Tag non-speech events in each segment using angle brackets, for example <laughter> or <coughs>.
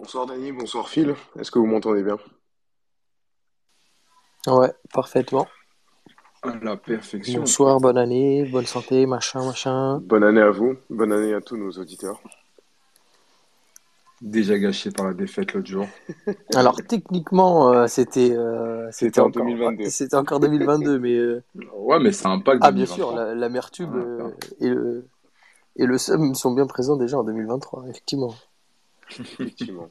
Bonsoir Dany, bonsoir Phil. Est-ce que vous m'entendez bien? Ouais, parfaitement. À la perfection. Bonsoir, bonne année, bonne santé, machin, machin. Bonne année à vous, bonne année à tous nos auditeurs. Déjà gâché par la défaite l'autre jour. <laughs> Alors, techniquement, euh, c'était euh, C'était c'était en encore, 2022. <laughs> c'était encore 2022, mais euh, Ouais, mais ça impacte ah, bien sûr, 2023. la- l'amertume Voilà. euh, et le, et le seum sont bien présents déjà en 2023, effectivement. <laughs> Effectivement.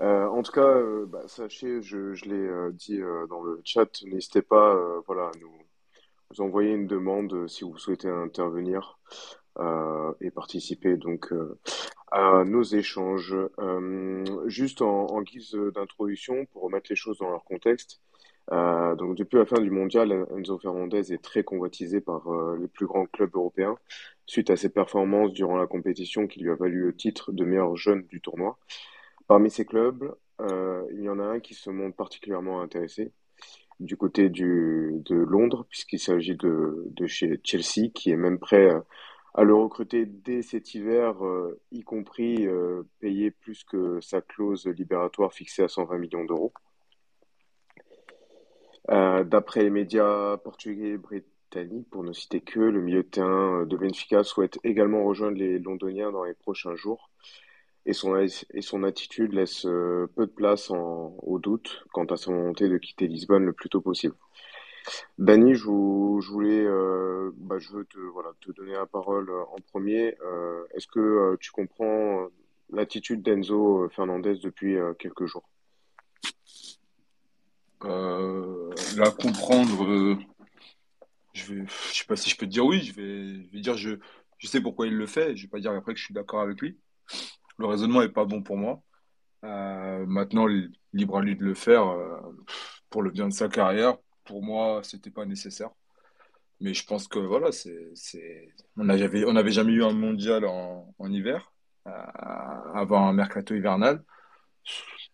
Euh, en tout cas, euh, bah, sachez, je, je l'ai euh, dit dans le chat, n'hésitez pas voilà, à nous, envoyer une demande si vous souhaitez intervenir et participer donc à nos échanges. Juste en, guise d'introduction, pour remettre les choses dans leur contexte, donc depuis la fin du mondial, Enzo Fernandez est très convoitisé par les plus grands clubs européens suite à ses performances durant la compétition qui lui a valu le titre de meilleur jeune du tournoi. Parmi ces clubs, euh, il y en a un qui se montre particulièrement intéressé du côté de Londres, puisqu'il s'agit de, chez Chelsea, qui est même prêt à, à le recruter dès cet hiver, euh, y compris euh, payer plus que sa clause libératoire fixée à 120 millions d'euros. Euh, d'après les médias portugais et pour ne citer que, le milieu de terrain de Benfica souhaite également rejoindre les Londoniens dans les prochains jours. Et son, et son attitude laisse euh, peu de place au doute quant à sa volonté de quitter Lisbonne le plus tôt possible. Dany, je, vou- je voulais, euh, bah, je veux te, voilà, te donner la parole euh, en premier. Euh, est-ce que euh, tu comprends euh, l'attitude d'Enzo Fernandez depuis euh, quelques jours? Euh, la comprendre, euh, je vais, sais pas si je peux te dire oui, je vais, dire je, sais pourquoi il le fait. Je vais pas dire après que je suis d'accord avec lui. Le raisonnement est pas bon pour moi. Euh, maintenant, li- libre à lui de le faire euh, pour le bien de sa carrière. Pour moi, c'était pas nécessaire. Mais je pense que voilà, on n'avait, on n'avait jamais eu un mondial en, hiver, euh, avant un mercato hivernal.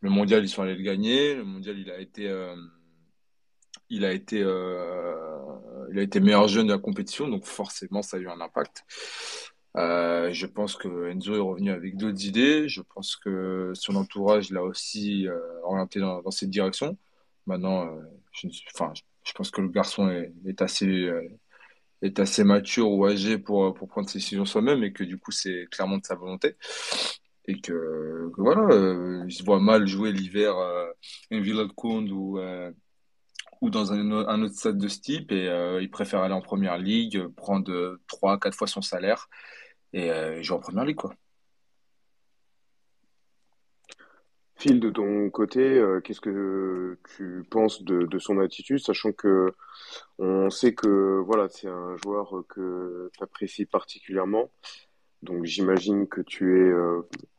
Le mondial, ils sont allés le gagner. Le mondial, il a été, il a été, euh, il a été meilleur jeune de la compétition, donc forcément, ça a eu un impact. Euh, je pense que Enzo est revenu avec d'autres idées. Je pense que son entourage l'a aussi euh, orienté dans, cette direction. Maintenant, je, enfin, je pense que le garçon est, assez, est assez mature ou âgé pour, pour prendre ses décisions soi-même et que du coup, c'est clairement de sa volonté. Et que, voilà, il se voit mal jouer l'hiver en Villa de Conde ou, ou dans un, autre stade de ce type et euh, il préfère aller en première ligue, euh, prendre euh, trois, quatre fois son salaire et jouer en première ligue, quoi. Phil, de ton côté, qu'est-ce que tu penses de, de son attitude, sachant que on sait que voilà, c'est un joueur que tu apprécies particulièrement. Donc j'imagine que tu es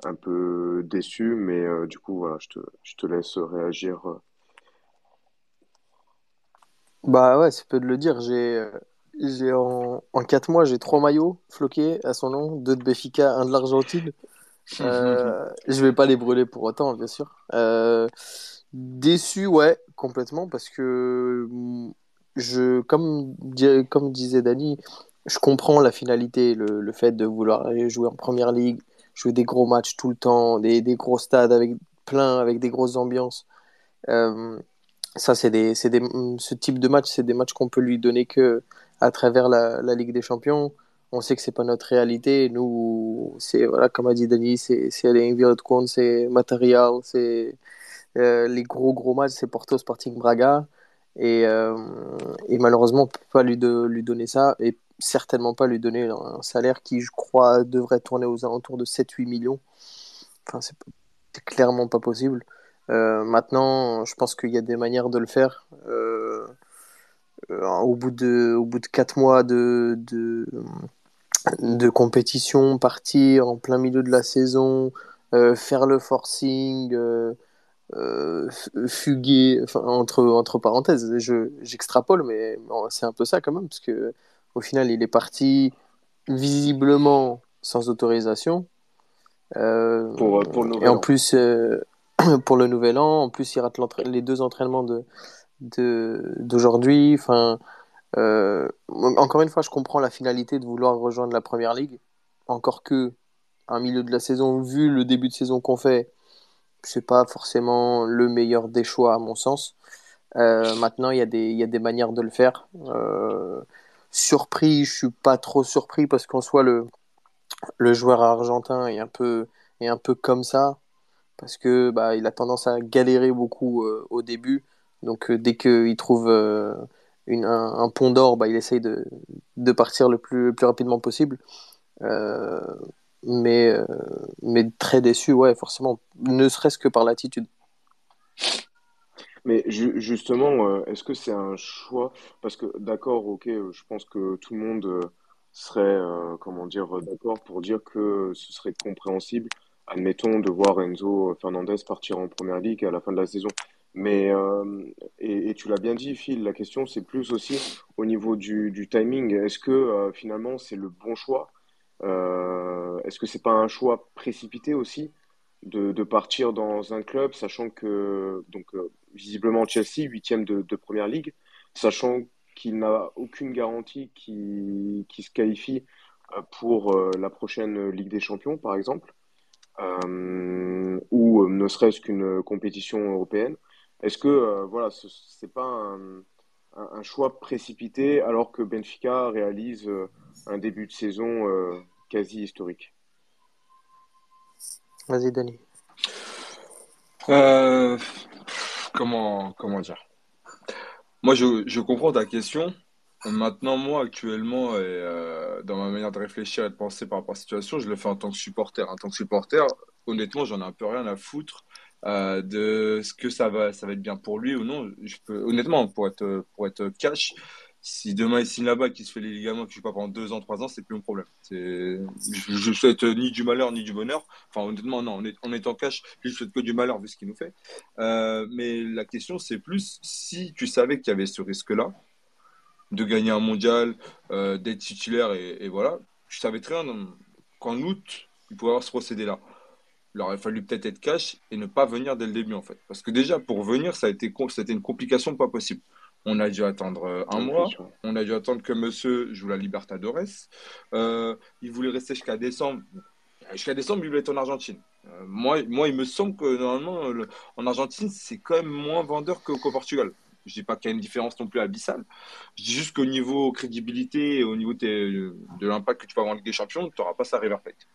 un peu déçu, mais du coup voilà, je te, je te laisse réagir. Bah ouais, c'est peu de le dire. J'ai, euh, j'ai en, en 4 mois, j'ai trois maillots floqués à son nom, deux de Béfica, un de l'Argentine. <laughs> Euh, je vais pas les brûler pour autant, bien sûr. Euh, déçu, ouais, complètement, parce que mm, je, comme, comme disait Dani, je comprends la finalité, le, le fait de vouloir aller jouer en première ligue, jouer des gros matchs tout le temps, des, des gros stades avec plein, avec des grosses ambiances. Euh, ça, c'est des, ce type de match, c'est des matchs qu'on peut lui donner que à travers la, Ligue des Champions. On sait que c'est pas notre réalité. Nous, c'est voilà, comme a dit Dani, c'est de Conde, c'est Material, c'est euh, les gros gros matchs, c'est Porto Sporting Braga. Et, euh, et malheureusement, on peut pas lui, de, lui donner ça et certainement pas lui donner un salaire qui, je crois, devrait tourner aux alentours de 7-8 millions. Enfin, c'est clairement pas possible. Euh, maintenant, je pense qu'il y a des manières de le faire. Euh, euh, au bout de, au bout de quatre mois de, de, de compétition, partir en plein milieu de la saison, euh, faire le forcing, euh, euh, fuguer, enfin, entre, entre parenthèses, je, j'extrapole, mais bon, c'est un peu ça quand même, parce que au final, il est parti visiblement sans autorisation. Pour, pour le et en plus, <clears throat> pour le nouvel an, en plus, il rate les deux entraînements d'aujourd'hui. Enfin, euh, encore une fois, je comprends la finalité de vouloir rejoindre la première ligue. Encore que, un milieu de la saison, vu le début de saison qu'on fait, c'est pas forcément le meilleur des choix à mon sens. Euh, maintenant, il y, a des, y a des manières de le faire. Euh, surpris, je suis pas trop surpris parce qu'en soi, le, le joueur argentin est un peu, est un peu comme ça parce que bah, il a tendance à galérer beaucoup euh, au début. Donc, dès qu'il trouve une, un, pont d'or, bah, il essaye de, de partir le plus, le plus rapidement possible. mais, mais très déçu, ouais, forcément, ne serait-ce que par l'attitude. Mais justement, euh, est-ce que c'est un choix? Parce que d'accord, ok, euh, je pense que tout le monde euh, serait, euh, comment dire, d'accord pour dire que ce serait compréhensible, admettons, de voir Enzo Fernandez partir en première ligue à la fin de la saison. Mais, euh, et, tu l'as bien dit, Phil, la question c'est plus aussi au niveau du, timing. Est-ce que finalement c'est le bon choix? Euh, est-ce que c'est pas un choix précipité aussi? de, partir dans un club, sachant que, donc, euh, visiblement Chelsea, huitième de, de première ligue, sachant qu'il n'a aucune garantie qui, qui se qualifie euh, pour euh, la prochaine Ligue des Champions, par exemple, euh, ou ne serait-ce qu'une compétition européenne. Est-ce que, euh, voilà, ce c'est pas un, choix précipité alors que Benfica réalise un début de saison quasi historique? Vas-y, Dani. Euh, comment, comment dire? Moi, je, je comprends ta question. Maintenant, moi, actuellement, euh, dans ma manière de réfléchir et de penser par rapport à la situation, je le fais en tant que supporter. En tant que supporter, honnêtement, j'en ai un peu rien à foutre euh, de ce que ça va, ça va être bien pour lui ou non. Je honnêtement, pour être, pour être cash, si demain il signe là-bas, qu'il se fait les ligaments, qu'il ne joue pas pendant deux ans, trois ans, c'est plus mon problème. Je, je souhaite ni du malheur ni du bonheur. Enfin, honnêtement, non, en, est, en cash, je souhaite que du malheur vu ce qu'il nous fait. Euh, mais la question, c'est plus si tu savais qu'il y avait ce risque-là de gagner un mondial, euh, d'être titulaire et, et, voilà, je savais très bien qu'en août, il pouvait avoir ce procédé-là. Il aurait fallu peut-être être cash et ne pas venir dès le début en fait. Parce que déjà, pour venir, ça a été, ça a été une complication pas possible. On a dû attendre euh, un mois. On a dû attendre que monsieur joue la Libertadores. Euh, il voulait rester jusqu'à décembre. Jusqu'à décembre, il voulait être en Argentine. Euh, moi, moi, il me semble que normalement, le, en Argentine, c'est quand même moins vendeur qu'au qu Portugal. Je dis pas qu'il y a une différence non plus abyssale. Je dis juste qu'au niveau crédibilité et au niveau de l'impact que tu peux avoir en Ligue des Champions, tu n'auras pas ça River Plate.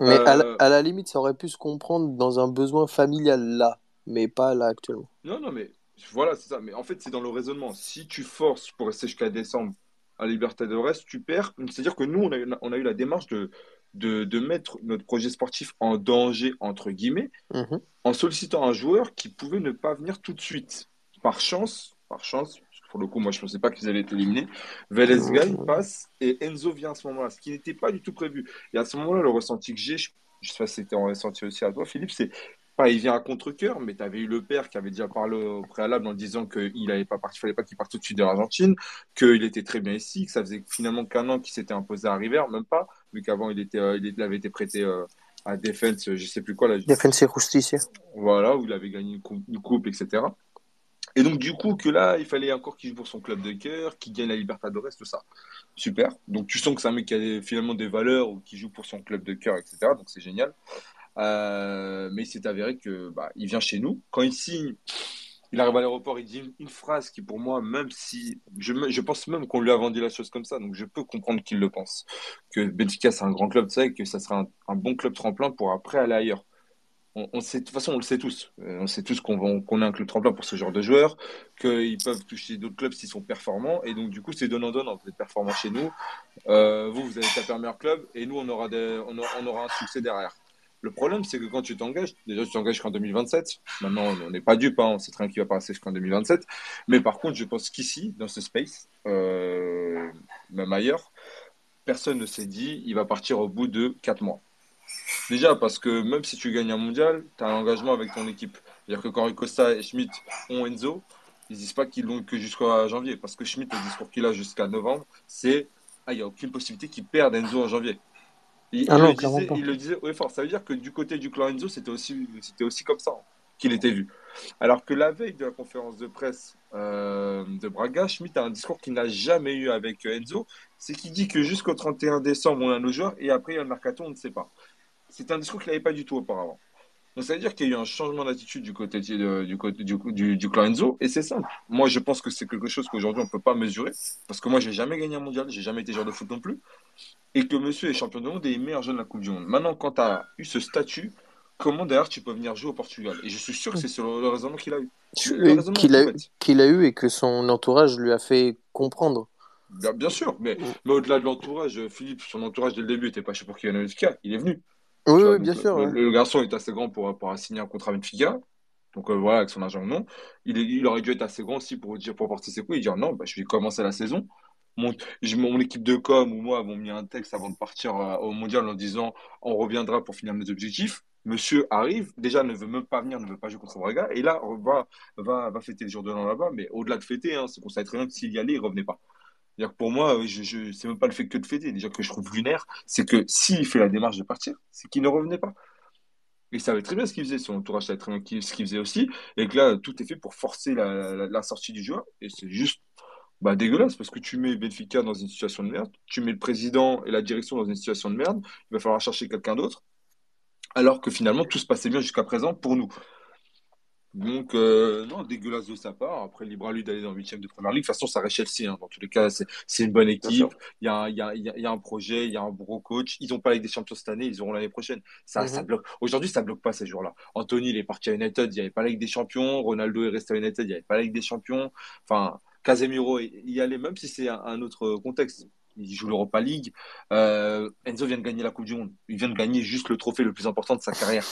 Mais à la, à, la, limite, ça aurait pu se comprendre dans un besoin familial là, mais pas là actuellement. Non, non, mais voilà, c'est ça. Mais en fait, c'est dans le raisonnement. Si tu forces pour rester jusqu'à décembre à Libertadores, tu perds. C'est-à-dire que nous, on a, eu, on a eu la démarche de, de, de, mettre notre projet sportif en danger, entre guillemets, -hmm. en sollicitant un joueur qui pouvait ne pas venir tout de suite. Par chance, par chance, pour le coup, moi, je ne pensais pas qu'ils allaient être éliminés. Vélez gagne, passe, et Enzo vient à ce moment-là, ce qui n'était pas du tout prévu. Et à ce moment-là, le ressenti que j'ai, je ne sais pas si c'était en ressenti aussi à toi, Philippe, c'est Enfin, il vient à contre-coeur, mais tu avais eu le père qui avait déjà parlé au préalable en disant qu'il n'allait pas fallait pas qu'il parte tout de suite de l'Argentine, qu'il était très bien ici, que ça faisait finalement qu'un an qu'il s'était imposé à River, même pas, vu qu'avant il était, euh, il avait été prêté euh, à Defense, je sais plus quoi là. Defense et Justicia. Voilà, où il avait gagné une coupe, une coupe, etc. Et donc du coup que là, il fallait encore qu'il joue pour son club de cœur, qu'il gagne la Libertadores, tout ça. Super. Donc tu sens que c'est un mec qui a finalement des valeurs ou qui joue pour son club de cœur, etc. Donc c'est génial. Euh, mais il s'est avéré que bah, il vient chez nous. Quand il signe, il arrive à l'aéroport, il dit une, phrase qui pour moi, même si je, pense même qu'on lui a vendu la chose comme ça, donc je peux comprendre qu'il le pense. Que Benfica c'est un grand club, tu sais, que ça sera un, un, bon club tremplin pour après aller ailleurs. On, sait, de toute façon, on le sait tous. Euh, on sait tous qu'on qu a un club tremplin pour ce genre de joueurs, qu'ils peuvent toucher d'autres clubs s'ils sont performants. Et donc, du coup, c'est donnant-donnant. Vous êtes performant chez nous. Euh, vous, vous allez taper un meilleur club. Et nous, on aura, on aura, un succès derrière. Le problème, c'est que quand tu t'engages, déjà tu t'engages jusqu'en 2027. Maintenant, on n'est pas dupe, hein, on sait très bien qu'il va pas rester jusqu'en 2027. Mais par contre, je pense qu'ici, dans ce space, euh, même ailleurs, personne ne s'est dit il va partir au bout de 4 mois. Déjà, parce que même si tu gagnes un mondial, tu as un engagement avec ton équipe. C'est-à-dire que quand Costa et Schmidt ont Enzo, ils disent pas qu'ils l'ont que jusqu'à janvier. Parce que Schmidt, le discours qu'il a jusqu'à novembre, c'est ah, il n'y a aucune possibilité qu'il perde Enzo en janvier. Il, ah il, non, le disait, il, le disait, oui, fort. Ça veut dire que du côté du clan Enzo, c'était aussi, c'était aussi comme ça hein, qu'il était vu. Alors que la veille de la conférence de presse euh, de Braga, Schmidt a un discours qu'il n'a jamais eu avec Enzo. C'est qu'il dit que jusqu'au 31 décembre, on a nos joueurs et après, il y a le mercato, on ne sait pas. C'est un discours qu'il n'avait pas du tout auparavant. Donc, ça veut dire qu'il y a eu un changement d'attitude du côté du, côté, du, du, du clan Enzo, et c'est simple. Moi, je pense que c'est quelque chose qu'aujourd'hui, on ne peut pas mesurer, parce que moi, j'ai jamais gagné un mondial, j'ai jamais été joueur de foot non plus, et que monsieur est champion du monde et est meilleur jeune de la Coupe du Monde. Maintenant, quand tu as eu ce statut, comment d'ailleurs tu peux venir jouer au Portugal? Et je suis sûr que c'est sur le, raisonnement qu'il a eu. Qu'il a, eu et que son entourage lui a fait comprendre. Bien, sûr, mais, mais au-delà de l'entourage, Philippe, son entourage dès le début n'était pas chez pour qu'il il est venu. Oui, oui bien sûr. Le, garçon est assez grand pour, pour signer un contrat avec Benfica. Donc euh, voilà, avec son argent non. Il, il aurait dû être assez grand aussi pour dire pour porter ses coups et dire non, bah, je vais commencer la saison. Mon, mon équipe de com ou moi avons mis un texte avant de partir euh, au mondial en disant on reviendra pour finir mes objectifs. Monsieur arrive, déjà ne veut même pas venir, ne veut pas jouer contre Braga, et là va, va, va fêter le jour de l'an là-bas, mais au-delà de fêter, hein, c'est qu'on savait très bien que s'il y allait, il revenait pas. Pour moi, je, je, c'est même pas le fait que de fêter. Déjà que je trouve lunaire, c'est que s'il fait la démarche de partir, c'est qu'il ne revenait pas. Il savait très bien ce qu'il faisait, son entourage savait très bien ce qu'il faisait aussi. Et que là, tout est fait pour forcer la, la, sortie du joueur. Et c'est juste bah, dégueulasse parce que tu mets Benfica dans une situation de merde, tu mets le président et la direction dans une situation de merde, il va falloir chercher quelqu'un d'autre. Alors que finalement, tout se passait bien jusqu'à présent pour nous. Donc, euh, non, dégueulasse de sa part. Après, libre à lui d'aller dans le 8 de première ligue. De toute façon, ça reste Chelsea. Hein. Dans tous les cas, c'est une bonne équipe. Il y, a, il, y a, il y, a, un projet, il y a un gros coach. Ils n'ont pas avec des champions cette année, ils auront l'année prochaine. Ça, ça mhm. bloque. Aujourd'hui, ça bloque pas ces jours-là. Anthony, il est parti à United, il n'y avait pas la Ligue des Champions. Ronaldo est resté à United, il n'y avait pas la Ligue des Champions. Enfin, Casemiro, il y allait, même si c'est un autre contexte il joue l'Europa League. Euh, Enzo vient de gagner la Coupe du Monde. Il vient de gagner juste le trophée le plus important de sa carrière.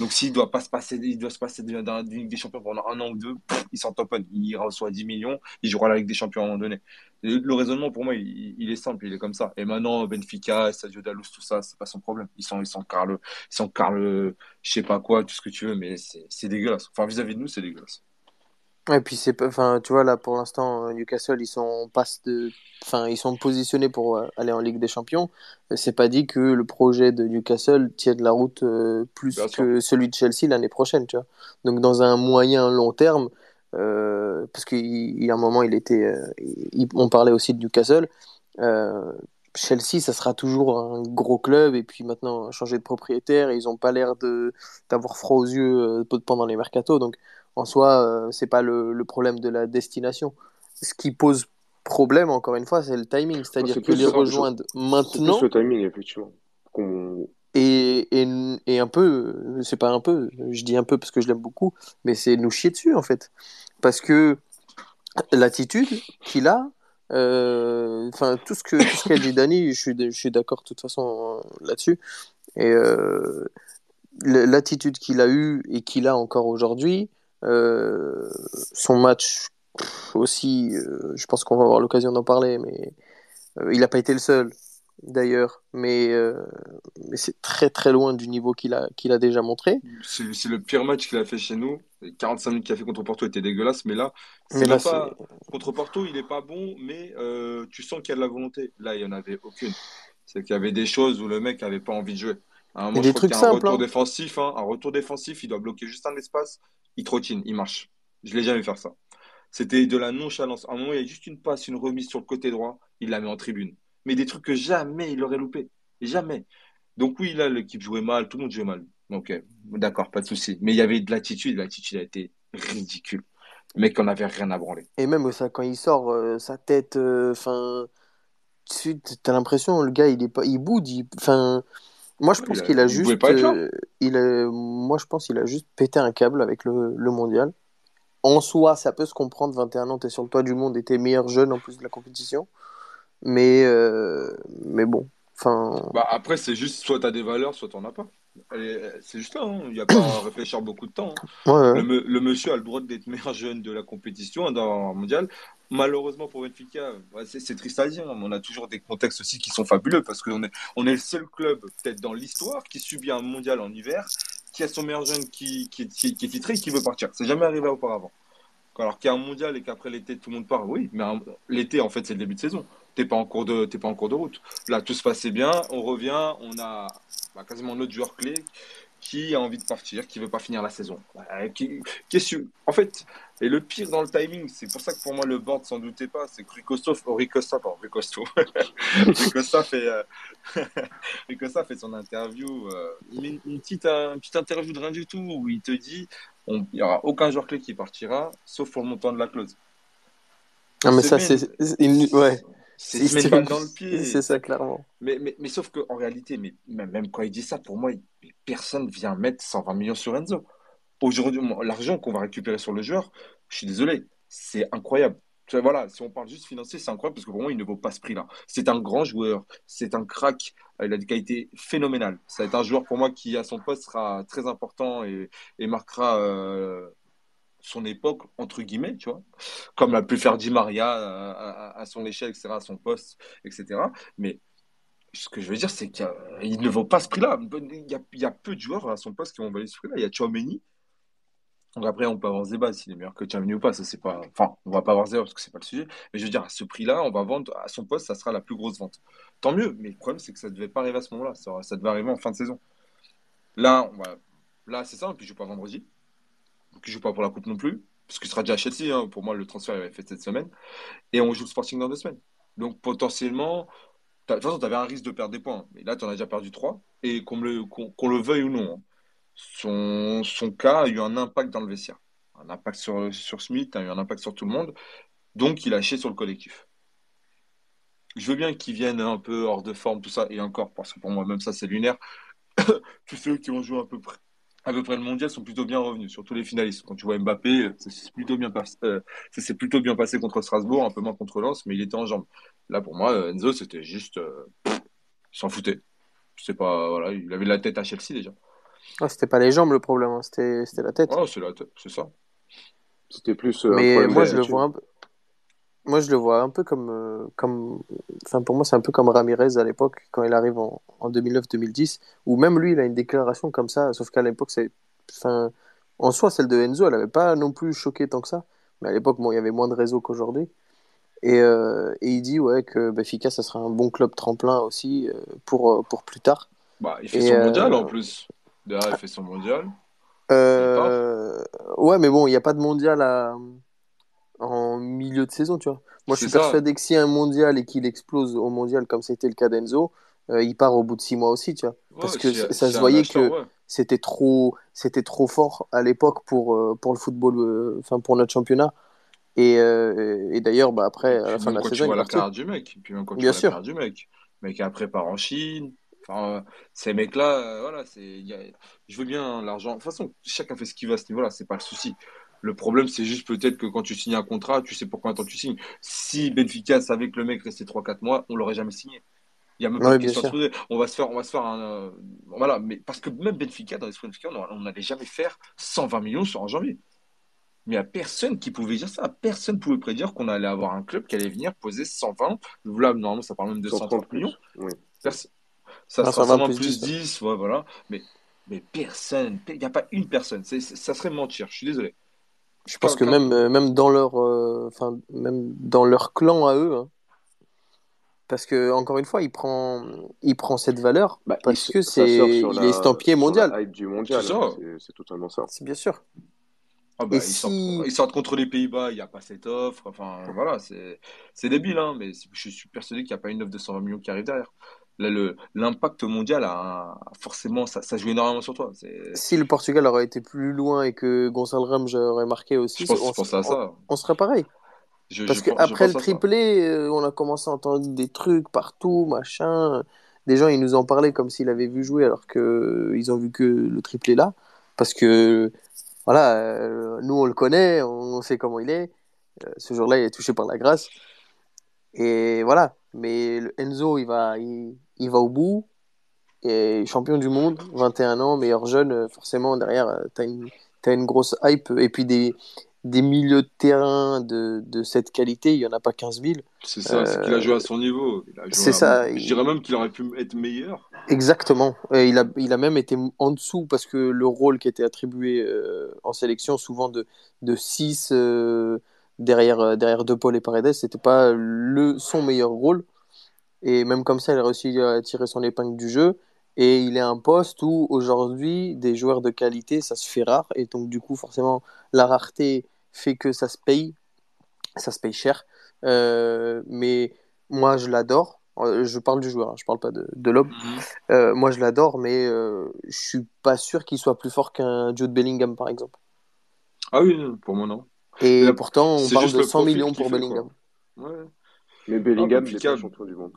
Donc s'il doit pas se passer, il doit se passer la Ligue des Champions pendant un an ou deux, il s'en tamponne. Il reçoit 10 millions, il jouera la Ligue des Champions à un moment donné. Le, raisonnement pour moi, il, est simple, il est comme ça. Et maintenant, Benfica, Sadio Dalous, tout ça, c'est pas son problème. Ils sont, ils sont Carle, ils sont Carle, je sais pas quoi, tout ce que tu veux, mais c'est dégueulasse. Enfin, vis-à-vis de nous, c'est dégueulasse. Et puis c'est pas, enfin, tu vois là pour l'instant Newcastle ils sont passe de, enfin ils sont positionnés pour euh, aller en Ligue des Champions. C'est pas dit que le projet de Newcastle tienne la route euh, plus que celui de Chelsea l'année prochaine, tu vois. Donc dans un moyen long terme, euh, parce qu'il y a un moment il était, euh, on parlait aussi de Newcastle. Chelsea, ça sera toujours un gros club et puis maintenant changer de propriétaire, ils ont pas l'air de d'avoir froid aux yeux pendant les mercatos donc en soi, euh, c'est pas le, problème de la destination. Ce qui pose problème, encore une fois, c'est le timing. C'est-à-dire que les rejoindre maintenant. C'est le timing, effectivement. Et, et, et, un peu, c'est pas un peu, je dis un peu parce que je l'aime beaucoup, mais c'est nous chier dessus, en fait. Parce que l'attitude qu'il a, euh, enfin, tout ce que tout ce qu'a dit Dani, je suis, je suis d'accord de toute façon euh, là-dessus. Et l'attitude qu'il a eue et qu'il a encore aujourd'hui, euh, son match aussi, euh, je pense qu'on va avoir l'occasion d'en parler, mais euh, il n'a pas été le seul d'ailleurs, mais, mais c'est très très loin du niveau qu'il a, qu'il a déjà montré. C'est le pire match qu'il a fait chez nous. Les 45 minutes qu'il a fait contre Porto mais là, mais là pas... contre Porto, il n'est pas bon, mais tu sens qu'il y a de la volonté. Là, il n'y en avait aucune. C'est qu'il y avait des choses où le mec n'avait pas envie de jouer. Un des trucs simples. Un retour, hein. défensif, hein. un retour défensif, il doit bloquer juste un espace il trottine, il marche. Je l'ai jamais fait ça. C'était de la nonchalance. À un moment, il y a juste une passe, une remise sur le côté droit, il la met en tribune. Mais des trucs que jamais il aurait loupé. Jamais. Donc oui, là, l'équipe jouait mal, tout le monde jouait mal. Ok, d'accord, pas de souci. Mais il y avait de l'attitude, l'attitude a été ridicule. Le mec en avait rien à branler. Et même ça, quand il sort, euh, sa tête, euh, enfin, tu as l'impression, le gars, il est pas, il boude, enfin, moi, je pense qu'il a, juste. Euh, il a, moi, je pense qu'il a juste pété un câble avec le, le, mondial. En soi, ça peut se comprendre. 21 ans, t'es sur le toit du monde et t'es meilleur jeune en plus de la compétition. Mais, euh, mais bon. Enfin. Bah après, c'est juste soit t'as des valeurs, soit t'en as pas. C'est juste là, hein. il n'y a pas à <coughs> réfléchir beaucoup de temps. Hein. Le, monsieur a le droit d'être meilleur jeune de la compétition hein, dans le mondial. Malheureusement pour Benfica, c'est triste à dire, on a toujours des contextes aussi qui sont fabuleux parce qu'on est, on est le seul club, peut-être dans l'histoire, qui subit un mondial en hiver, qui a son meilleur jeune qui, qui, qui, est titré et qui veut partir. C'est jamais arrivé auparavant. Alors qu'il y a un mondial et qu'après l'été tout le monde part, oui, mais l'été en fait c'est le début de saison. T'es pas en cours de, pas en cours de route. Là tout se passait bien, on revient, on a bah, quasiment notre joueur clé qui a envie de partir, qui veut pas finir la saison. Qui, en fait, et le pire dans le timing, c'est pour ça que pour moi le board s'en doutait pas, c'est que Ricosta, oh, Ricosta, pardon, Ricosta, <laughs> Ricosta fait, euh, <laughs> fait son interview, euh, une, petite, une petite interview de rien du tout où il te dit, il y aura aucun joueur clé qui partira, sauf pour le montant de la clause. Ah mais ça c'est, ouais. C'est se mettre dans le pied. C'est ça, clairement. Mais, mais, mais sauf qu'en réalité, mais, même quand il dit ça, pour moi, personne vient mettre 120 millions sur Enzo. Aujourd'hui, l'argent qu'on va récupérer sur le joueur, je suis désolé, c'est incroyable. Voilà, si on parle juste financier, c'est incroyable parce que pour moi, il ne vaut pas ce prix-là. C'est un grand joueur, c'est un crack, il a des qualités phénoménales. Ça va être un joueur pour moi qui, à son poste, sera très important et, et marquera euh, son époque, entre guillemets, tu vois, comme a pu faire Di Maria à, son échelle, etc., à son poste, etc. Mais ce que je veux dire, c'est qu'il ne vaut pas ce prix-là. Il y, a, il y, a, peu de joueurs à son poste qui vont valer ce prix-là. Il y a Chouameni. Donc après, on peut avoir ce débat s'il est meilleur que Chouameni ou pas. C'est pas... Enfin, on va pas avoir ce parce que c'est pas le sujet. Mais je veux dire, à ce prix-là, on va vendre à son poste, ça sera la plus grosse vente. Tant mieux. Mais le problème, c'est que ça ne devait pas arriver à ce moment-là. Ça, devait arriver en fin de saison. Là, là c'est ça. Et puis, je joue pas vendredi qui joue pas pour la coupe non plus, parce qu'il sera déjà à Chelsea. Hein. Pour moi, le transfert est fait cette semaine. Et on joue le Sporting dans deux semaines. Donc potentiellement, de toute façon, tu avais un risque de perdre des points. Mais là, tu en as déjà perdu trois. Et qu'on le, le veuille ou non, hein, son, son cas a eu un impact dans le vestiaire. Un impact sur, sur Smith, a eu un impact sur tout le monde. Donc, il a acheté sur le collectif. Je veux bien qu'il vienne un peu hors de forme, tout ça, et encore, parce que pour moi, même ça, c'est lunaire. <coughs> Tous ceux qui ont joué à peu près à peu près le mondial sont plutôt bien revenus, surtout les finalistes. Quand tu vois Mbappé, ça s'est plutôt bien passé, euh, ça plutôt bien passé contre Strasbourg, un peu moins contre Lens, mais il était en jambes. Là, pour moi, Enzo, c'était juste, euh, il s'en foutait. Je sais pas, voilà, il avait la tête à Chelsea déjà. Ah, c'était pas les jambes le problème, hein. c'était, c'était la tête. Ah, c'est la tête, c'est ça. C'était plus. Euh, mais moi, je le vois un peu. Moi, je le vois un peu comme, euh, comme, enfin pour moi, c'est un peu comme Ramirez à l'époque quand il arrive en, en 2009-2010, où même lui, il a une déclaration comme ça, sauf qu'à l'époque, c'est, enfin, en soi, celle de Enzo, elle n'avait pas non plus choqué tant que ça, mais à l'époque, bon, il y avait moins de réseaux qu'aujourd'hui, et, euh, et, il dit ouais que Benfica, ça sera un bon club tremplin aussi euh, pour pour plus tard. Bah, il fait son mondial en plus. Derrière, il fait son mondial. ouais, mais bon, il n'y a pas de mondial à en milieu de saison, tu vois. Moi, je suis persuadé que si un mondial et qu'il explose au mondial comme c'était le cas d'Enzo, euh, il part au bout de six mois aussi, tu vois. Parce que ça se voyait que c'était trop, c'était trop fort à l'époque pour, euh, pour le football, euh, enfin pour notre championnat. Et, et d'ailleurs, bah, après, à la fin de la quand saison, tu vois la carrière du mec, puis même quand tu Bien vois sûr. la carrière du mec, mec après part en Chine. Enfin, ces mecs-là, voilà, c'est, je veux bien l'argent. De toute façon, chacun fait ce qu'il veut à ce niveau-là, c'est pas le souci. Le problème, c'est juste peut-être que quand tu signes un contrat, tu sais pour combien de temps tu signes. Si Benfica savait que le mec restait 3-4 mois, on l'aurait jamais signé. Il y a même pas de question à se poser. On va se faire, on va se faire un. Euh, voilà, mais parce que même Benfica, dans l'esprit Benfica, on n'allait jamais faire 120 millions sur un janvier. Mais il n'y a personne qui pouvait dire ça. Personne ne pouvait prédire qu'on allait avoir un club qui allait venir poser 120. Là, normalement, ça parle même de 130 millions. Ça sera plus, 10, voilà. Mais, mais personne, il n'y a pas une personne. ça serait mentir, je suis désolé. Je pense que même, euh, même, dans leur, euh, enfin, même dans leur clan à eux, hein. parce que encore une fois, il prend, il prend cette valeur bah, parce que c'est, il est estampillé mondial. du mondial, c'est totalement ça. C'est bien sûr. Ah bah, ils, sortent, contre les Pays-Bas, il n'y a pas cette offre. Enfin, voilà, c'est débile, hein, mais je suis persuadé qu'il n'y a pas une offre de 120 millions qui arrive derrière l'impact mondial a forcément ça, ça, joue énormément sur toi. Si le Portugal aurait été plus loin et que Gonzalo Ramos aurait marqué aussi, on, serait pareil. Parce qu'après le triplé, euh, on a commencé à entendre des trucs partout, machin. Des gens, ils nous en parlaient comme s'ils avaient vu jouer alors qu'ils euh, ont vu que le triplé là. Parce que, voilà, euh, nous on le connaît, on sait comment il est. ce jour-là, il est touché par la grâce. Et voilà. Mais Enzo, il va, il va au bout. Et champion du monde, 21 ans, meilleur jeune, euh, forcément, derrière, euh, tu as une, as une grosse hype. Et puis des, des milieux de terrain de, de cette qualité, il n'y en a pas 15 000. C'est ça, c'est qu'il a joué à son niveau. C'est ça. Je dirais même qu'il aurait pu être meilleur. Exactement. Et il, a, il a même été en dessous parce que le rôle qui était attribué euh, en sélection, souvent de, de 6 derrière, derrière De Paul et Paredes, c'était pas le, son meilleur rôle. Et même comme ça, il a réussi à tirer son épingle du jeu. Et il est un poste où aujourd'hui, des joueurs de qualité, ça se fait rare. Et donc, du coup, forcément, la rareté fait que ça se paye. Ça se paye cher. Euh, mais moi, je l'adore. Euh, Je parle du joueur, hein, je parle pas de, de l'homme. Mhm. Euh, moi, je l'adore, mais euh, je suis pas sûr qu'il soit plus fort qu'un Jude Bellingham, par exemple. Ah oui, pour moi, non. Et pourtant, on C'est parle de le 100 profil millions pour Bellingham. Ouais. Mais Ah, Bellingham Benfica, pas champion du monde.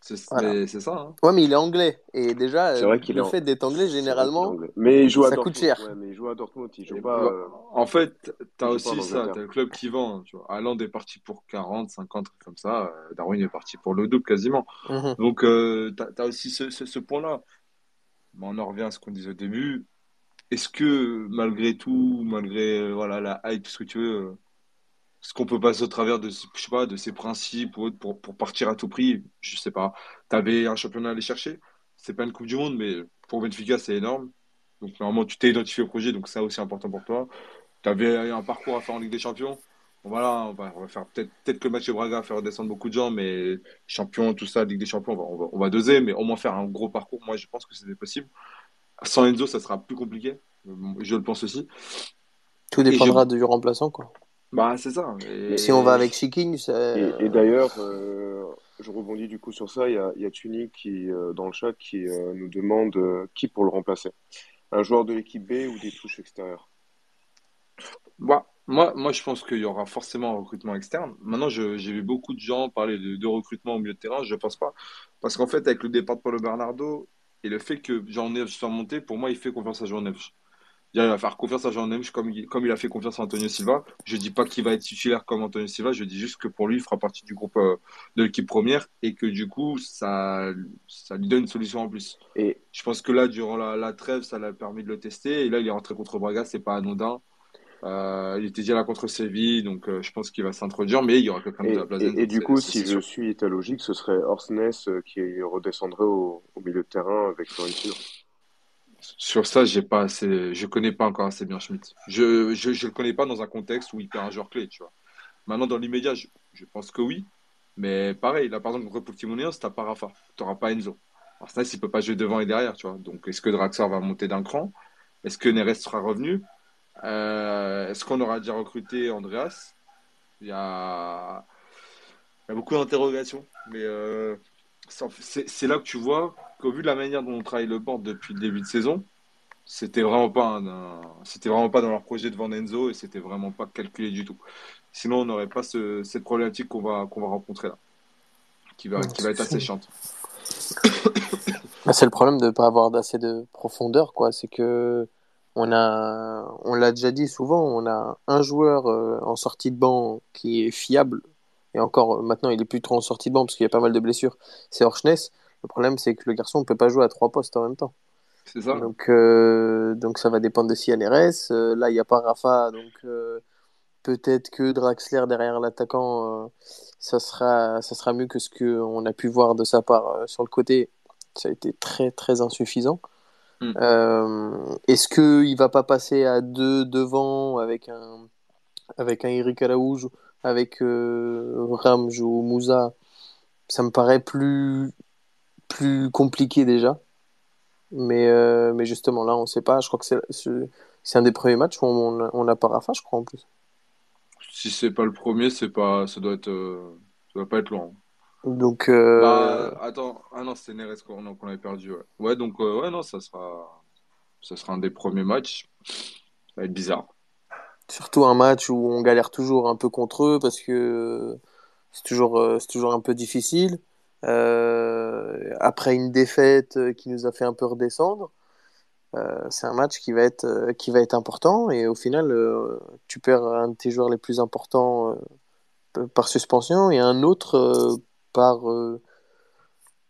c'est Voilà. c'est ça. Hein. Ouais, mais il est anglais. Et déjà, C'est euh, vrai le en... fait d'être anglais, c'est généralement, anglais. Mais il joue à ça coûte cher. Ouais, mais il joue à Dortmund. Il joue pas, euh, en fait, pas en aussi ça, Angleterre. t'as le club qui vend. Tu vois. Haaland est parti pour 40, 50, trucs comme ça. euh, Darwin est parti pour le double quasiment. Mhm. Donc, euh, t'as, t'as aussi ce, ce, ce point-là. Mais on en revient à ce qu'on disait au début. Est-ce que malgré tout, malgré euh, voilà la hype, ce que tu veux, euh, est-ce qu'on peut passer au travers de, je sais de ses principes pour, partir à tout prix? Je sais pas. T'avais un championnat à aller chercher? C'est pas une Coupe du Monde, mais pour Benfica, c'est énorme. Donc, normalement, tu t'es identifié au projet, donc ça aussi important pour toi. Tu avais un parcours à faire en Ligue des Champions? Voilà, on va, faire peut-être peut-être que le match de Braga va faire redescendre beaucoup de gens, mais champion, tout ça, Ligue des Champions, on va, on va, on va doser, mais au moins faire un gros parcours. Moi, je pense que c'était possible. Sans Enzo, ça sera plus compliqué. Je le pense aussi. Tout Et je, dépendra du remplaçant, quoi. bah, c'est ça. Mais si on va avec Chiking, Et, c'est... et d'ailleurs, euh, je rebondis du coup sur ça. Il y a, y a qui, euh, dans le chat qui euh, nous demande euh, qui pour le remplacer. Un joueur de l'équipe B ou des touches extérieures? bah, moi, moi, je pense qu'il y aura forcément un recrutement externe. Maintenant, j'ai vu beaucoup de gens parler de, de recrutement au milieu de terrain. Je pense pas. Parce qu'en fait, avec le départ de Paulo Bernardo et le fait que Jean Neves soit monté, pour moi, il fait confiance à Jean Neves. Il va faire confiance à Jean Neves comme il, comme il a fait confiance à Antonio Silva. Je dis pas qu'il va être titulaire comme Antonio Silva, je dis juste que pour lui, il fera partie du groupe euh, de l'équipe première et que du coup, ça, ça lui donne une solution en plus. Et, Je pense que là, durant la, la trêve, ça l'a permis de le tester. Et là, il est rentré contre Braga, c'est pas anodin. Euh, il était déjà là contre Séville, donc euh, je pense qu'il va s'introduire, mais il y aura quelqu'un et, la place et, du coup, si je suis ta logique, ce serait Orsnes euh, qui redescendrait au, au milieu de terrain avec Florentino. Sur ça, j'ai pas assez, je connais pas encore assez bien Schmitt. Je, je, je le connais pas dans un contexte où il perd un joueur clé, tu vois. Maintenant, dans l'immédiat, je, je pense que oui. Mais pareil, là, par exemple, contre Portimonense, t'as pas Rafa. T'auras pas Enzo. Ça, il peut pas jouer devant et derrière, tu vois. Donc, est-ce que Draxler va monter d'un cran? Est-ce que Neres sera revenu? Euh, est-ce qu'on aura déjà recruté Andreas? Il y a, beaucoup d'interrogations. Mais euh, c'est là que tu vois qu'au vu de la manière dont on travaille le board depuis le début de saison, c'était vraiment pas c'était vraiment pas dans leur projet de vendre Enzo et c'était vraiment pas calculé du tout. Sinon, on n'aurait pas ce- cette problématique qu'on va, qu'on va rencontrer là, qui va, qui va être assez chiante. C'est le problème de ne pas avoir d'assez de profondeur, quoi. C'est que on a, on l'a déjà dit souvent, on a un joueur euh, en sortie de banc qui est fiable. Et encore, euh, maintenant, il est plus trop en sortie de banc parce qu'il y a pas mal de blessures. C'est Orchnes. Le problème, c'est que le garçon ne peut pas jouer à trois postes en même temps. C'est ça? Donc, euh, donc ça va dépendre de CNRS. Euh, là, il n'y a pas Rafa, donc euh, peut-être que Draxler derrière l'attaquant, ça sera, ça sera mieux que ce qu'on a pu voir de sa part sur le côté. Ça a été très, très insuffisant. Hmm. Euh, est-ce qu'il va pas passer à deux devant avec un, avec un Eric Araújo, avec euh, Ramj ou Moussa? Ça me paraît plus, plus compliqué déjà. Mais, euh, mais justement, là, on sait pas. Je crois que c'est un des premiers matchs où on a- on n'a pas Rafa, je crois, en plus. Si c'est pas le premier, c'est pas, ça doit être, euh, ça doit pas être loin. Donc, euh, Bah, attends, ah non, c'était Neres qu'on avait perdu, ouais. Ouais, donc, euh, ouais, non, ça sera, ça sera un des premiers matchs. Ça va être bizarre. surtout un match où on galère toujours un peu contre eux parce que c'est toujours, euh, toujours un peu difficile. Euh, après une défaite qui nous a fait un peu redescendre, c'est un match qui va être, qui va être important et au final, tu perds un de tes joueurs les plus importants par suspension et un autre par, euh,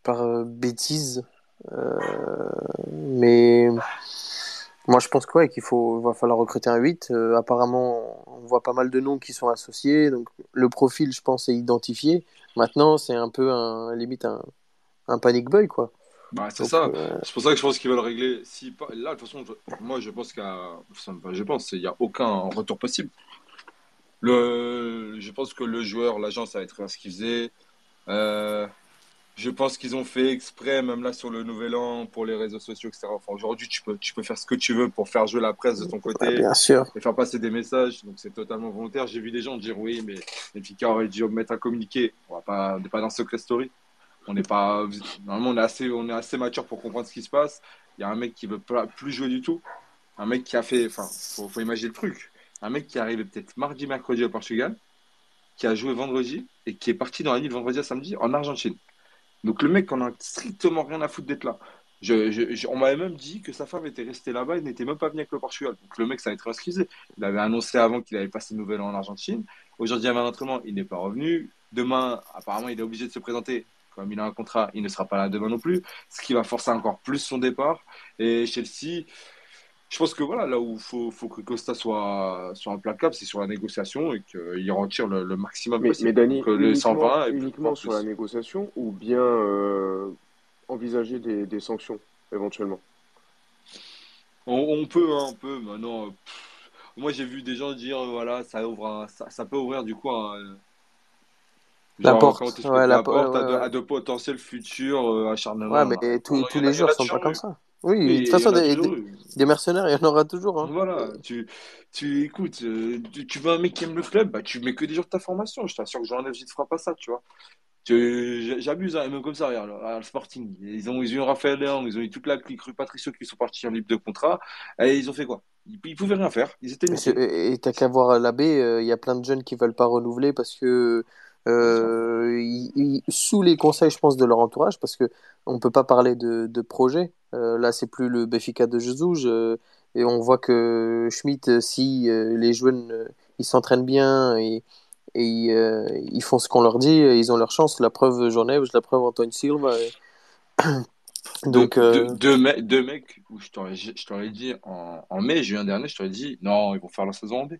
par euh, bêtise. Euh, mais moi, je pense que, ouais, qu'il faut, va falloir recruter un 8. Euh, apparemment, on voit pas mal de noms qui sont associés. Donc, le profil, je pense, est identifié. Maintenant, c'est un peu un, limite un, un panic boy, quoi. Bah, c'est ça. euh, C'est pour ça que je pense qu'ils veulent régler. Si pas... Là, de toute façon, je- moi, je pense qu'il y a. enfin, je pense, il n'y a aucun retour possible. Le... Je pense que le joueur, l'agent, ça va être ce qu'il faisait. Euh, Je pense qu'ils ont fait exprès, même là sur le Nouvel An, pour les réseaux sociaux, etc. Enfin, aujourd'hui, tu peux, tu peux faire ce que tu veux pour faire jouer la presse de ton côté bien sûr. et faire passer des messages. Donc, c'est totalement volontaire. J'ai vu des gens dire oui, mais Benfica aurait dû mettre un communiqué. On va pas, n'est pas dans Secret Story. On n'est pas, normalement, on est assez, on est assez mature pour comprendre ce qui se passe. Il y a un mec qui veut pas- plus jouer du tout. Un mec qui a fait, enfin, faut, faut imaginer le truc. Un mec qui est arrivé peut-être mardi, mercredi au Portugal, qui a joué vendredi et qui est parti dans la nuit de vendredi à samedi en Argentine. Donc le mec, on a strictement rien à foutre d'être là. On m'avait même dit que sa femme était restée là-bas et n'était même pas venu avec le Portugal. Donc le mec, ça avait très excusé. Il avait annoncé avant qu'il avait passé une nouvelle en Argentine. Aujourd'hui, il y il n'est pas revenu. Demain, apparemment, il est obligé de se présenter. Comme il a un contrat, il ne sera pas là demain non plus. Ce qui va forcer encore plus son départ. Et Chelsea, je pense que voilà, là où il faut, faut que Costa soit, soit implacable, c'est sur la négociation et qu'il retire le, le maximum Mais, possible. mais Dani, Donc, euh, les uniquement, 120 et uniquement sur la négociation ou bien euh, envisager des, des sanctions éventuellement? On, on peut, hein, on peut. Maintenant, pff, moi j'ai vu des gens dire, euh, voilà, ça ouvre un- ça, ça peut ouvrir du coup un, La genre, porte, ouais, la la po- porte à ouais, de, ouais. à de potentiels futurs euh, Ouais, acharnements. mais tous, en les en a sont pas comme ça. Oui, Mais de toute façon, des, mercenaires, il y en aura toujours. Hein. Voilà, tu, tu écoutes, euh, tu, tu veux un mec qui aime le club, bah, tu mets que des jours de ta formation. Je t'assure que Jean-Neuf, il ne fera pas ça, tu vois. J'abuse, hein, même comme ça, regarde, le Sporting. Ils ont, ils ont eu Raphaël Léon, ils ont eu toute la clique rue Patricio qui sont partis en libre de contrat. Et ils ont fait quoi? Ils, ils pouvaient rien faire. Ils étaient Et t'as qu'à voir l'abbé, euh, il y a plein de jeunes qui veulent pas renouveler parce que. Euh, sous les conseils, je pense, de leur entourage, parce que on peut pas parler de, de projet. Euh, là, c'est plus le Benfica de Jesus, euh, et on voit que Schmidt, euh, si les jeunes ils s'entraînent bien et, et ils, font ce qu'on leur dit, ils ont leur chance. La preuve, Jean-Neves, la preuve, Antoine Silva. et- Donc, deux, deux, me- deux mecs où je t'aurais dit en, en mai, juin dernier, je t'aurais dit non, ils vont faire la saison en B.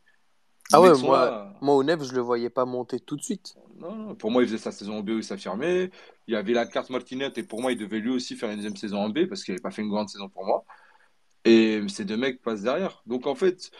Ah ouais, moi, là. moi au Nef, je le voyais pas monter tout de suite. Non, non, pour moi, il faisait sa saison en B où il s'affirmait. Il y avait la carte Martinet et pour moi, il devait lui aussi faire une deuxième saison en B parce qu'il n'avait pas fait une grande saison pour moi. Et ces deux mecs passent derrière. Donc en fait,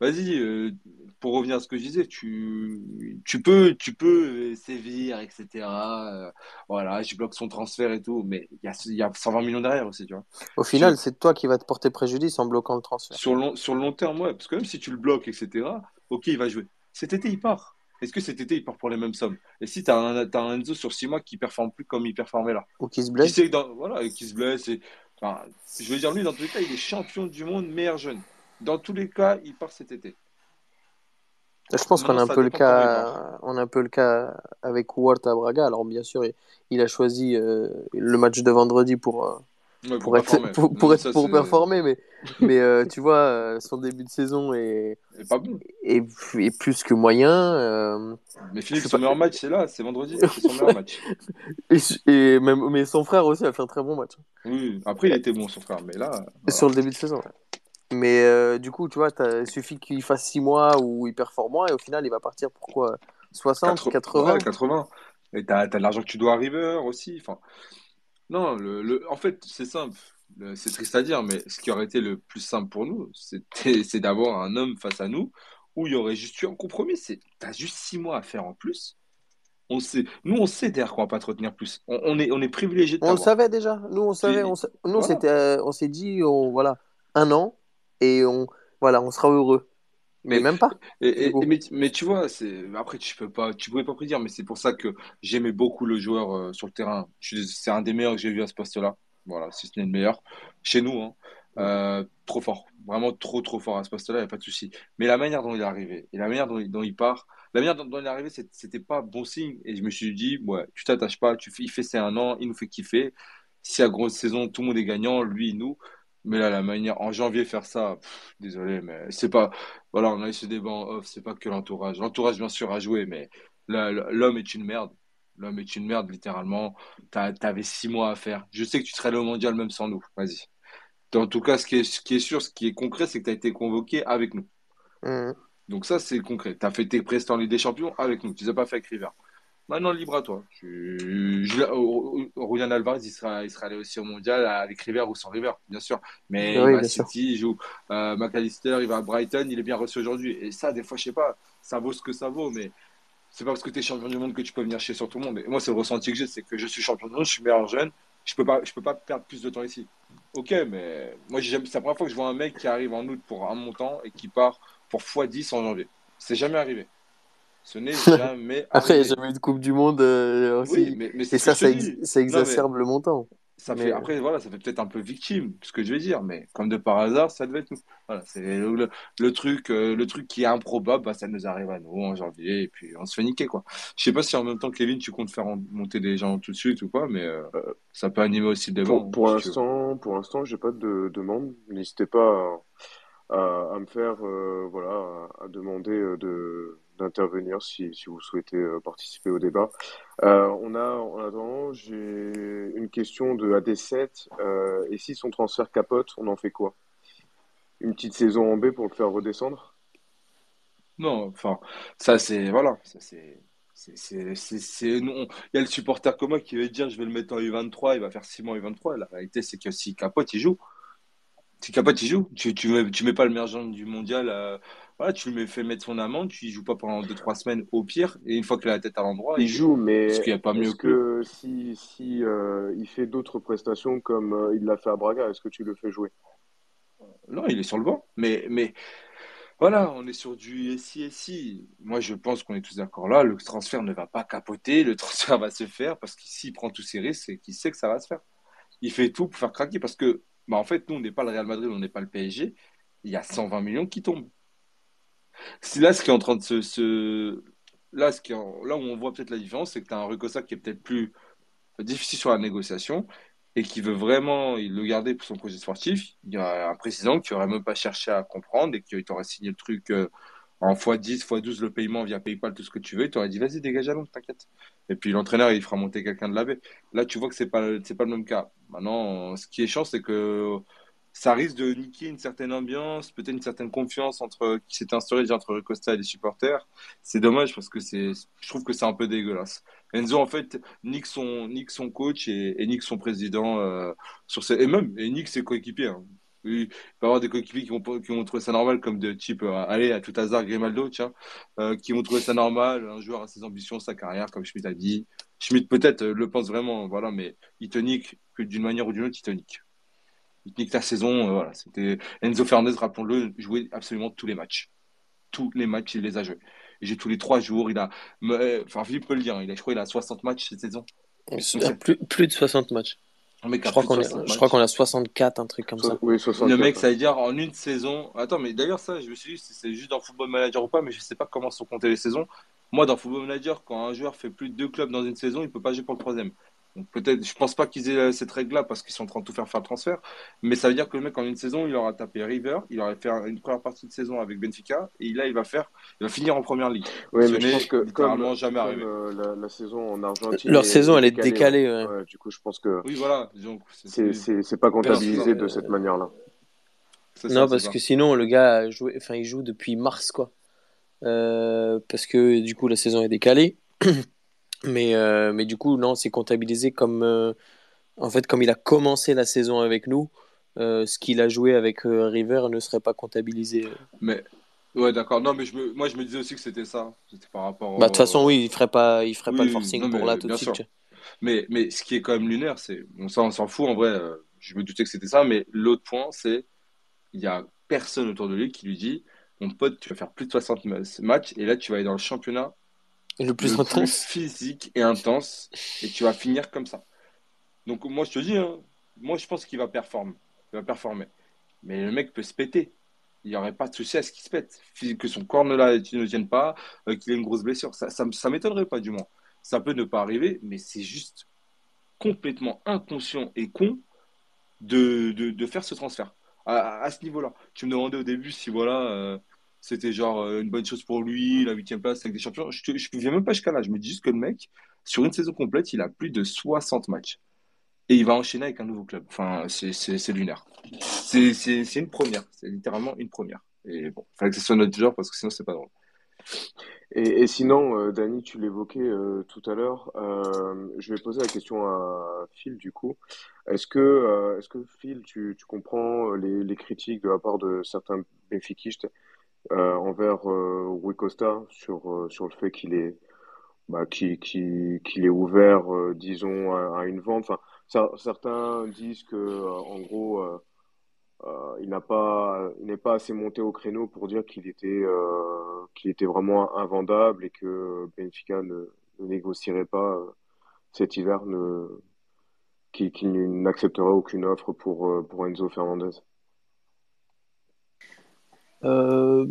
vas-y, euh, pour revenir à ce que je disais, tu, tu peux, tu peux euh, sévir, etc. Euh, voilà, je bloque son transfert et tout, mais il y y a 120 millions derrière aussi, tu vois. Au final, c'est toi qui vas te porter préjudice en bloquant le transfert. sur le long, sur le long terme, ouais, parce que même si tu le bloques, etc., ok, il va jouer. Cet été, il part. Est-ce que cet été, il part pour les mêmes sommes? Et si tu as un, t'as un Enzo sur six mois qui performe plus comme il performait là, Ou qui se blesse. dans, voilà, et qui se blesse, et, enfin, je veux dire, lui, dans tous les cas, il est champion du monde, meilleur jeune. Dans tous les cas, il part cet été. Je pense qu'on a un peu le cas, on a un peu le cas avec Ward à Braga. Alors bien sûr, il, il a choisi euh, le match de vendredi pour euh, Ouais, pour pour être performer. <laughs> pour, Non, pour mais être ça, pour c'est performer, mais <laughs> mais euh, tu vois, son début de saison est c'est pas bon. est, est plus que moyen. euh, Mais Philippe, son pas. meilleur match, c'est là, c'est vendredi, c'est son meilleur match. <laughs> Et, et même mais son frère aussi a fait un très bon match Oui, après, il était bon, son frère, mais là, sur le début de saison. ouais. Mais euh, du coup, tu vois, il suffit qu'il fasse 6 mois où il performe moins et au final, il va partir pour quoi 60, 80, 80? ouais, 80. Et t'as, t'as de l'argent que tu dois à River aussi. Enfin, non, le, le- en fait, c'est simple. Le- C'est triste à dire, mais ce qui aurait été le plus simple pour nous, c'est d'avoir un homme face à nous où il y aurait juste eu un compromis. C'est, t'as juste six mois à faire en plus. On sait, nous, on sait d'ailleurs qu'on va pas te retenir plus. On, on est, on est privilégié de On le savait déjà. Nous, on savait. On, nous, voilà. euh, on s'est dit, on, voilà, un an et on, voilà, on sera heureux. Mais Mais, même pas, et, et- mais, mais tu vois, c'est, après, tu peux pas, tu pouvais pas prédire, mais c'est pour ça que j'aimais beaucoup le joueur euh, sur le terrain. C'est un des meilleurs que j'ai vu à ce poste-là. Voilà, si ce n'est le meilleur. Chez nous, hein. Euh, trop fort. Vraiment trop, trop fort à ce poste-là, il n'y a pas de souci. Mais la manière dont il est arrivé et la manière dont, il- dont il part, la manière dont, dont il est arrivé, c'est- c'était pas bon signe. Et je me suis dit, ouais, tu t'attaches pas, tu il fait ses un an, il nous fait kiffer. Si à grosse saison, tout le monde est gagnant, lui, nous. Mais là, la manière, en janvier, faire ça, pff, désolé, mais c'est pas, voilà, on a eu ce débat en off, c'est pas que l'entourage. L'entourage, bien sûr, a joué, mais l'homme est une merde. L'homme est une merde, littéralement. T'as- T'avais six mois à faire. Je sais que tu serais allé au mondial même sans nous. Vas-y. En tout cas, ce qui est, ce qui est sûr, ce qui est concret, c'est que tu as été convoqué avec nous. Mhm. Donc ça, c'est concret. Tu as fait tes prestes en Ligue des Champions avec nous. Tu les as pas fait avec River. Maintenant, libre à toi. Je- Ro- Ro- Julian Alvarez, il sera, il sera allé aussi au mondial avec River ou sans River, bien sûr. Mais il Oui, va à. City, il joue euh, McAllister, il va à Brighton, il est bien reçu aujourd'hui. Et ça, des fois, je sais pas, ça vaut ce que ça vaut, mais c'est pas parce que tu es champion du monde que tu peux venir chier sur tout le monde. Et moi, c'est le ressenti que j'ai, c'est que je suis champion du monde, je suis meilleur jeune, je peux pas, je peux pas perdre plus de temps ici. Ok, mais moi, c'est la première fois que je vois un mec qui arrive en août pour un montant et qui part pour x10 en janvier. C'est jamais arrivé. Ce n'est jamais <laughs> Après, il n'y a jamais eu de Coupe du Monde euh, aussi. Oui, mais, mais et ça, ça, ça, exacerbe le montant. Ça fait, Après, voilà, ça fait peut-être un peu victime, ce que je vais dire, mais comme de par hasard, ça devait être nous. Voilà, c'est le, truc, euh, le truc qui est improbable, bah, ça nous arrive à nous en janvier, et puis on se fait niquer, quoi. Je sais pas si en même temps, Kevin, tu comptes faire monter des gens tout de suite ou pas, mais euh, ça peut animer aussi le débat. Pour, pour l'instant, pour l'instant, j'ai pas de demande. N'hésitez pas à, à, me faire, voilà, à demander de d'intervenir si, si, vous souhaitez euh, participer au débat. Euh, on a, en attendant, j'ai une question de AD7. Euh, et si son transfert capote, on en fait quoi? Une petite saison en B pour le faire redescendre? Non, enfin, ça c'est. Voilà, ça c'est. C'est, non. Il y a le supporter comme moi qui va dire je vais le mettre en U23, il va faire 6 mois U23. La réalité, c'est que s'il capote, il joue. S'il capote, il joue. Tu, tu, mets, tu mets pas le meilleur du mondial voilà, tu lui fais mettre son amende, tu ne joues pas pendant 2-3 semaines au pire, et une fois qu'il a la tête à l'endroit, il, joue. Mais est-ce qu'il n'y a pas mieux que, si, si euh, il fait d'autres prestations comme euh, il l'a fait à Braga, est-ce que tu le fais jouer? Non, il est sur le banc. Mais, mais voilà, on est sur du SI SI. Moi, je pense qu'on est tous d'accord là. Le transfert ne va pas capoter, le <laughs> transfert va se faire parce qu'ici, il prend tous ses risques et qu'il sait que ça va se faire. Il fait tout pour faire craquer parce que, bah, en fait, nous, on n'est pas le Real Madrid, on n'est pas le PSG. Il y a 120 millions qui tombent. Si là, ce qui est en train de se. Là, ce qui là où on voit peut-être la différence, c'est que tu as un Rucosa qui est peut-être plus difficile sur la négociation et qui veut vraiment le garder pour son projet sportif. Il y a un président qui n'aurait même pas cherché à comprendre et qui t'aurait signé le truc euh, en x10, x12 le paiement via PayPal, tout ce que tu veux. Il t'aurait dit vas-y, dégage à t'inquiète. Et puis l'entraîneur, il fera monter quelqu'un de la baie. Là, tu vois que ce n'est pas, pas le même cas. Maintenant, ce qui est chiant, c'est que ça risque de niquer une certaine ambiance, peut-être une certaine confiance entre qui s'est instaurée entre Costa et les supporters. C'est dommage parce que c'est, je trouve que c'est un peu dégueulasse. Enzo en fait nique son, nique son coach et, nique son président euh, et même et nique ses coéquipiers. Hein. Il peut y avoir des coéquipiers qui vont, qui vont trouver ça normal, comme de type, euh, allez, à tout hasard, Grimaldo, tiens, euh, qui vont trouver ça normal, un joueur a ses ambitions, sa carrière, comme Schmidt a dit. Schmidt peut-être euh, le pense vraiment, voilà, mais il te nique, d'une manière ou d'une autre, il te nique il nique ta saison. Euh, voilà, c'était Enzo Fernandez, rappelons-le, jouait absolument tous les matchs. Tous les matchs, il les a joués. J'ai tous les trois jours, il a. Enfin, Philippe peut le dire, il a, je crois il a 60 matchs cette saison. Plus, plus de 60 matchs. Je crois qu'on je crois qu'on a 64, un truc comme ça. Oui, 64, le mec, ça veut dire en une saison. Attends, mais d'ailleurs, ça, je me suis dit, c'est juste dans Football Manager ou pas, mais je sais pas comment sont comptées les saisons. Moi, dans Football Manager, quand un joueur fait plus de deux clubs dans une saison, il peut pas jouer pour le troisième. Donc peut-être, je pense pas qu'ils aient cette règle-là parce qu'ils sont en train de tout faire faire le transfert, mais ça veut dire que le mec en une saison, il aura tapé River, il aurait fait une première partie de saison avec Benfica, et là il va faire, il va finir en première ligue. Oui, mais je pense que comme, jamais arrivé. Euh, la, saison en Argentine, leur saison elle est décalée. ouais. du coup, je pense que oui, voilà, c'est pas comptabilisé de cette manière-là. Non, parce que sinon le gars a joué, enfin il joue depuis mars quoi, euh, parce que du coup la saison est décalée. <clears throat> Mais, euh, mais du coup, non, c'est comptabilisé comme, euh, en fait, comme il a commencé la saison avec nous, euh, ce qu'il a joué avec River ne serait pas comptabilisé. Mais ouais, d'accord. Non, mais je me, moi, je me disais aussi que c'était ça. C'était par rapport. Bah, de toute façon, oui, il ferait pas, il ferait pas le forcing pour là tout de suite. Mais, mais ce qui est quand même lunaire, c'est, bon, ça, on s'en fout en vrai. je me doutais que c'était ça, mais l'autre point, c'est, il y a personne autour de lui qui lui dit, mon pote, tu vas faire plus de 60 matchs et là, tu vas aller dans le championnat le plus intense. physique et intense. Et tu vas finir comme ça. Donc, moi, je te dis, hein, moi, je pense qu'il va performer. Il va performer. Mais le mec peut se péter. Il n'y aurait pas de souci à ce qu'il se pète. Que son corps ne, la, ne tienne pas, euh, qu'il ait une grosse blessure. Ça ne ça, m'étonnerait pas, du moins. Ça peut ne pas arriver, mais c'est juste complètement inconscient et con de, de, de faire ce transfert. À, à ce niveau-là. Tu me demandais au début si, voilà. Euh, c'était genre euh, une bonne chose pour lui, la huitième place avec des champions. Je ne viens même pas jusqu'à là. Je me dis juste que le mec, sur une saison complète, il a plus de 60 matchs. Et il va enchaîner avec un nouveau club. Enfin, c'est lunaire. C'est une première. C'est littéralement une première. Et bon, il fallait que ce soit notre genre parce que sinon, c'est pas drôle. Et, sinon, euh, Dani, tu l'évoquais euh, tout à l'heure. je vais poser la question à Phil, du coup. Est-ce que, est que Phil, tu, tu comprends les, critiques de la part de certains bénéficistes euh, envers euh, Rui Costa sur, euh, sur le fait qu'il est bah, est ouvert, euh, disons, à, une vente. Enfin, cer- certains disent que, euh, en gros, euh, euh, il il n'est pas assez monté au créneau pour dire qu'il était, euh, était vraiment invendable et que Benfica ne, négocierait pas euh, cet hiver, qu'il, n'accepterait aucune offre pour, euh, pour Enzo Fernandez. Euh,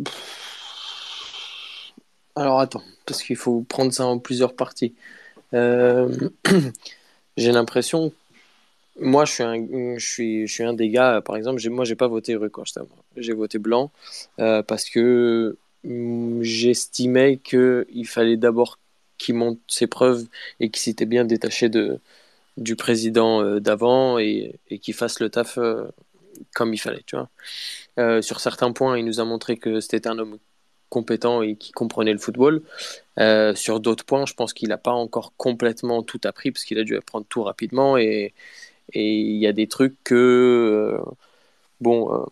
Alors attends, parce qu'il faut prendre ça en plusieurs parties. Euh, <clears throat> J'ai l'impression, moi je suis un, des gars, par exemple, moi j'ai pas voté Costa, moi. J'ai voté blanc euh, parce que hum, j'estimais que il fallait d'abord qu'il monte ses preuves et qu'il s'était bien détaché de, du président d'avant et, qu'il fasse le taf comme il fallait, tu vois. Euh, sur certains points, il nous a montré que c'était un homme compétent et qui comprenait le football. Euh, sur d'autres points, je pense qu'il n'a pas encore complètement tout appris parce qu'il a dû apprendre tout rapidement et il y a des trucs que euh, bon,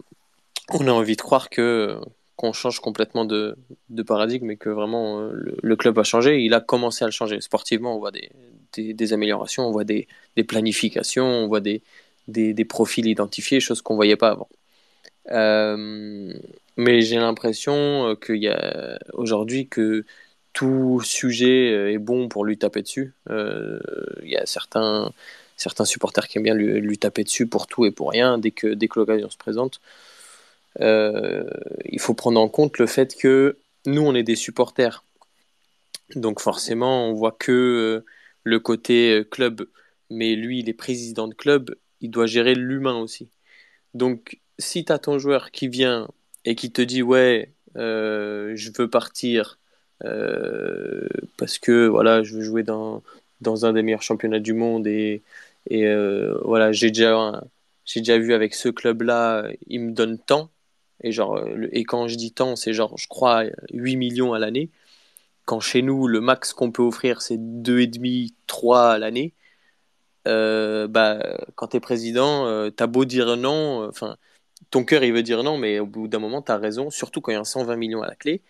on a envie de croire que qu'on change complètement de, de paradigme et que vraiment le, le club a changé. Il a commencé à le changer. Sportivement, on voit des, des, des améliorations, on voit des, des planifications, on voit des, des, des profils identifiés, choses qu'on voyait pas avant. Euh, mais j'ai l'impression euh, qu'il y a aujourd'hui que tout sujet euh, est bon pour lui taper dessus. Il y a certains, certains supporters qui aiment bien lui, taper dessus pour tout et pour rien dès que, dès que l'occasion se présente. Il faut prendre en compte le fait que nous, on est des supporters. Donc forcément, on voit que le côté club, mais lui, il est président de club, il doit gérer l'humain aussi. Donc, si tu as ton joueur qui vient et qui te dit ouais, euh, je veux partir euh, parce que voilà, je veux jouer dans, dans un des meilleurs championnats du monde et, euh, voilà, j'ai déjà, j'ai déjà vu avec ce club-là, il me donne tant. Et, genre, et quand je dis tant, c'est genre, je crois, 8 millions à l'année. Quand chez nous, le max qu'on peut offrir, c'est deux et demi, 3 à l'année. Euh, bah, quand tu es président, euh, t'as beau dire non, euh, enfin, ton cœur il veut dire non, mais au bout d'un moment, tu as raison, surtout quand il y a 120 millions à la clé.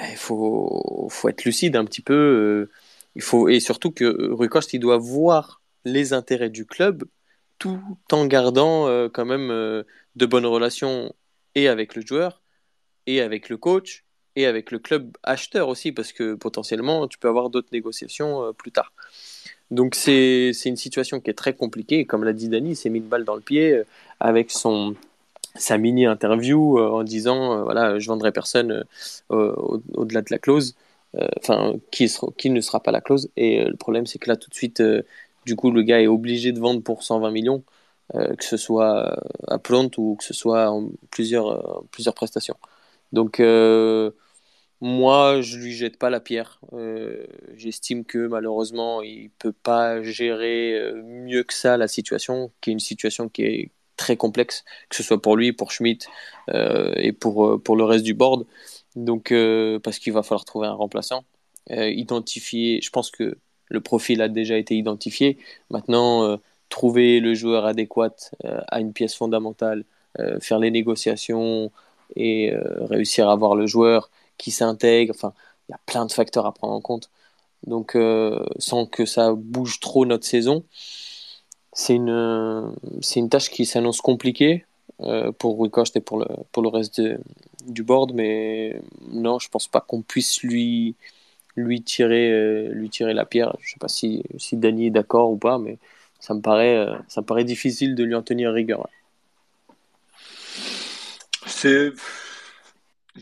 Il faut, faut être lucide un petit peu. euh, il faut, et surtout que Rui il doit voir les intérêts du club tout en gardant quand même de bonnes relations et avec le joueur, et avec le coach, et avec le club acheteur aussi, parce que potentiellement, tu peux avoir d'autres négociations plus tard. Donc c'est une situation qui est très compliquée. Comme l'a dit Dani, il s'est mis une balle dans le pied euh, avec son sa mini interview euh, en disant euh, voilà je vendrai personne au- au-delà de la clause. Enfin qui qui ne sera pas la clause. Et le problème c'est que là tout de suite du coup le gars est obligé de vendre pour 120 millions, que ce soit à Plante ou que ce soit en plusieurs plusieurs prestations. Donc moi, je lui jette pas la pierre. Euh, j'estime que malheureusement, il peut pas gérer euh, mieux que ça la situation, qui est une situation qui est très complexe, que ce soit pour lui, pour Schmidt euh, et pour, pour le reste du board. Donc, parce qu'il va falloir trouver un remplaçant. Identifier, je pense que le profil a déjà été identifié. Maintenant, trouver le joueur adéquat à une pièce fondamentale, faire les négociations et réussir à avoir le joueur qui s'intègre. Enfin, il y a plein de facteurs à prendre en compte. Donc, euh, sans que ça bouge trop notre saison, c'est une, euh, tâche qui s'annonce compliquée euh, pour Rui et pour le, reste du board. Mais non, je pense pas qu'on puisse lui, tirer, lui tirer la pierre. Je sais pas si, si Danny est d'accord ou pas, mais ça me paraît, ça me paraît difficile de lui en tenir rigueur. C'est.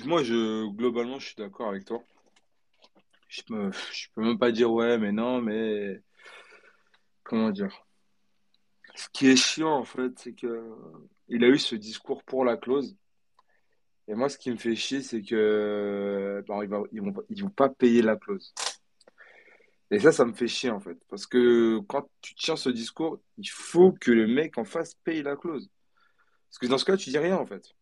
Moi, je, globalement, je suis d'accord avec toi. Je me, je peux même pas dire ouais, mais non, mais comment dire? Ce qui est chiant, en fait, c'est que il a eu ce discours pour la clause. Et moi, ce qui me fait chier, c'est que bon, vont, ils vont, ils vont pas payer la clause. Et ça, ça me fait chier, en fait. Parce que quand tu tiens ce discours, il faut que le mec en face paye la clause. Parce que dans ce cas, tu dis rien, en fait.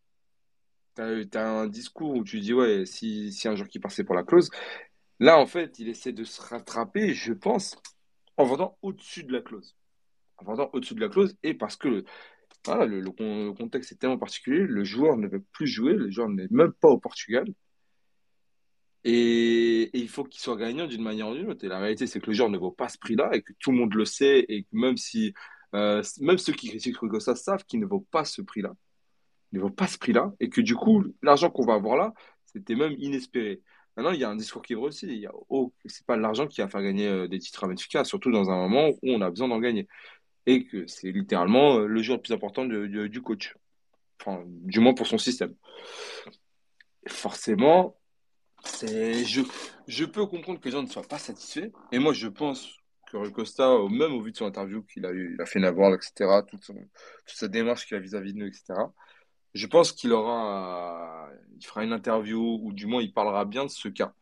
T'as, t'as un discours où tu dis, ouais, si, un jour qui passait pour la clause, là, en fait, il essaie de se rattraper, je pense, en vendant au-dessus de la clause. En vendant au-dessus de la clause, et parce que le, le con- le contexte est tellement particulier, le joueur ne veut plus jouer, le joueur n'est même pas au Portugal, Et, il faut qu'il soit gagnant d'une manière ou d'une autre. Et la réalité, c'est que le joueur ne vaut pas ce prix-là et que tout le monde le sait. Et même si, euh, même ceux qui critiquent Rui Costa savent qu'il ne vaut pas ce prix-là. Ne vaut pas ce prix-là. Et que du coup, l'argent qu'on va avoir là, c'était même inespéré. Maintenant, il y a un discours qui est aussi. C'est pas l'argent qui va faire gagner euh, des titres à Benfica, surtout dans un moment où on a besoin d'en gagner. Et que c'est littéralement euh, le joueur le plus important du coach. Enfin, du moins pour son système. forcément, je, peux comprendre que les gens ne soient pas satisfaits. Et moi, je pense que Rui Costa, même au vu de son interview qu'il a fait Navarre, etc., toute sa démarche qu'il a vis-à-vis de nous, etc., je pense qu'il aura, il fera une interview ou du moins il parlera bien de ce cas.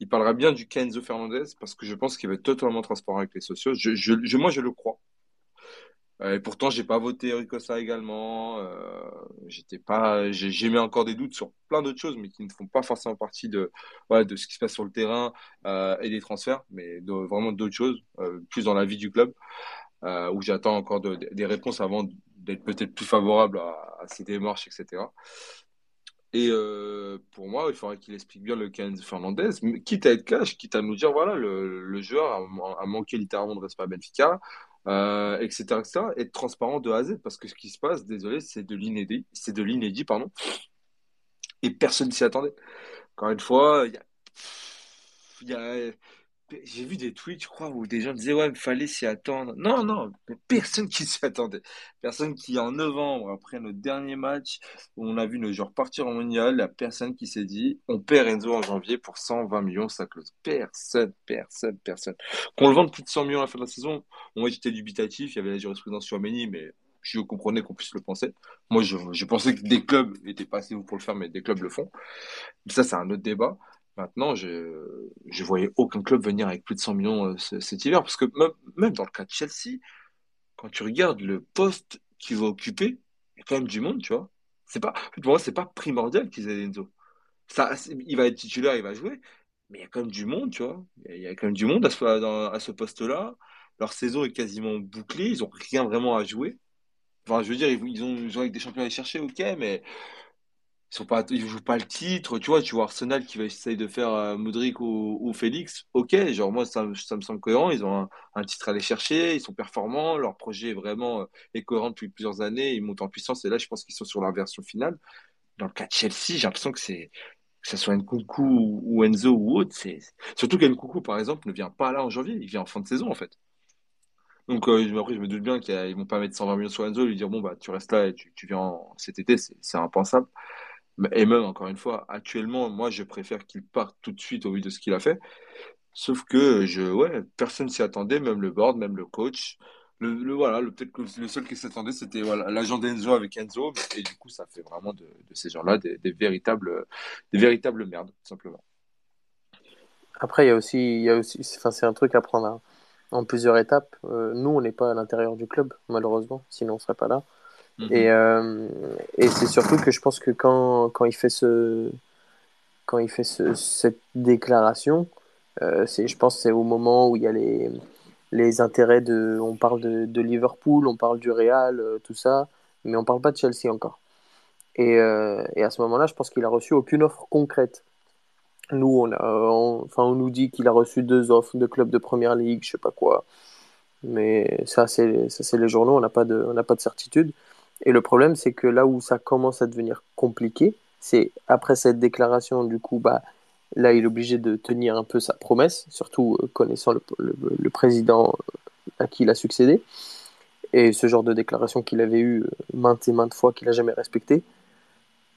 Il parlera bien du Kenzo Fernandez parce que je pense qu'il va être totalement transparent avec les sociaux. Moi, je le crois. Euh, et pourtant, j'ai pas voté Ricossa également. Euh, j'étais pas, encore des doutes sur plein d'autres choses, mais qui ne font pas forcément partie de, ouais, de ce qui se passe sur le terrain euh, et des transferts, mais vraiment d'autres choses, euh, plus dans la vie du club, où j'attends encore de, des réponses avant d'être peut-être plus favorable à, à, ces démarches, etc. Et euh, pour moi, il faudrait qu'il explique bien le Kenzo Fernandez, quitte à être cash, quitte à nous dire voilà, le, joueur a, manqué littéralement de respect à Benfica, euh, etc., etc., être transparent de A à Z, parce que ce qui se passe, désolé, c'est de l'inédit, c'est de l'inédit, pardon, et personne s'y attendait. Encore une fois, il y a j'ai vu des tweets, je crois, où des gens disaient, ouais, il fallait s'y attendre. Non, non, personne qui <laughs> s'y attendait. Personne qui, en novembre, après notre dernier match, où on a vu nos joueurs partir en mondial, la personne qui s'est dit, on perd Enzo en janvier pour 120 millions, ça close. Personne, personne, personne. Qu'on le vende plus de 100 millions à la fin de la saison, moi j'étais dubitatif, il y avait la jurisprudence sur Meni, mais je comprenais qu'on puisse le penser. Moi, je, pensais que des clubs étaient pas assez pour le faire, mais des clubs le font. Ça, c'est un autre débat. Maintenant, je ne voyais aucun club venir avec plus de 100 millions euh, cet hiver. Parce que même, même, dans le cas de Chelsea, quand tu regardes le poste qu'il va occuper, il y a quand même du monde, tu vois. Pas, pour moi, c'est pas primordial qu'ils aient Enzo. Ça, il va être titulaire, il va jouer, mais il y a quand même du monde, tu vois. Il y a quand même du monde à ce, ce poste-là. Leur saison est quasiment bouclée, ils n'ont rien vraiment à jouer. Enfin, je veux dire, ils, ont joué avec des champions à aller chercher, ok, mais ils sont pas, ils jouent pas le titre, tu vois, tu vois Arsenal qui va essayer de faire euh, ou, ou, Félix, ok, genre moi ça, ça, me semble cohérent, ils ont un, titre à aller chercher, ils sont performants, leur projet est vraiment euh, cohérent depuis plusieurs années, ils montent en puissance et là je pense qu'ils sont sur leur version finale. Dans le cas de Chelsea, j'ai l'impression que c'est que ce soit Nkunku ou, Enzo ou autre, c'est surtout qu'Nkunku par exemple ne vient pas là en janvier, il vient en fin de saison en fait. Donc euh, après je me doute bien qu'ils vont pas mettre 120 millions sur Enzo et lui dire bon bah tu restes là et tu, tu viens cet été, c'est impensable. Et même, encore une fois, actuellement, moi, je préfère qu'il parte tout de suite au vu de ce qu'il a fait. Sauf que je, ouais, personne s'y attendait, même le board, même le coach. Le, voilà, le, seul qui s'attendait, c'était voilà, l'agent d'Enzo avec Enzo. Et du coup, ça fait vraiment de, ces gens-là des, véritables, des véritables merdes, tout simplement. Après, il y a aussi, aussi c'est un truc à prendre en plusieurs étapes. Euh, nous, on n'est pas à l'intérieur du club, malheureusement, sinon on ne serait pas là. Mhm. Et, euh, et c'est surtout que je pense que quand, quand il fait, ce, quand il fait ce, cette déclaration, euh, je pense que c'est au moment où il y a les, les intérêts de. On parle de, de Liverpool, on parle du Real, euh, tout ça, mais on parle pas de Chelsea encore. Et, euh, et à ce moment-là, je pense qu'il a reçu aucune offre concrète. Nous, on, a, enfin, on nous dit qu'il a reçu deux offres de clubs de première ligue, je sais pas quoi. Mais ça, c'est, les journaux, on n'a pas, de, on n'a pas de certitude. Et le problème, c'est que là où ça commence à devenir compliqué, c'est après cette déclaration, du coup, bah, là, il est obligé de tenir un peu sa promesse, surtout euh, connaissant le, le, président euh, à qui il a succédé, et ce genre de déclaration qu'il avait eu euh, maintes et maintes fois, qu'il n'a jamais respecté.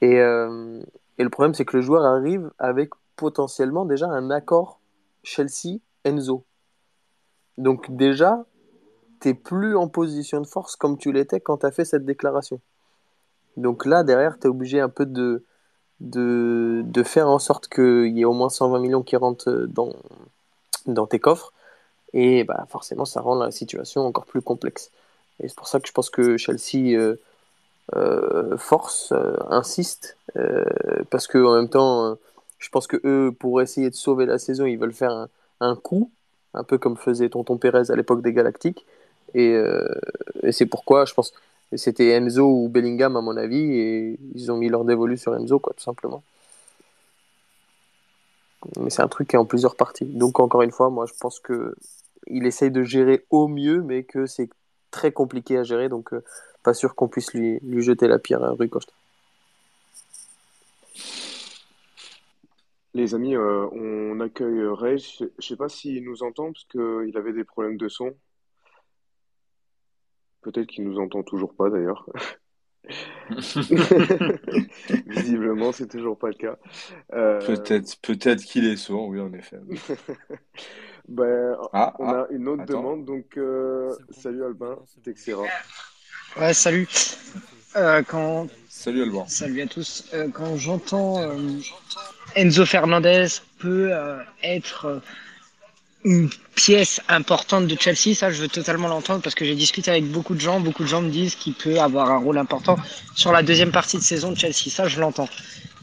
Et, et le problème, c'est que le joueur arrive avec potentiellement déjà un accord Chelsea-Enzo. Donc déjà, t'es plus en position de force comme tu l'étais quand tu as fait cette déclaration. Donc là, derrière, tu es obligé un peu de, de, de faire en sorte qu'il y ait au moins 120 millions qui rentrent dans, dans tes coffres. Et bah, forcément, ça rend la situation encore plus complexe. Et c'est pour ça que je pense que Chelsea euh, euh, force, euh, insiste, parce que en même temps, je pense que eux, pour essayer de sauver la saison, ils veulent faire un, un coup, un peu comme faisait Tonton Pérez à l'époque des Galactiques. Euh, et, c'est pourquoi je pense que c'était Enzo ou Bellingham à mon avis et ils ont mis leur dévolu sur Enzo quoi tout simplement. mais c'est un truc qui est en plusieurs parties. Donc encore une fois, moi je pense que il essaye de gérer au mieux, mais que c'est très compliqué à gérer, donc euh, pas sûr qu'on puisse lui, jeter la pierre à Costa. Les amis, euh, on accueille Ray. Je je sais pas s'il nous entend parce qu'il avait des problèmes de son. Peut-être qu'il nous entend toujours pas d'ailleurs. <laughs> <laughs> Visiblement, c'est toujours pas le cas. Euh, Peut-être, peut-être qu'il est sourd, oui, en effet. <laughs> ben, Ah, on ah, a une autre attends. demande, donc euh, salut Albin, Texera. Ouais, salut. Euh, quand... Salut Alban. Salut à tous. Euh, quand j'entends euh, Enzo Fernandez peut euh, être euh, une pièce importante de Chelsea, ça je veux totalement l'entendre parce que j'ai discuté avec beaucoup de gens. Beaucoup de gens me disent qu'il peut avoir un rôle important sur la deuxième partie de saison de Chelsea. Ça je l'entends.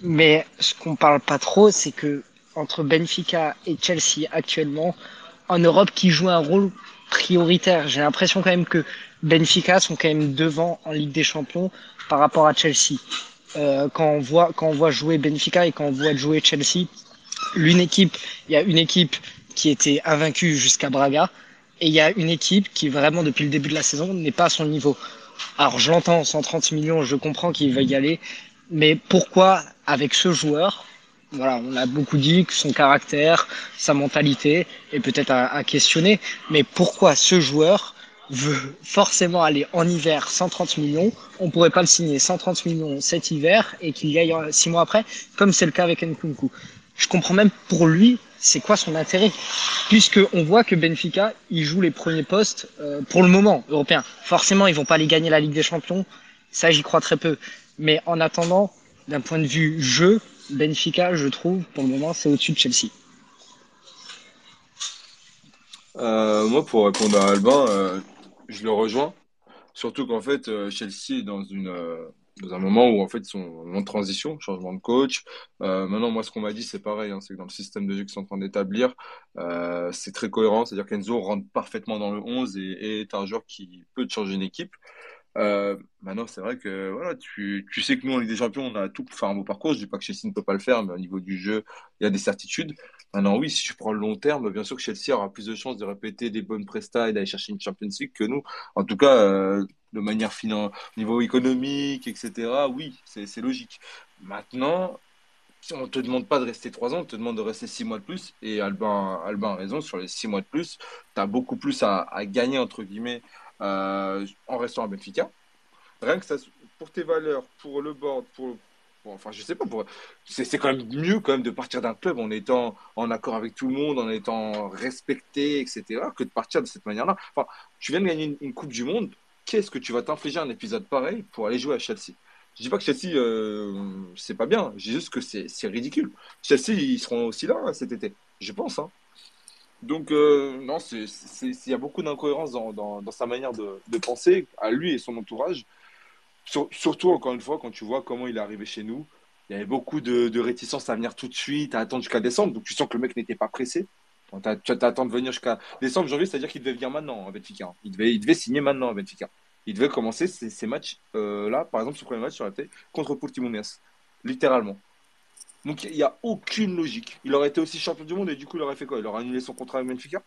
Mais ce qu'on parle pas trop, c'est que entre Benfica et Chelsea actuellement, en Europe, qui joue un rôle prioritaire. J'ai l'impression quand même que Benfica sont quand même devant en Ligue des Champions par rapport à Chelsea. Euh, quand on voit quand on voit jouer Benfica et quand on voit jouer Chelsea, l'une équipe, il y a une équipe qui était invaincue jusqu'à Braga et il y a une équipe qui vraiment depuis le début de la saison n'est pas à son niveau. Alors je l'entends, 130 millions, je comprends qu'il va y aller, mais pourquoi avec ce joueur voilà, on a beaucoup dit que son caractère, sa mentalité est peut-être à, à questionner, mais pourquoi ce joueur veut forcément aller en hiver 130 millions On pourrait pas le signer 130 millions cet hiver et qu'il y aille six mois après, comme c'est le cas avec Nkunku. Je comprends même pour lui, c'est quoi son intérêt Puisque on voit que Benfica, il joue les premiers postes euh, pour le moment européens. Forcément, ils vont pas aller gagner la Ligue des Champions, ça j'y crois très peu. Mais en attendant, d'un point de vue jeu, Benfica, je trouve, pour le moment, c'est au-dessus de Chelsea. Euh, moi, pour répondre à Albin, euh, je le rejoins. Surtout qu'en fait, euh, Chelsea est dans une, euh, dans un moment où en fait ils sont en transition, changement de coach. Euh, maintenant, moi, ce qu'on m'a dit, c'est pareil, hein, c'est que dans le système de jeu qu'ils sont en train d'établir, euh, c'est très cohérent. C'est-à-dire qu'Enzo rentre parfaitement dans le 11 et, est un joueur qui peut changer une équipe. Euh, maintenant, c'est vrai que voilà, tu, sais que nous, en Ligue des Champions, on a tout pour faire un beau parcours. Je dis pas que Chelsea ne peut pas le faire, mais au niveau du jeu, il y a des certitudes. Maintenant, oui, si tu prends le long terme, bien sûr que Chelsea aura plus de chances de répéter des bonnes prestats et d'aller chercher une Champions League que nous. En tout cas, euh, de manière finan niveau économique, etc., oui, c'est logique. Maintenant, on te demande pas de rester trois ans, on te demande de rester six mois de plus. Et Albin, Albin a raison, sur les six mois de plus, tu as beaucoup plus à, à gagner, entre guillemets, euh, en restant à Benfica. Rien que ça, pour tes valeurs, pour le board, pour, enfin, je sais pas, c'est quand même mieux quand même de partir d'un club en étant en accord avec tout le monde, en étant respecté, etc., que de partir de cette manière-là. Enfin, tu viens de gagner une, Coupe du Monde, qu'est-ce que tu vas t'infliger un épisode pareil pour aller jouer à Chelsea? Je dis pas que Chelsea, euh, c'est pas bien, je dis juste que c'est ridicule. Chelsea, ils seront aussi là hein, cet été, je pense, hein. Donc, euh, non, il y a beaucoup d'incohérences dans, dans, dans sa manière de penser, à lui et son entourage. Sur- surtout, encore une fois, quand tu vois comment il est arrivé chez nous, il y avait beaucoup de, de réticence à venir tout de suite, à attendre jusqu'à décembre. Donc, tu sens que le mec n'était pas pressé. Tu attends de venir jusqu'à décembre, janvier, c'est-à-dire qu'il devait venir maintenant à Benfica. Il devait, signer maintenant à Benfica. Il devait commencer ses, ses matchs, euh, par exemple, son premier match sur la tête contre Portimonense, littéralement. Donc, il n'y a aucune logique. Il aurait été aussi champion du monde et du coup, il aurait fait quoi? Il aurait annulé son contrat avec Benfica?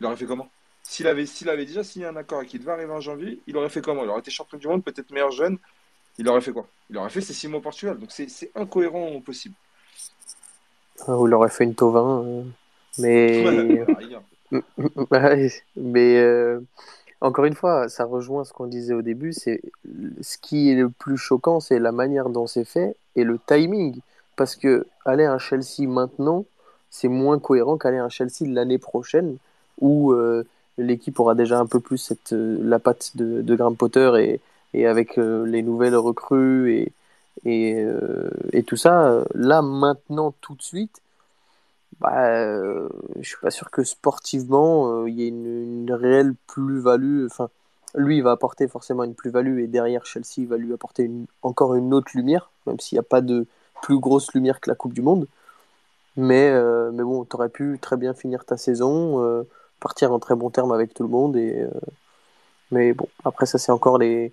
Il aurait fait comment? S'il avait, s'il avait déjà signé un accord et qu'il devait arriver en janvier, il aurait fait comment? Il aurait été champion du monde, peut-être meilleur jeune. Il aurait fait quoi? Il aurait fait ses six mois au Portugal. Donc c'est c'est incohérent au possible. Ou il aurait fait une Tovin. euh, Mais. <laughs> Ouais, mais euh, encore une fois, ça rejoint ce qu'on disait au début. C'est ce qui est le plus choquant, c'est la manière dont c'est fait et le timing. Parce que aller à un Chelsea maintenant, c'est moins cohérent qu'aller à un Chelsea l'année prochaine, où euh, l'équipe aura déjà un peu plus cette, euh, la patte de, de Graham Potter et, et avec euh, les nouvelles recrues et, et, euh, tout ça. Là, maintenant, tout de suite. Bah, euh, je suis pas sûr que sportivement il y ait une, réelle plus-value. Enfin, lui, il va apporter forcément une plus-value et derrière Chelsea, il va lui apporter encore une autre lumière, même s'il n'y a pas de plus grosse lumière que la Coupe du Monde. Mais, euh, mais bon, tu aurais pu très bien finir ta saison, partir en très bon terme avec tout le monde. Et, euh, mais bon, après, ça, c'est encore les.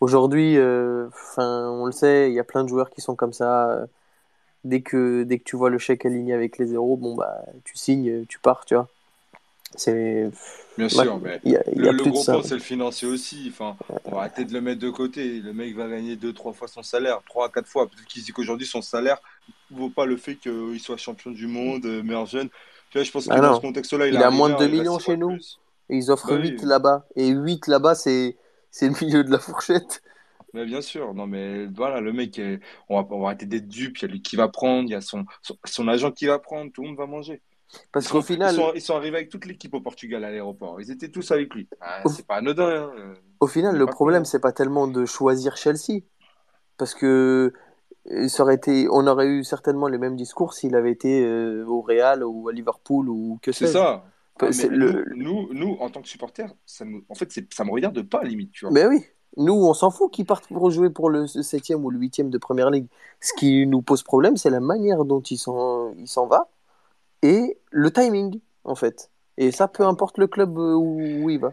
Aujourd'hui, euh, enfin, on le sait, il y a plein de joueurs qui sont comme ça. euh, dès que, dès que tu vois le chèque aligné avec les zéros, bon, bah, tu signes, tu pars, tu vois. C'est. Bien sûr, mais il y a, il y a le, plus gros point, c'est le financier aussi. Enfin, on va arrêter de le mettre de côté. Le mec va gagner deux, trois fois son salaire, trois à quatre fois. Peut-être qu'il dit qu'aujourd'hui, son salaire ne vaut pas le fait qu'il soit champion du monde, meilleur jeune. Tu vois, je pense que Ah dans ce contexte-là, il Il a moins de arrivé, 2 il millions chez nous. Et ils offrent Bah oui. 8 là-bas. Et 8 là-bas, c'est le milieu de la fourchette. Mais bien sûr, non mais voilà, le mec, est- on va, on va arrêter d'être dupe, il y a lui qui va prendre, il y a son, son, son agent qui va prendre, tout le monde va manger. Parce qu'au ils final, sont, ils sont arrivés avec toute l'équipe au Portugal à l'aéroport, ils étaient tous avec lui. Ah, c'est pas anodin, hein. euh, au final, le problème, c'est pas tellement de choisir Chelsea. Parce que euh, ça aurait été, on aurait eu certainement les mêmes discours s'il avait été euh, au Real ou à Liverpool ou que C'est sais-je. ça. Ah, C'est mais le, nous, nous, nous, en tant que supporters, ça nous, en fait, ça me regarde pas, limite, tu vois. Ben oui, nous, on s'en fout qu'ils partent pour jouer pour le septième ou le huitième de Première Ligue. Ce qui nous pose problème, c'est la manière dont il s'en, il s'en va et le timing, en fait. Et ça, peu importe le club euh, où, où il va.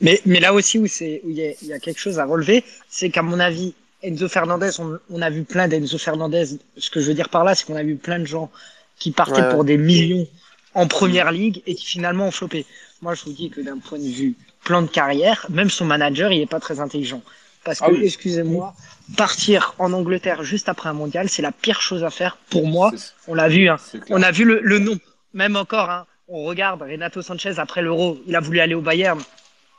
Mais, mais là aussi où y il y a quelque chose à relever, c'est qu'à mon avis, Enzo Fernandez, on, on a vu plein d'Enzo Fernandez. Ce que je veux dire par là, c'est qu'on a vu plein de gens qui partaient Ouais, pour des millions en première ligue et qui finalement ont flopé. Moi, je vous dis que d'un point de vue plan de carrière, même son manager, il est pas très intelligent. Parce que, Ah oui. excusez-moi, partir en Angleterre juste après un mondial, c'est la pire chose à faire pour moi. On l'a vu, hein. On a vu le, le nom. Même encore, hein, on regarde Renato Sanchez après l'Euro, il a voulu aller au Bayern.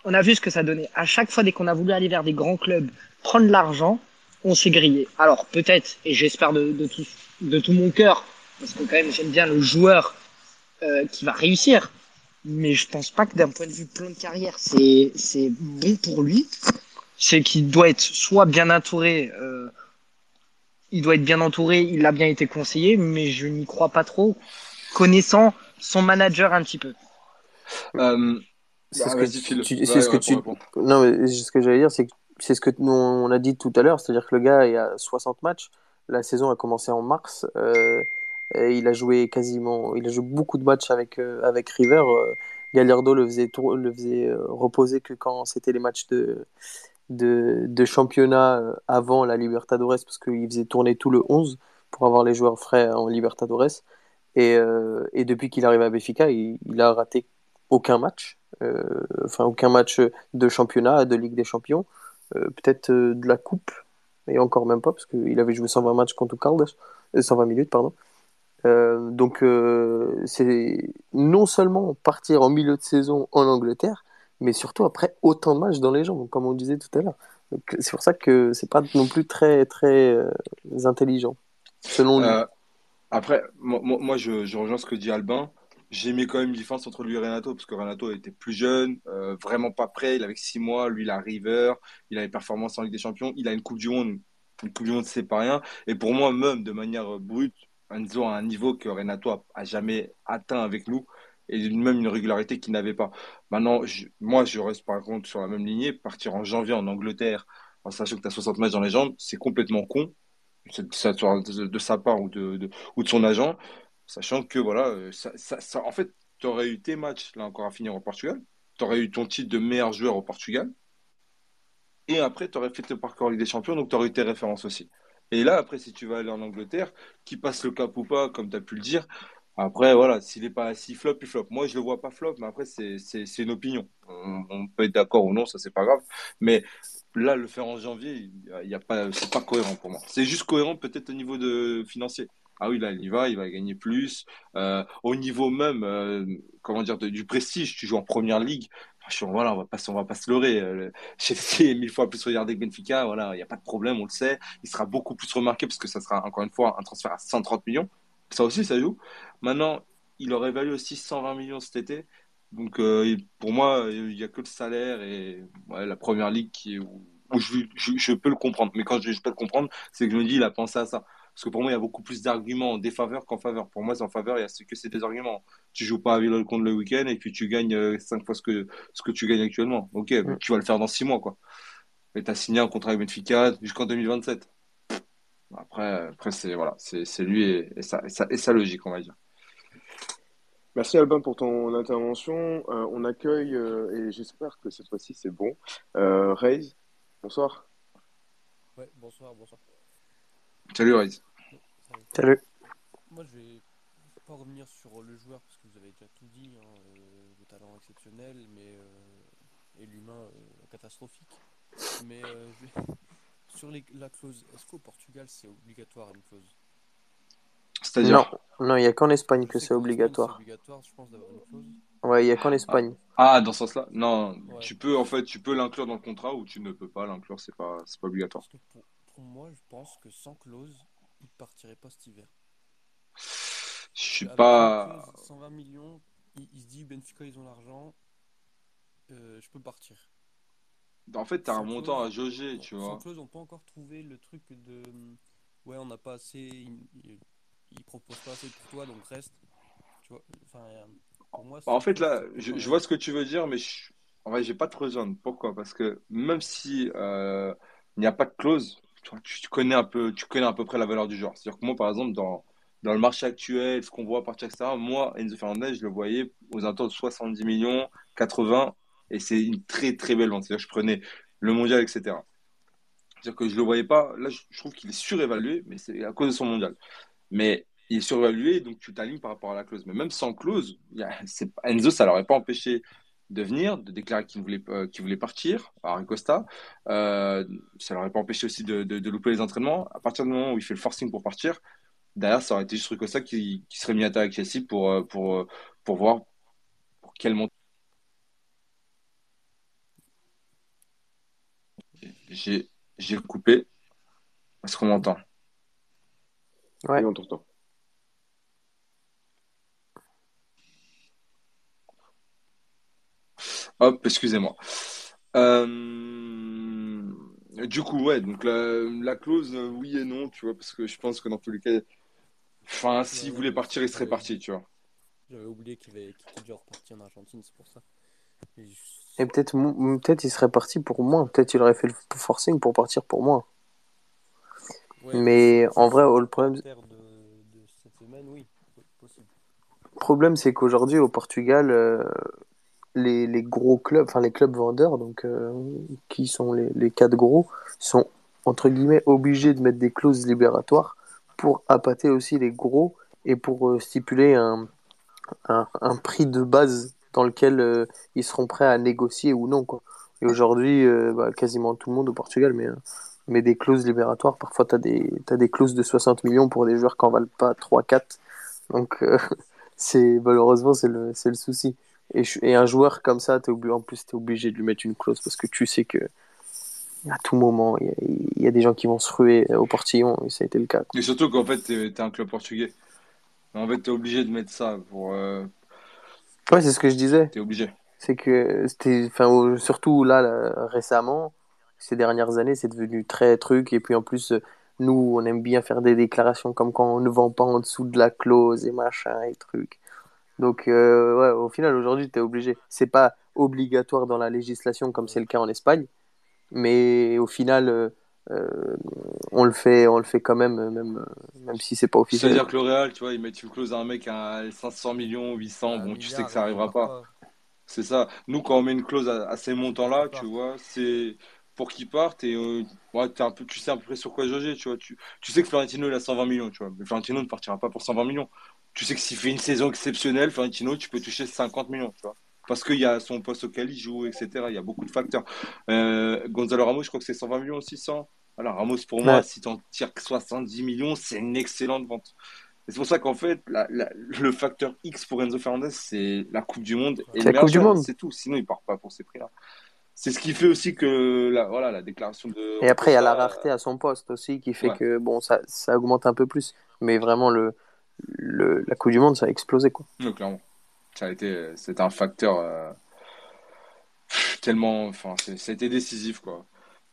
On a vu ce que ça donnait. À chaque fois, dès qu'on a voulu aller vers des grands clubs, prendre de l'argent, on s'est grillé. Alors peut-être, et j'espère de, de, tout, de tout mon cœur, parce que quand même j'aime bien le joueur euh, qui va réussir, mais je pense pas que d'un point de vue plan de carrière, c'est c'est bon pour lui. C'est qu'il doit être soit bien entouré, euh, il doit être bien entouré, il a bien été conseillé, mais je n'y crois pas trop, connaissant son manager un petit peu. Euh, C'est bah, ce que vas-y, tu, Phil. tu- Ouais, c'est ce que ouais, tu, répondre. non, mais ce que j'allais dire, c'est que c'est ce que nous, on a dit tout à l'heure, c'est-à-dire que le gars, il a 60 matchs. La saison a commencé en mars. euh, il a joué quasiment, il a beaucoup de matchs avec, euh, avec River. euh, Gallardo le faisait, tour- le faisait reposer que quand c'était les matchs de, de, championnat avant la Libertadores, parce qu'il faisait tourner tout le 11 pour avoir les joueurs frais en Libertadores. Et, et depuis qu'il arrive à Benfica, il, il a raté aucun match, enfin aucun match de championnat, de Ligue des Champions, peut-être euh, de la Coupe, et encore même pas, parce qu'il avait joué 120 matchs contre Caldas, euh, 120 minutes, pardon. Euh, donc euh, c'est non seulement partir en milieu de saison en Angleterre, mais surtout après autant de matchs dans les jambes, comme on disait tout à l'heure. C'est pour ça que c'est pas non plus très très euh, intelligent, selon lui. Euh, après, moi, moi, je rejoins ce que dit Albin. J'ai mis quand même différence entre lui et Renato, parce que Renato était plus jeune, euh, vraiment pas prêt. Il avait six mois. Lui, il a River. Il a les performances en Ligue des Champions. Il a une Coupe du Monde. Une Coupe du Monde, c'est pas rien. Et pour moi, même de manière brute, Enzo a un niveau que Renato a, jamais atteint avec nous. Et même une régularité qu'il n'avait pas. Maintenant, moi, je reste par contre sur la même lignée. Partir en janvier en Angleterre, en sachant que tu as 60 matchs dans les jambes, c'est complètement con. De, sa part ou de- ou de son agent, sachant que voilà, euh, ça, ça- en fait, tu aurais eu tes matchs là encore à finir au Portugal, tu aurais eu ton titre de meilleur joueur au Portugal, et après tu aurais fait ton parcours Ligue des Champions, donc tu aurais eu tes références aussi. Et là, après, si tu vas aller en Angleterre, qui passe le cap ou pas, comme tu as pu le dire, après, voilà, s'il est pas si flop, il flop. Moi, je le vois pas flop, mais après, c'est une opinion. On, on peut être d'accord ou non, ça, c'est pas grave. Mais Là, le faire en janvier, il y a pas, c'est pas cohérent pour moi. C'est juste cohérent peut-être au niveau de financier. Ah oui, là, il y va, il va gagner plus. Euh, au niveau même, euh, comment dire, du prestige, tu joues en première ligue. Voilà, on va pas, on va pas se leurrer. Euh, le <laughs> Chelsea mille fois plus regardé que Benfica. Voilà, il n'y a pas de problème, on le sait. Il sera beaucoup plus remarqué parce que ça sera encore une fois un transfert à 130 millions. Ça aussi, ça joue. Maintenant, il aurait valu aussi 120 millions cet été. Donc pour moi, il n'y a que le salaire et la première ligue qui où, je peux le comprendre. Mais quand je, je peux le comprendre, c'est que je me dis, il a pensé à ça. Parce que pour moi, il y a beaucoup plus d'arguments en défaveur qu'en faveur. Pour moi, c'est en faveur, il y a ce que c'est des arguments. Tu joues pas à Villers-le-Comte le week-end et puis tu gagnes euh, cinq fois ce que, ce que tu gagnes actuellement. Ok, mais tu vas le faire dans six mois, quoi. Et tu as signé un contrat avec Benfica jusqu'en 2027. Après, après c'est voilà, c'est c'est lui et, et, sa, et, sa, et sa logique, on va dire. Merci Albin pour ton intervention. Euh, on accueille, euh, et j'espère que cette fois-ci c'est bon, euh, Reyes. Bonsoir. Ouais, bonsoir, bonsoir. Salut Reyes. Salut. Moi, je vais pas revenir sur le joueur parce que vous avez déjà tout dit. Hein, euh, le talent exceptionnel, mais euh, et l'humain euh, catastrophique. Mais euh, je vais- <laughs> sur les- la clause, est-ce qu'au Portugal c'est obligatoire une clause? C'est-à-dire. Non, non, il y a qu'en Espagne que c'est obligatoire. C'est obligatoire, je pense, d'avoir une clause. Ouais, il y a qu'en Espagne. Ah, dans ce sens-là? Non, Ouais. tu peux, en fait, tu peux l'inclure dans le contrat ou tu ne peux pas l'inclure, c'est pas, c'est pas obligatoire. Pour moi, je pense que sans clause, il partirait pas cet hiver. Je suis Avec pas. une clause 120 millions, il, il se dit Benfica, ils ont l'argent, euh, je peux partir. En fait, t'as un montant à jauger, non, tu vois. clause, on peut encore trouver le truc de ouais, on n'a pas assez, il, il, il propose pas assez pour toi, donc reste. Tu vois, enfin, pour moi, en fait, là, je, vois ce que tu veux dire, mais je... en vrai, j'ai pas de rejoindre. Pourquoi? Parce que même si euh, il n'y a pas de clause, tu tu connais un peu, tu connais à peu près la valeur du joueur. C'est-à-dire que moi, par exemple, dans, dans le marché actuel, ce qu'on voit partir, etc., moi, Enzo Fernandez, je le voyais aux alentours de 70 millions, 80, et c'est une très, très belle vente. C'est-à-dire que je prenais le mondial, etc. C'est-à-dire que je le voyais pas, là, je, trouve qu'il est surévalué, mais c'est à cause de son mondial. Mais il est surévalué, donc tu t'alignes par rapport à la clause. Mais même sans clause, Enzo, ça l'aurait pas empêché de venir, de déclarer qu'il voulait, euh, qu'il voulait partir à Costa. Euh, ça l'aurait pas empêché aussi de, de, de louper les entraînements. À partir du moment où il fait le forcing pour partir, derrière, ça aurait été juste Costa qui, qui serait mis à terre avec Chelsea pour, euh, pour, euh, pour voir pour quel montant. J'ai, j'ai coupé. Est-ce qu'on m'entend? Ouais. Oui, on t'entend. Hop, excusez-moi. Euh, Du coup, ouais, donc la, la clause, euh, oui et non, tu vois, parce que je pense que dans tous les cas, enfin, s'il Ouais, voulait partir, il serait parti, tu vois. J'avais oublié qu'il avait- était déjà reparti en Argentine, c'est pour ça. Et Et peut-être peut-être il serait parti pour moins. Peut-être il aurait fait le forcing pour partir pour moins. Ouais, Mais en vrai, c'est oh, le problème, caractère de, de cette semaine, oui, possible. le problème c'est qu'aujourd'hui au Portugal, euh, les, les gros clubs, enfin les clubs vendeurs, donc euh, qui sont les, les quatre gros, sont entre guillemets obligés de mettre des clauses libératoires pour appâter aussi les gros et pour euh, stipuler un, un, prix de base dans lequel euh, ils seront prêts à négocier ou non quoi. Et aujourd'hui, bah, quasiment tout le monde au Portugal met, met des clauses libératoires. Parfois, tu as des, des clauses de 60 millions pour des joueurs qui en valent pas 3-4. Donc, <laughs> c'est malheureusement, c'est le, le souci. Et, un joueur comme ça, obligé, en plus, tu es obligé de lui mettre une clause parce que tu sais que à tout moment, il y, a- il y a des gens qui vont se ruer au portillon et ça a été le cas. quoi. Et surtout qu'en fait, t'es, t'es un club portugais. En fait, t'es obligé de mettre ça pour, euh, Ouais, c'est ce que je disais. t'es obligé. C'est que enfin, surtout là, là, récemment, ces dernières années, c'est devenu très truc. Et puis en plus, nous, on aime bien faire des déclarations comme quand on ne vend pas en dessous de la clause et machin et truc. Donc, euh, ouais, au final, aujourd'hui, tu es obligé. C'est pas obligatoire dans la législation comme c'est le cas en Espagne, mais au final, euh, euh, on le fait, on le fait quand même, même, même si c'est pas officiel. C'est-à-dire que le Real, tu vois, ils mettent une clause à un mec à 500 millions, 800, Un bon, tu sais que ça arrivera pas. C'est ça. Nous, quand on met une clause à, à ces montants-là, tu vois, c'est pour qu'ils partent et euh, ouais, t'es un peu, tu sais à peu près sur quoi jauger, tu vois. Tu, tu sais que Florentino, il a 120 millions, tu vois. Mais Florentino ne partira pas pour 120 millions. Tu sais que s'il fait une saison exceptionnelle, Florentino, tu peux toucher 50 millions, tu vois. Parce qu'il y a son poste auquel il joue, etc. Il y a beaucoup de facteurs. Euh, Gonzalo Ramos, je crois que c'est 120 millions aussi, 100. Voilà, Ramos, pour moi, si tu en tires que 70 millions, c'est une excellente vente. Et c'est pour ça qu'en fait, la- la- le facteur X pour Enzo Fernandez, c'est la Coupe du Monde et la Coupe du Monde. c'est tout. Sinon, il part pas pour ces prix-là. C'est ce qui fait aussi que la, voilà, la déclaration de Et après, il y a la rareté à son poste aussi qui fait Ouais. que bon, ça, ça augmente un peu plus. Mais vraiment, le, le, la Coupe du Monde, ça a explosé. Quoi. euh, clairement, ça a été, c'était un facteur euh, tellement, enfin, c'est- ça a été décisif, quoi.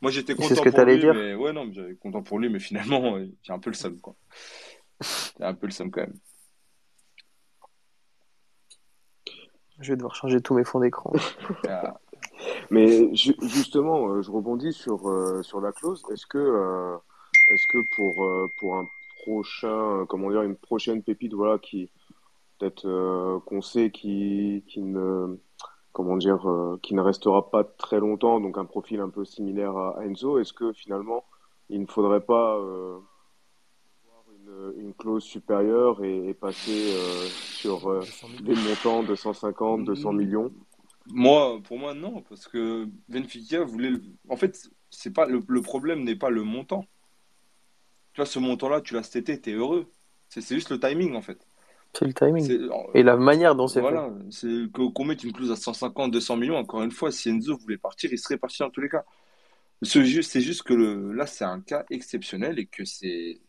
Moi, j'étais ce content que pour lui, dire mais ouais, non, j'étais content pour lui, mais finalement, <laughs> j'ai un peu le seum, quoi. J'ai un peu le seum quand même. Je vais devoir changer tous mes fonds d'écran. Ah, Mais ju- justement, euh, je rebondis sur, euh, sur la clause. Est-ce que, euh, est-ce que pour, pour un prochain, euh, comment dire, une prochaine pépite, voilà, qui peut-être euh, qu'on sait euh, qui ne restera pas très longtemps, donc un profil un peu similaire à Enzo, est-ce que finalement il ne faudrait pas euh, avoir une clause supérieure et, passer sur 200 000. des montants de 150, 200 millions? Moi, pour moi, non, parce que Benfica voulait. En fait, c'est pas le problème n'est pas le montant. Tu vois, ce montant-là, tu l'as cet été, t'es heureux. C'est juste le timing, en fait. C'est le timing. Et la manière dont c'est fait. voilà, c'est que- qu'on mette une clause à 150, 200 millions. Encore une fois, si Enzo voulait partir, il serait parti dans tous les cas. C'est juste que le, là, c'est un cas exceptionnel et que c'est.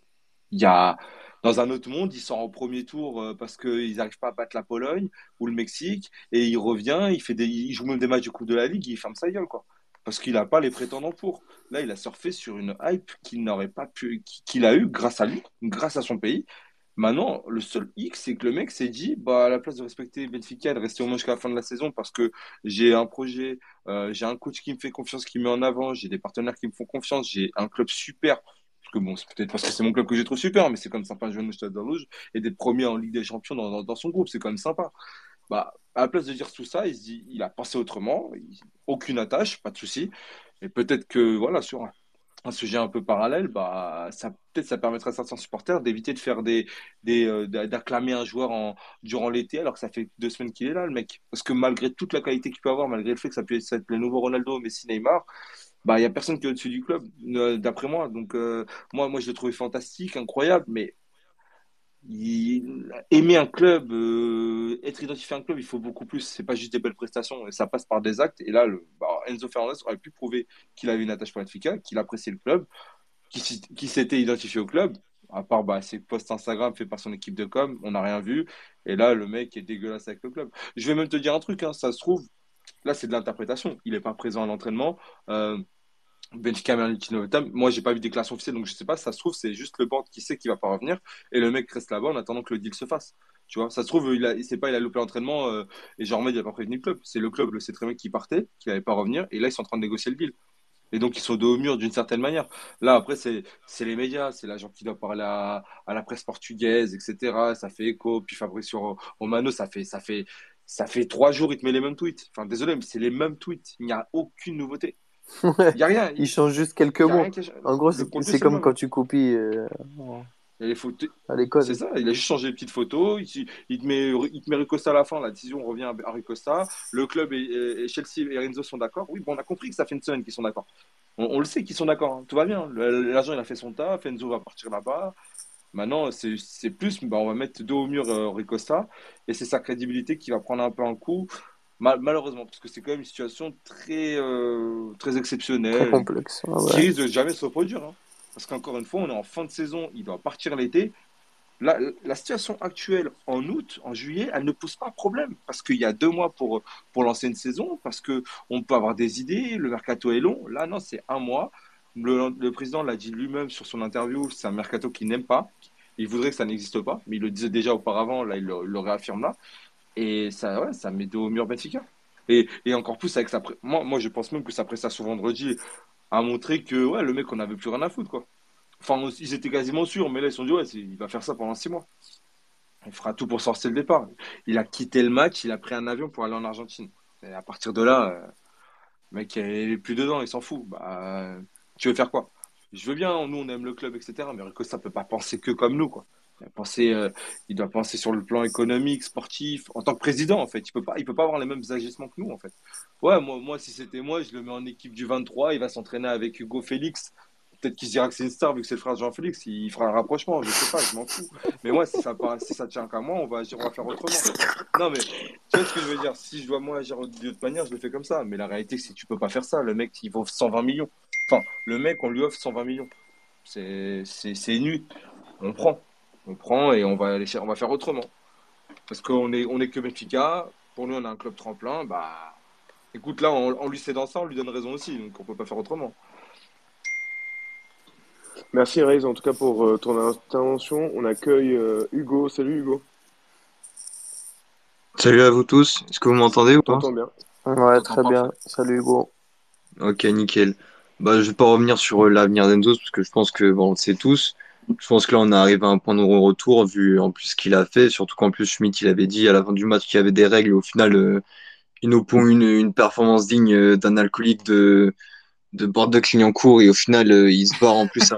Il y a. Dans un autre monde, il sort au premier tour euh, parce qu'ils n'arrivent pas à battre la Pologne ou le Mexique et il revient, il fait des, il joue même des matchs de Coupe de la Ligue, il ferme sa gueule, quoi. Parce qu'il n'a pas les prétendants pour. Là, il a surfé sur une hype qu'il n'aurait pas pu, qu'il a eu grâce à lui, grâce à son pays. Maintenant, le seul X, c'est que le mec s'est dit, bah, à la place de respecter Benfica de rester au moins jusqu'à la fin de la saison parce que j'ai un projet, euh, j'ai un coach qui me fait confiance, qui me met en avant, j'ai des partenaires qui me font confiance, j'ai un club super. Parce que bon, c'est peut-être parce que c'est mon club que j'ai trop super, mais c'est comme sympa de jouer au Stade de Rouge et d'être premier en Ligue des Champions dans son groupe, c'est quand même sympa. Bah, à la place de dire tout ça, il a pensé autrement, aucune attache, pas de souci. Et peut-être que, voilà, sur un, sujet un peu parallèle, bah, ça, peut-être ça permettrait à certains supporters d'éviter de faire des, des, euh, d'a- d'acclamer un joueur durant l'été alors que ça fait deux semaines qu'il est là, le mec. Parce que malgré toute la qualité qu'il peut avoir, malgré le fait que ça puisse être le nouveau Ronaldo, Messi, Neymar, bah, il y a personne qui est au-dessus du club, euh, d'après moi. Donc, euh, moi, moi, je l'ai trouvé fantastique, incroyable, mais il- aimer un club, euh, être identifié à un club, il faut beaucoup plus. C'est pas juste des belles prestations, ça passe par des actes. Et là, le, bah, Enzo Fernandez aurait pu prouver qu'il avait une attache pour Benfica, qu'il appréciait le club, qu'il s'était identifié au club. À part bah, ses posts Instagram faits par son équipe de com, on n'a rien vu. Et là, le mec est dégueulasse avec le club. Je vais même te dire un truc, hein, ça se trouve, là, c'est de l'interprétation. Il n'est pas présent à l'entraînement. Euh, Benfica Merlin moi j'ai pas vu de déclaration officielle donc je sais pas, ça se trouve c'est juste le board qui sait qu'il va pas revenir et le mec reste là-bas en attendant que le deal se fasse. Tu vois, ça se trouve il a, sait pas, il a loupé l'entraînement euh, et genre il a pas prévenu le club. C'est le club, le sait très bien qu'il partait, qu'il allait pas revenir et là ils sont en train de négocier le deal. Et donc ils sont dos au mur d'une certaine manière. Là après c'est c'est les médias, c'est l'agent qui doit parler à, à la presse portugaise, etc. Ça fait écho. Puis Fabricio Romano, ça fait ça fait ça fait trois jours il te met les mêmes tweets. Enfin désolé mais c'est les mêmes tweets. Il n'y a aucune nouveauté. Il y a rien. Il change juste quelques mots. qui En gros, c'est comme quand tu copies euh, en- Il y a les photos. à l'école. C'est ça, il a juste changé les petites photos. Il, il te met, il te met Ricosta à la fin. La décision revient à Ricosta. Le club et, et Chelsea et Renzo sont d'accord. Oui, bon, on a compris que ça fait une semaine qu'ils sont d'accord. On, on le sait qu'ils sont d'accord. hein. Tout va bien. L'agent, il a fait son taf. Enzo va partir là-bas. Maintenant, c'est c'est plus, bah, on va mettre dos au mur euh, Ricosta. Et c'est sa crédibilité qui va prendre un peu un coup. Mal- malheureusement, parce que c'est quand même une situation très, euh, très Très exceptionnelle. complexe. Ah qui risque de jamais se reproduire. hein. Parce qu'encore une fois, on est en fin de saison, il doit partir l'été. La, la situation actuelle en août, en juillet, elle ne pose pas problème parce qu'il y a deux mois pour, pour lancer une saison, parce qu'on peut avoir des idées, le mercato est long. Là, non, c'est un mois. Le, le président l'a dit lui-même sur son interview, c'est un mercato qu'il n'aime pas. Il voudrait que ça n'existe pas, mais il le disait déjà auparavant, là, il le, il le réaffirme là. Et ça, ouais, ça met dos au mur Benfica. Et, et encore plus avec sa. pré- Moi, moi, je pense même que sa prestation vendredi a montré que ouais, le mec, on n'avait plus rien à foutre, quoi. Enfin, ils étaient quasiment sûrs, mais là, ils se sont dit, ouais, il va faire ça pendant six mois. Il fera tout pour sortir le départ. Il a quitté le match, il a pris un avion pour aller en Argentine. Et à partir de là, euh, le mec, il est plus dedans, il s'en fout. Bah, tu veux faire quoi? Je veux bien, nous, on aime le club, etc. Mais Ricosta peut pas penser que comme nous, quoi. Euh, il doit penser sur le plan économique, sportif, en tant que président, en fait. Il peut pas, peut pas avoir les mêmes agissements que nous, en fait. Ouais, moi, moi si c'était moi, je le mets en équipe du 23, il va s'entraîner avec Hugo Félix. Peut-être qu'il se dira que c'est une star vu que c'est le frère Jean-Félix, il fera un rapprochement, je sais pas, je m'en fous. Mais moi, si ça, si tient qu'à moi, on va agir, on va faire autrement. Non, mais tu vois ce que je veux dire? Si je dois moi agir d'une autre manière, je le fais comme ça. Mais la réalité, c'est que tu peux pas faire ça. Le mec, il vaut 120 millions. Enfin, le mec, on lui offre 120 millions. C'est nu. On prend. On prend et on va, aller, on va faire autrement. Parce qu'on est, on est que Benfica. Pour nous, on a un club tremplin. Bah, écoute, là, on, on lui cède dans ça, on lui donne raison aussi. Donc, on peut pas faire autrement. Merci Reyes en tout cas pour euh, ton intervention. On accueille euh, Hugo. Salut Hugo. Salut à vous tous, est-ce que vous m'entendez ou pas? Bien? Ouais, très bien. Salut Hugo. Ok, nickel. Bah, je vais pas revenir sur euh, l'avenir d'Enzo parce que je pense que bon, on le sait tous. Je pense que là, on arrive à un point de retour vu en plus ce qu'il a fait, surtout qu'en plus Schmitt, il avait dit à la fin du match qu'il y avait des règles au final, euh, il nous pond une, performance digne euh, d'un alcoolique de, de bord de Clignancourt et au final, euh, il se barre en plus à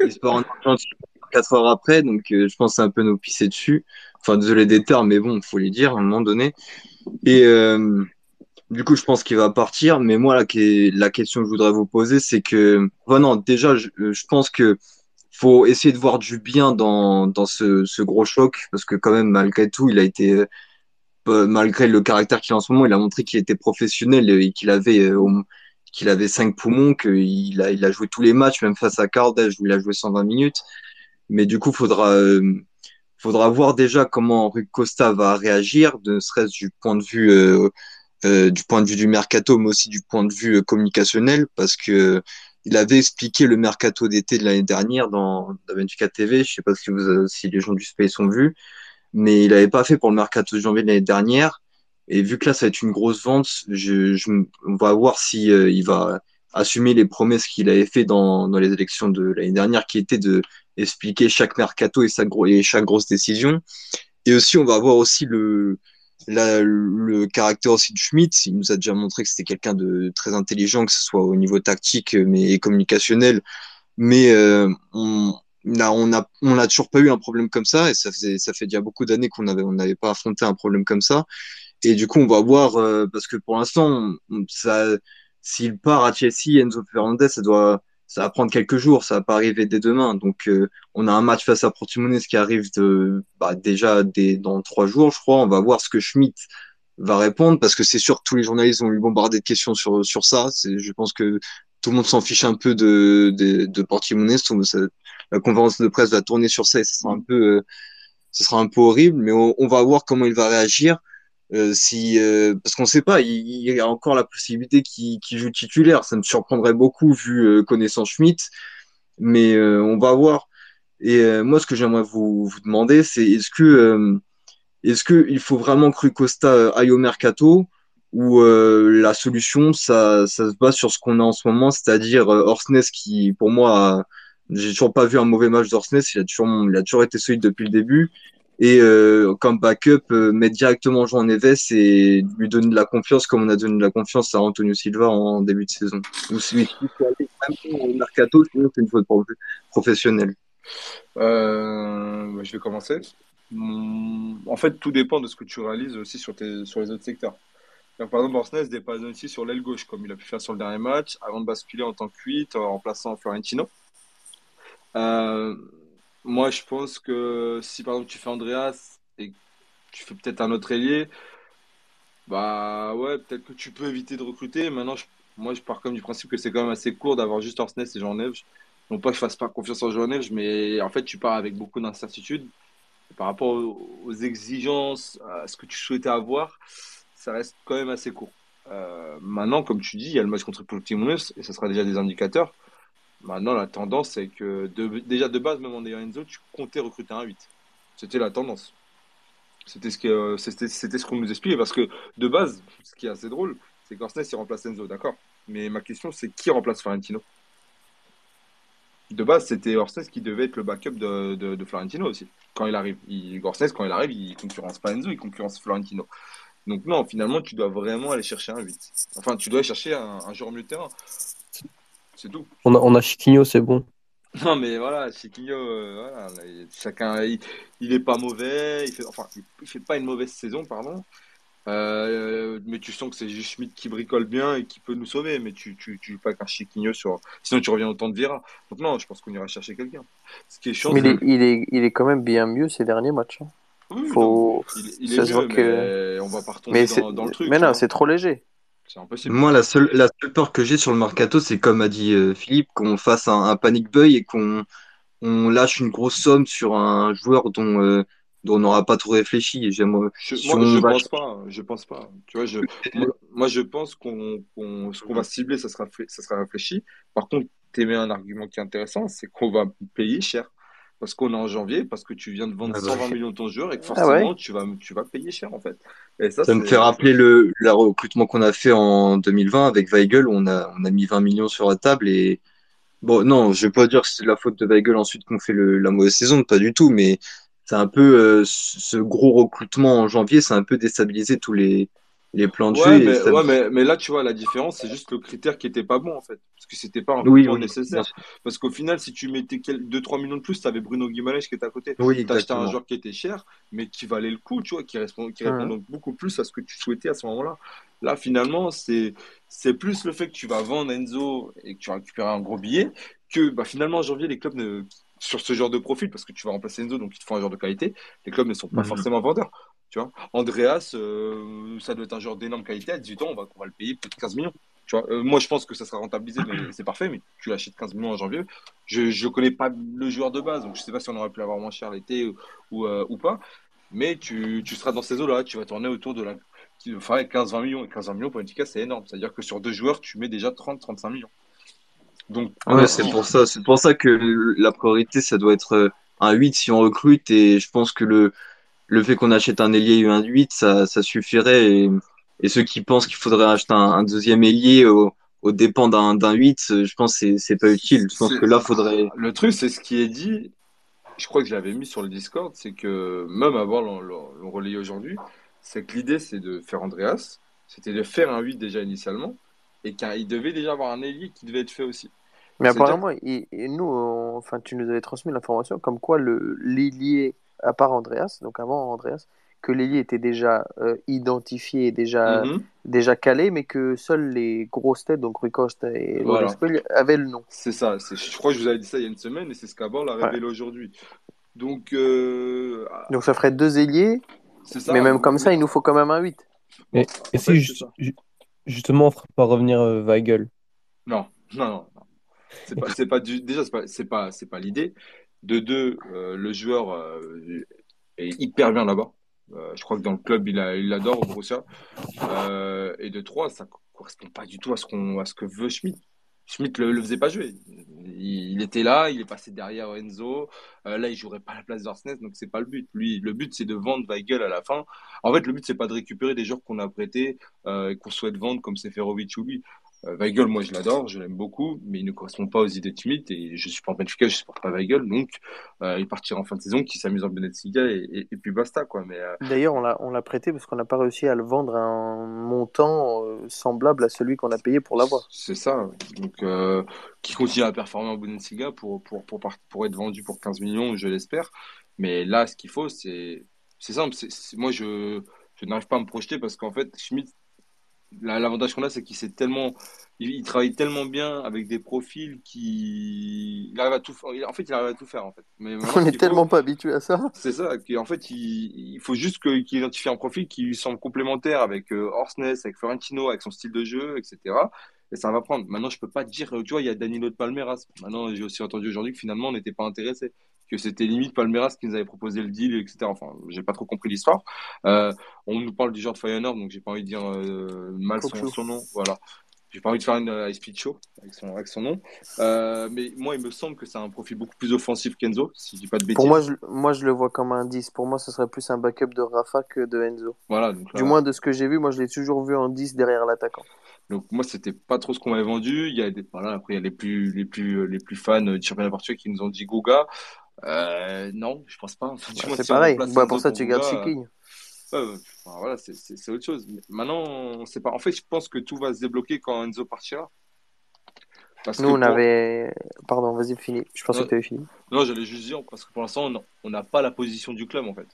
il se barre en Argentine 24 heures après, donc je pense que c'est un peu nous pisser dessus. Enfin, désolé des termes, mais bon, faut les dire à un moment donné. Et du coup, je pense qu'il va partir. Mais moi, la, la question que je voudrais vous poser, c'est que, enfin, non, déjà, je pense que faut essayer de voir du bien dans, dans ce, ce gros choc, parce que quand même, malgré tout, il a été, euh, malgré le caractère qu'il a en ce moment, il a montré qu'il était professionnel et qu'il avait, euh, qu'il avait cinq poumons, qu'il a, il a joué tous les matchs, même face à Cardage où il a joué 120 minutes. Mais du coup, faudra, euh, faudra voir déjà comment Rui Costa va réagir, ne serait-ce du point de vue, du point de vue du mercato, mais aussi du point de vue communicationnel, parce que il avait expliqué le mercato d'été de l'année dernière dans, dans 24 TV. Je sais pas si, vous, si les gens du Space ont vu, mais il n'avait pas fait pour le mercato de janvier de l'année dernière. Et vu que là, ça va être une grosse vente, je, je on va voir si euh, il va assumer les promesses qu'il avait fait dans, dans les élections de l'année dernière, qui était de expliquer chaque mercato et, sa, et chaque grosse décision. Et aussi, on va voir aussi le, la, le caractère aussi de Schmidt. Il nous a déjà montré que c'était quelqu'un de très intelligent, que ce soit au niveau tactique mais communicationnel. Mais euh, on, Là, on a, on n'a toujours pas eu un problème comme ça, et ça fait, ça fait déjà beaucoup d'années qu'on avait, on n'avait pas affronté un problème comme ça. Et du coup, on va voir, euh, parce que pour l'instant, ça, s'il part à Chelsea, Enzo Fernandez, ça doit, ça va prendre quelques jours, ça va pas arriver dès demain. Donc, euh, on a un match face à Portimonense qui arrive de, bah, déjà des, dans trois jours, je crois. On va voir ce que Schmidt va répondre, parce que c'est sûr que tous les journalistes vont lui bombarder de questions sur, sur ça. Je pense que tout le monde s'en fiche un peu de, de, de Portimonense. La conférence de presse va tourner sur ça et ce sera un peu, euh, ce sera un peu horrible, mais on va voir comment il va réagir. Euh, si euh, parce qu'on sait pas, il, y a encore la possibilité qu'il qu joue titulaire. Ça me surprendrait beaucoup vu euh, connaissant Schmidt, mais euh, on va voir. Et moi, ce que j'aimerais vous, demander, c'est est-ce que est-ce que faut vraiment que Costa aille au mercato ou la solution, ça, ça se base sur ce qu'on a en ce moment, c'est-à-dire Orsnes qui, pour moi, j'ai toujours pas vu un mauvais match d'Orsnes. Il il a toujours été solide depuis le début et euh, comme backup euh, mettre directement Jean Neves et lui donner de la confiance comme on a donné de la confiance à Antonio Silva en début de saison. Ou si au mercato, sinon c'est une faute professionnelle. Euh, je vais commencer. En fait, tout dépend de ce que tu réalises aussi sur, les autres secteurs. Par exemple, Orsnes dépasse aussi sur l'aile gauche, comme il a pu faire sur le dernier match, avant de basculer en tant que 8 en remplaçant Florentino. Euh, moi, je pense que si par exemple tu fais Andreas et tu fais peut-être un autre ailier, bah ouais, peut-être que tu peux éviter de recruter. Maintenant, je- moi, je pars comme du principe que c'est quand même assez court d'avoir juste Orsnes et Jean Neves. Non pas que je fasse pas confiance en Jean Neves, mais en fait, tu pars avec beaucoup d'incertitudes. Par rapport aux, exigences, à ce que tu souhaitais avoir, ça reste quand même assez court. Euh, maintenant, comme tu dis, il y a le match contre Portimonense et ça sera déjà des indicateurs. Maintenant, la tendance, c'est que déjà de base, même en ayant Enzo, tu comptais recruter un 8. C'était la tendance. C'était ce c'était ce qu'on nous expliquait. Parce que de base, ce qui est assez drôle, c'est qu'Orsnes, il remplace Enzo, d'accord. Mais ma question, c'est qui remplace Florentino? De base, c'était Orsnes qui devait être le backup de, Florentino aussi. Quand il arrive. Il, quand il arrive, il concurrence pas Enzo, il concurrence Florentino. Donc non, finalement, tu dois vraiment aller chercher un 8. Enfin, tu dois chercher un, joueur milieu de terrain. C'est tout. On a, on a Chiquinho, c'est bon. Non, mais voilà, Chiquinho, euh, voilà, là, il- chacun, il, il est pas mauvais, il fait, enfin, il, il fait pas une mauvaise saison, pardon. Euh, mais tu sens que c'est juste Schmidt qui bricole bien et qui peut nous sauver, mais tu, tu, tu joues pas qu'un Chiquinho sur, sinon tu reviens au temps de Vira. Donc non, je pense qu'on ira chercher quelqu'un. Ce qui est chiant, Mais il c'est est, il, est, il est quand même bien mieux ces derniers matchs. hein. oui, non, Faut... il, il est Ça se voit mieux, que. mais on va pas retomber dans, dans le truc, mais non, c'est trop léger. C'est impossible. Moi, la seule, la seule peur que j'ai sur le mercato, c'est comme a dit euh, Philippe, qu'on fasse un, un panic buy et qu'on on lâche une grosse somme sur un joueur dont, euh, dont on n'aura pas trop réfléchi. Je, si moi, je va pense pas. Je pense pas. Tu vois, je, <laughs> moi, moi, je pense qu'on, qu'on, ce qu'on va cibler, ça sera, ça sera réfléchi. Par contre, t'émets un argument qui est intéressant, c'est qu'on va payer cher. Parce qu'on est en janvier, parce que tu viens de vendre Ah bah. 120 millions de ton joueur et que Ah ouais. forcément, tu vas, tu vas payer cher, en fait. Et ça, Ça me fait rappeler le, le recrutement qu'on a fait en 2020 avec Weigel, où on a, on a mis 20 millions sur la table et bon, non, je vais pas dire que c'est de la faute de Weigel ensuite qu'on fait le, la mauvaise saison, pas du tout, mais c'est un peu, euh, ce ce gros recrutement en janvier, ça a un peu déstabilisé tous les, les plans de Ouais, jeu. Mais, ça... ouais, mais, mais là, tu vois, la différence, c'est juste le critère qui était pas bon, en fait. Parce que c'était pas un Oui, nécessaire. Parce qu'au final, si tu mettais 2-3 millions de plus, tu avais Bruno Guimaraes qui était à côté. Oui, Tu acheté un joueur qui était cher, mais qui valait le coup, tu vois, qui répond, qui répond Mhm. donc beaucoup plus à ce que tu souhaitais à ce moment-là. Là, finalement, c'est, plus le fait que tu vas vendre Enzo et que tu vas récupérer un gros billet que, bah, finalement, en janvier, les clubs ne, sur ce genre de profil, parce que tu vas remplacer Enzo, donc il te faut un joueur de qualité, les clubs ne sont pas Mhm. forcément vendeurs. Tu vois, Andreas, euh, ça doit être un joueur d'énorme qualité. À 18 ans, on va, on va le payer peut-être 15 millions. Tu vois, Euh, moi, je pense que ça sera rentabilisé, mais <clears throat> c'est parfait. Mais tu l'achètes 15 millions en janvier. Je ne connais pas le joueur de base, donc je ne sais pas si on aurait pu l'avoir moins cher l'été ou, ou, euh, ou pas. Mais tu, tu seras dans ces eaux-là. Tu vas tourner autour de la. Enfin, 15-20 millions. Et 15-20 millions pour une c'est énorme. C'est-à-dire que sur deux joueurs, tu mets déjà 30-35 millions. Donc, Ouais, c'est pour ça. C'est pour ça que la priorité, ça doit être un 8 si on recrute. Et je pense que le, le fait qu'on achète un ailier et un 8, ça, ça suffirait. Et, et ceux qui pensent qu'il faudrait acheter un, un deuxième ailier au, au dépend d'un d'un 8, euh, je pense que c'est c'est pas utile. Je pense que là, faudrait. Le truc, c'est ce qui est dit. Je crois que je l'avais mis sur le Discord, c'est que même avant le, le, le relayer aujourd'hui, c'est que l'idée, c'est de faire Andreas. C'était de faire un 8 déjà initialement. Et qu'il devait déjà avoir un ailier qui devait être fait aussi. Mais apparemment, il- et nous, on- enfin, tu nous avais transmis l'information comme quoi le l'ailier, à part Andreas, donc avant Andreas, que l'ailier était déjà euh, identifié, déjà, Mhm. déjà calé, mais que seuls les grosses têtes, donc Rui Costa et Voilà. Avaient le nom. C'est ça. Je crois que je vous avais dit ça il y a une semaine et c'est ce qu'Abord l'a révélé aujourd'hui. Donc, euh, Donc ça ferait deux ailiers, ça. mais même comme ça, il nous faut quand même un 8. Et, En et si justement on ferait pas revenir euh, Weigel Non, non, non. non. C'est pas, c'est pas du, déjà, pas, c'est pas, c'est pas l'idée. De deux, euh, le joueur euh, est hyper bien là-bas. Euh, je crois que dans le club, il l'adore au et de trois, ça correspond pas du tout à ce qu'on, à ce que veut Schmidt. Schmidt le, le faisait pas jouer. Il, était là, il est passé derrière Enzo. Là, il jouerait pas à la place d'Arsnes, donc c'est pas le but. Lui, le but, c'est de vendre Weigel à la fin. En fait, le but, c'est pas de récupérer des joueurs qu'on a prêtés et qu'on souhaite vendre comme Seferovic ou lui. Euh, Weigel, moi, je l'adore, je l'aime beaucoup, mais il ne correspond pas aux idées de Schmidt et je suis pas en Benfica, je supporte pas Weigel, donc euh, il partira en fin de saison, qui s'amuse en Bundesliga et, et, et puis basta, quoi. Mais euh, D'ailleurs, on l'a on l'a prêté parce qu'on n'a pas réussi à le vendre à un montant euh, semblable à celui qu'on a payé pour l'avoir. c'est ça. Donc, qui continue à performer en Bundesliga pour, pour, pour, pour être vendu pour 15 millions, je l'espère. Mais là, ce qu'il faut, c'est c'est simple. C'est, c'est- moi, je, je n'arrive pas à me projeter parce qu'en fait, Schmidt, l'avantage qu'on a, c'est qu'il sait tellement, il, il travaille tellement bien avec des profils qui, il arrive à tout, faire- en fait, il arrive à tout faire, en fait. Mais <laughs> On ce est qu'il faut, tellement pas habitué à ça. c'est ça, qu'en fait, il, il faut juste qu'il identifie un profil qui lui semble complémentaire avec euh, Orsnes, avec Florentino, avec son style de jeu, etc. Et ça va prendre. Maintenant, je peux pas dire, euh, tu vois, il y a Danilo de Palmeiras. Maintenant, j'ai aussi entendu aujourd'hui que finalement, on n'était pas intéressé. Que c'était limite Palmeiras qui nous avait proposé le deal, etc. Enfin, j'ai pas trop compris l'histoire. Euh, on nous parle du joueur de Feyenoord, donc j'ai pas envie de dire euh, mal son, nom. Voilà. J'ai pas envie de faire une euh, high speed show avec son, avec son nom. Euh, mais moi, il me semble que c'est un profil beaucoup plus offensif qu'Enzo, si je dis pas de bêtises. Pour moi, je, moi, je le vois comme un 10. Pour moi, ce serait plus un backup de Rafa que de Enzo. Voilà, donc, Du moins, de ce que j'ai vu, moi, je l'ai toujours vu en 10 derrière l'attaquant. Donc moi c'était pas trop ce qu'on m'avait vendu. Il y a des voilà après il y a les plus les plus les plus fans du championnat portugais qui nous ont dit Guga. Euh, non, je pense pas. Enfin, Bah, c'est si pareil. Bah, pour ça, tu gardes Chiquinho. euh, enfin, voilà, c'est autre chose. Maintenant, on sait pas. En fait, je pense que tout va se débloquer quand Enzo partira. Parce Nous, on pour- avait. Pardon, vas-y, fini. Je pensais Ouais. que tu avais fini. Non, j'allais juste dire parce que pour l'instant, on- n'a pas la position du club en fait.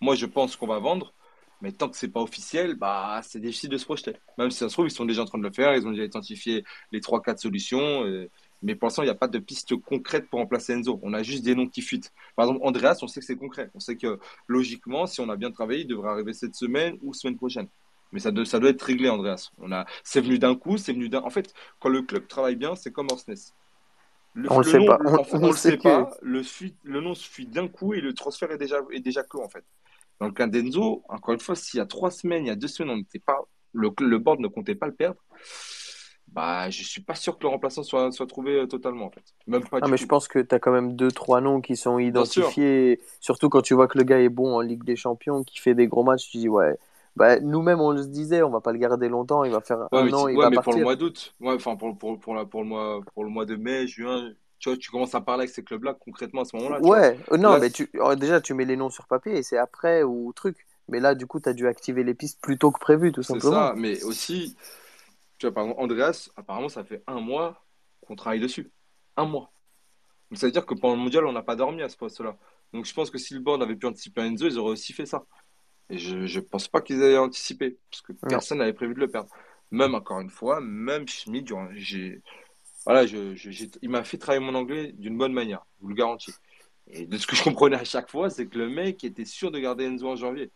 Moi, je pense qu'on va vendre, mais tant que c'est pas officiel, bah, c'est difficile de se projeter. Même si ça se trouve, ils sont déjà en train de le faire, ils ont déjà identifié les 3-4 solutions. euh, mais pour l'instant, il n'y a pas de piste concrète pour remplacer Enzo. On a juste des noms qui fuitent. Par exemple, Andreas, on sait que c'est concret. On sait que logiquement, si on a bien travaillé, il devrait arriver cette semaine ou semaine prochaine. Mais ça, doit- ça doit être réglé, Andreas. On a, c'est venu d'un coup, c'est venu d'un. En fait, quand le club travaille bien, c'est comme Orsnes. Le, On le sait nom- pas. On on le le sait sait pas. Le, fuit- le nom se fuit d'un coup et le transfert est déjà, est déjà clos, en fait. Dans le cas d'Enzo, encore une fois, s'il y a trois semaines, il y a deux semaines, on n'était pas, le, le board ne comptait pas le perdre, bah, je suis pas sûr que le remplaçant soit, soit trouvé euh, totalement, en fait. Même pas Ah, mais je pense que tu as quand même deux, trois noms qui sont identifiés. Surtout quand tu vois que le gars est bon en Ligue des Champions, qui fait des gros matchs, tu dis, ouais. Bah, nous-mêmes, on se disait, on va pas le garder longtemps, il va faire Ouais, un an, il ouais, va mais pour le partir. mois d'août, ouais, enfin pour, pour, pour, la, pour, le mois, pour le mois de mai, juin, tu vois, tu commences à parler avec ces clubs-là concrètement à ce moment-là. Ouais, euh, non, Là, mais c'est- tu, euh, déjà, tu mets les noms sur papier et c'est après ou truc. Mais là, du coup, tu as dû activer les pistes plus tôt que prévu, tout C'est simplement. ça, mais aussi, tu vois, par exemple, Andreas, apparemment, ça fait un mois qu'on travaille dessus. Un mois. Donc ça veut dire que pendant le mondial, on n'a pas dormi à ce poste-là. Donc je pense que si le board avait pu anticiper Enzo, ils auraient aussi fait ça. Et je ne pense pas qu'ils aient anticipé, parce que personne n'avait prévu de le perdre. Même, encore une fois, même j'ai, voilà, je, il m'a fait travailler mon anglais d'une bonne manière, je vous le garantis. Et de ce que je comprenais à chaque fois, c'est que le mec était sûr de garder Enzo en janvier.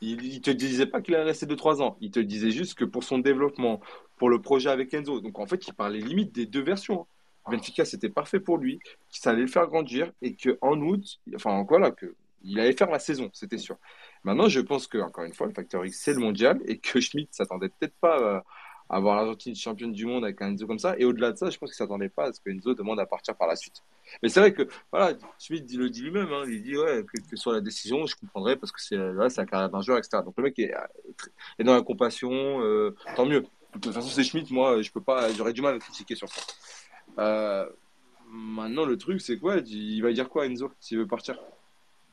Il, il te disait pas qu'il allait rester 2-3 ans. Il te disait juste que pour son développement, pour le projet avec Enzo. Donc en fait, il parlait limite des deux versions. Benfica, c'était parfait pour lui, que ça allait le faire grandir et qu'en août, enfin voilà, que il allait faire la saison, c'était sûr. Maintenant, je pense que, encore une fois, le facteur X, c'est le mondial et que Schmidt s'attendait peut-être pas euh, à avoir l'Argentine championne du monde avec un Enzo comme ça. Et au-delà de ça, je pense qu'il s'attendait pas à ce que Enzo demande à partir par la suite. Mais c'est vrai que, voilà, Schmidt le dit lui-même, hein, il dit, ouais, quelle que soit la décision, je comprendrais parce que c'est là, la carrière d'un joueur, etc. Donc le mec est, est dans la compassion, euh, tant mieux. De toute façon, c'est Schmidt, moi, je peux pas, j'aurais du mal à critiquer sur ça. Euh, maintenant, le truc, c'est quoi? Il va dire quoi, Enzo, s'il veut partir?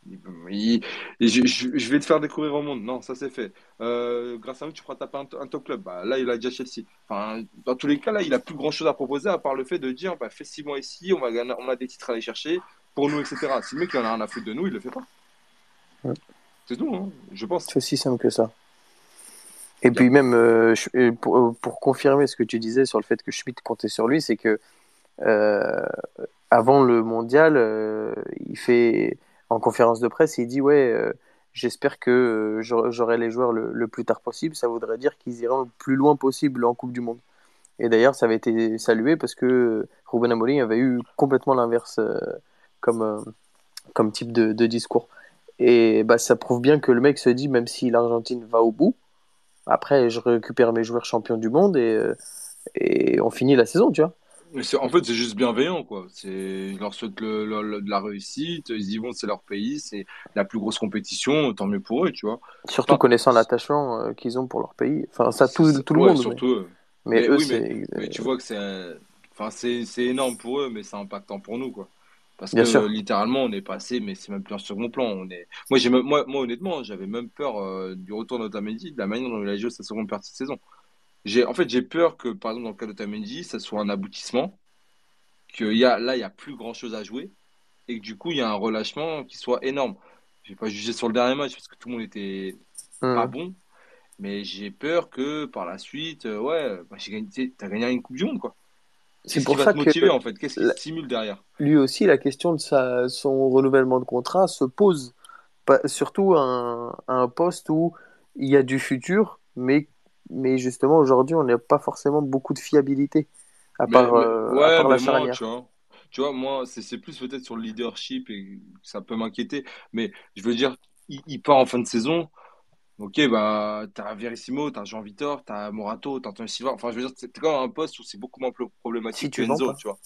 Il- il- et je, je- je vais te faire découvrir au monde. Non, ça c'est fait. Euh, grâce à nous, tu pourras taper un, un top club. Bah, là, il a déjà Chelsea. Enfin, dans tous les cas, là, il a plus grand chose à proposer à part le fait de dire bah, fais six mois ici, on, va gagner, on a des titres à aller chercher pour nous, etc. Si le mec il en a rien à foutre de nous, il le fait pas. Ouais. C'est tout, hein, je pense. C'est aussi simple que ça. Et puis même, euh, euh, pour, pour confirmer ce que tu disais sur le fait que Schmidt comptait sur lui, c'est que euh, avant le mondial, euh, il fait en conférence de presse, il dit ouais, j'espère que j'aurai les joueurs le, le plus tard possible. Ça voudrait dire qu'ils iront le plus loin possible en Coupe du Monde. Et d'ailleurs, ça avait été salué parce que Ruben Amorim avait eu complètement l'inverse comme, comme type de, de discours. Et bah, ça prouve bien que le mec se dit, même si l'Argentine va au bout, après, je récupère mes joueurs champions du monde et, euh, et on finit la saison, tu vois. Mais en fait, c'est juste bienveillant, quoi. Ils leur souhaitent le- le- le- de la réussite. Ils y vont, c'est leur pays, c'est la plus grosse compétition. Tant mieux pour eux, tu vois. Surtout Enfin, connaissant l'attachement euh, qu'ils ont pour leur pays. Enfin, ça, tout, tout le ouais, monde. mais- surtout eux. Mais, Mais eux, oui, c'est. Mais tu vois que c'est, enfin, énorme pour eux, mais c'est impactant pour nous, quoi. Parce Bien que sûr. littéralement, on est passé, mais c'est même plus un second plan. On est, moi, j'ai même- moi, moi, honnêtement, j'avais même peur euh, du retour d'Otamendi, de la manière dont il a joué sa seconde partie de saison. J'ai, en fait, j'ai peur que, par exemple, dans le cas d'Otamendi, ça soit un aboutissement, qu'il y a, là, il y a plus grand chose à jouer, et que du coup, il y a un relâchement qui soit énorme. Je vais pas juger sur le dernier match parce que tout le monde était pas Hum. bon, mais j'ai peur que par la suite, euh, ouais, bah, j'ai gagné, tu as gagné une Coupe du Monde, quoi. C'est pour qui va ça te que motiver en fait? Qu'est-ce qui la- stimule derrière? lui aussi, la question de sa, son renouvellement de contrat se pose. Pas- surtout à un, un poste où il y a du futur, mais, mais justement, aujourd'hui, on n'a pas forcément beaucoup de fiabilité, à part, mais- euh, à ouais, part la charnière. tu vois, tu vois, moi, c'est c'est plus peut-être sur le leadership et ça peut m'inquiéter, mais je veux dire, il, il part en fin de saison. Ok, bah, t'as Verissimo, t'as Jean Vitor, t'as Morato, t'as Antonio Silva. Enfin, je veux dire, c'est quand même un poste où c'est beaucoup moins pro- Si problématique que tu vends Enzo, pas. tu vois.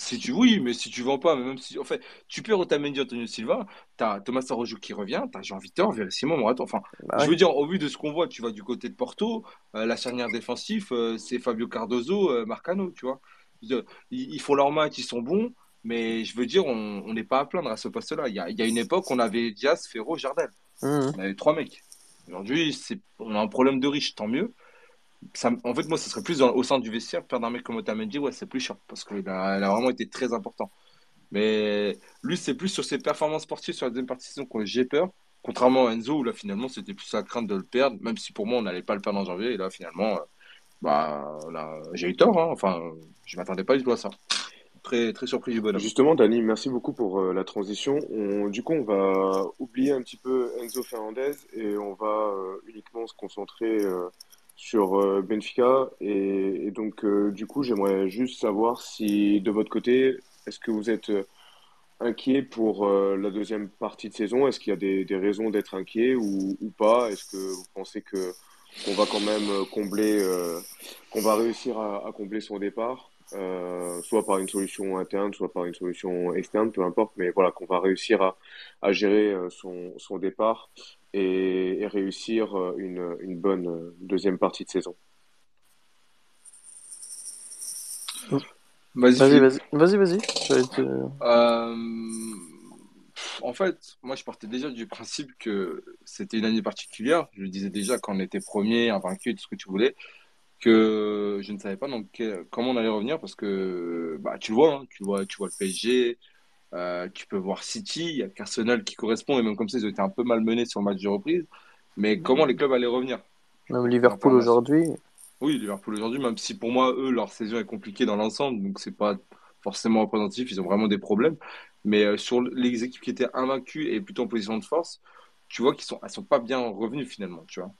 Si tu, oui, mais si tu vends pas, mais même si, en fait, tu perds Otamendi, Antonio Silva, t'as Thomas Arrojo qui revient, t'as Jean Vitor, Verissimo, Morato. Enfin, Bah je veux dire, au vu de ce qu'on voit, tu vas du côté de Porto, euh, la charnière défensif, euh, c'est Fabio Cardozo, euh, Marcano, tu vois. Dire, Ils, ils font leur match, ils sont bons, mais je veux dire, on n'est pas à plaindre à ce poste-là. Il y a, il y a une époque, on avait Diaz, Ferro, Jardel. Mhm. On avait trois mecs. Aujourd'hui, on a un problème de riche, tant mieux. En fait, moi, ce serait plus au sein du vestiaire, perdre un mec comme Otamendi, ouais, c'est plus cher, parce qu'il a, il a vraiment été très important. Mais lui, c'est plus sur ses performances sportives sur la deuxième partie de saison que j'ai peur. Contrairement à Enzo, où là, finalement, c'était plus la crainte de le perdre, même si pour moi, on n'allait pas le perdre en janvier. Et là, finalement, euh, bah, j'ai eu tort. hein. Enfin, je m'attendais pas du tout à ça. Très, très surpris du bonhomme. Justement, Dani, merci beaucoup pour euh, la transition. On- du coup, on va oublier un petit peu Enzo Fernandez et on va euh, uniquement se concentrer euh, sur Benfica. Et, donc, du coup, j'aimerais juste savoir si, de votre côté, est-ce que vous êtes inquiet pour la deuxième partie de saison? Est-ce qu'il y a des, raisons d'être inquiet ou, pas? Est-ce que vous pensez que qu'on va quand même combler, qu'on va réussir à combler son départ? Euh, soit par une solution interne, soit par une solution externe, peu importe, mais voilà, qu'on va réussir à, à gérer euh, son, son départ et, et réussir euh, une, une bonne deuxième partie de saison. Vas-y, Vas-y, vas-y, te- Euh, en fait, moi, je partais déjà du principe que c'était une année particulière. Je le disais déjà quand on était premier, invaincu, tout ce que tu voulais, que je ne savais pas donc, comment on allait revenir parce que bah, tu le vois, hein, tu vois, tu vois le PSG, euh, tu peux voir City, il y a Arsenal qui correspond et même comme ça, ils ont été un peu malmenés sur le match de reprise. Mais comment les clubs allaient revenir? Même Liverpool aujourd'hui. Oui, Liverpool aujourd'hui, même si pour moi, eux, leur saison est compliquée dans l'ensemble, donc c'est pas forcément représentatif, ils ont vraiment des problèmes. Mais euh, sur les équipes qui étaient invaincues et plutôt en position de force, tu vois qu'ils sont, elles sont pas bien revenues finalement, tu vois.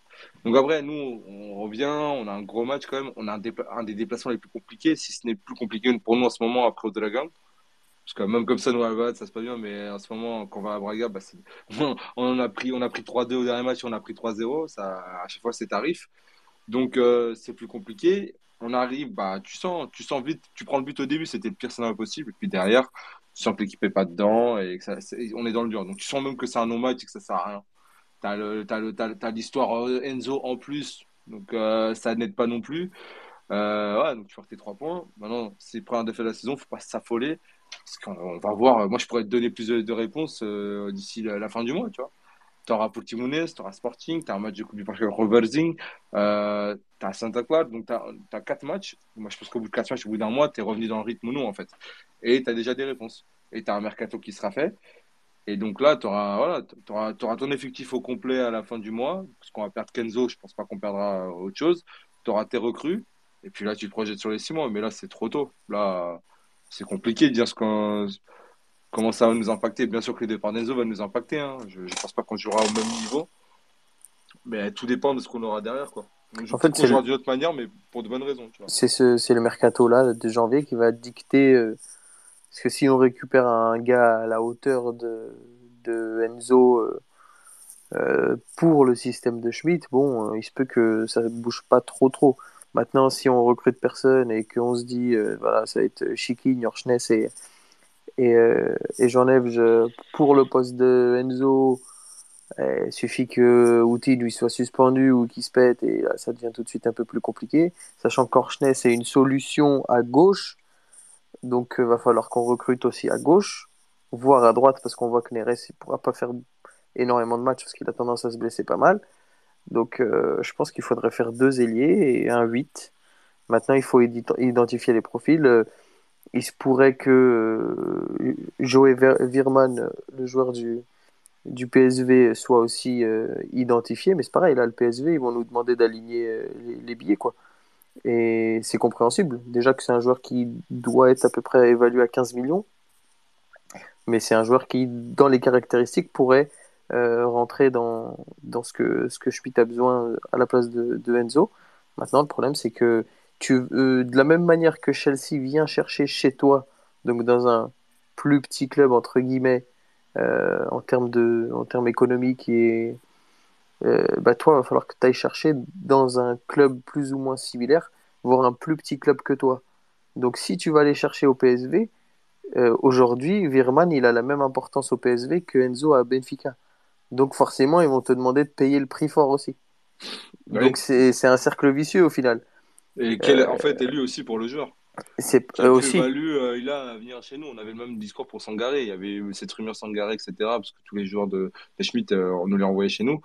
Donc après, nous, on revient, on a un gros match quand même, on a un, des déplacements les plus compliqués, si ce n'est plus compliqué pour nous en ce moment après au Dragon. Parce que même comme ça, nous, à ça se passe bien, mais en ce moment, quand on va à Braga, bah, <laughs> on, a pris, pris 3-2 au dernier match, on a pris 3-0, ça, à chaque fois, c'est tarif. Donc, euh, c'est plus compliqué. On arrive, bah, tu sens, tu sens vite, tu prends le but au début, c'était le pire scénario possible, et puis derrière, tu sens que l'équipe n'est pas dedans et que ça, on est dans le dur. Donc tu sens même que c'est un non-match et que ça sert à rien. Tu as l'histoire euh, Enzo en plus, donc euh, ça n'aide pas non plus. Euh, donc tu perds tes trois points. Maintenant, c'est première défaite de la saison, faut pas s'affoler. Parce qu'on va voir, moi je pourrais te donner plus de, réponses d'ici la, fin du mois, tu vois. Tu auras Portimonense, tu auras Sporting, tu as un match de Coupe du Parc Reversing, euh, tu as Santa Clara, donc tu as, quatre matchs. Moi je pense qu'au bout de quatre matchs, au bout d'un mois, tu es revenu dans le rythme ou non en fait et tu as déjà des réponses. Et tu as un mercato qui sera fait. Et donc là, tu auras, voilà, auras, auras, ton effectif au complet à la fin du mois, parce qu'on va perdre Kenzo, je pense pas qu'on perdra autre chose. Tu auras tes recrues, et puis là, tu te projettes sur les six mois, mais là, c'est trop tôt. Là, c'est compliqué de dire ce comment ça va nous impacter. Bien sûr que le départ d'Enzo va nous impacter. Hein. Je ne pense pas qu'on jouera au même niveau, mais tout dépend de ce qu'on aura derrière. Quoi. en fait, c'est d'une autre manière, mais pour de bonnes raisons. C'est ce, le mercato là de janvier qui va dicter. Euh, parce que si on récupère un gars à la hauteur de, de Enzo euh, euh, pour le système de Schmidt, bon, euh, il se peut que ça ne bouge pas trop trop. Maintenant, si on recrute personne et qu'on se dit, voilà, ça va être Chiki, Nyorchnes et, et, et Jean-Neves pour le poste de Enzo, il suffit que Outi lui soit suspendu ou qu'il se pète et ça devient tout de suite un peu plus compliqué. Sachant qu'Orchnes est une solution à gauche donc, il euh, va falloir qu'on recrute aussi à gauche, voire à droite, parce qu'on voit que Neres ne pourra pas faire énormément de matchs parce qu'il a tendance à se blesser pas mal. Donc, euh, je pense qu'il faudrait faire deux ailiers et un 8. Maintenant, il faut identifier les profils. Euh, il se pourrait que Joey Virman, le joueur du, du PSV, soit aussi identifié. Mais c'est pareil, là, le PSV, ils vont nous demander d'aligner les, les, billets, quoi. Et c'est compréhensible. Déjà que c'est un joueur qui doit être à peu près évalué à 15 millions. Mais c'est un joueur qui, dans les caractéristiques, pourrait euh, rentrer dans, dans ce, que, ce que a besoin à la place de, Enzo. Maintenant, le problème, c'est que tu, euh, de la même manière que Chelsea vient chercher chez toi, donc dans un plus petit club, entre guillemets, euh, en, termes en termes économiques et, euh, bah toi, il va falloir que tu ailles chercher dans un club plus ou moins similaire, voire un plus petit club que toi. Donc si tu vas aller chercher au PSV, euh, aujourd'hui, Virman, il a la même importance au PSV que Enzo à Benfica. Donc forcément, ils vont te demander de payer le prix fort aussi. Donc c'est un cercle vicieux au final. Et quel, en fait, lui aussi pour le joueur. C'est aussi. Euh, il a à venir chez nous. On avait le même discours pour Sangaré. Il y avait cette rumeur Sangaré, etc. Parce que tous les joueurs de, de Schmidt, on nous les envoyé chez nous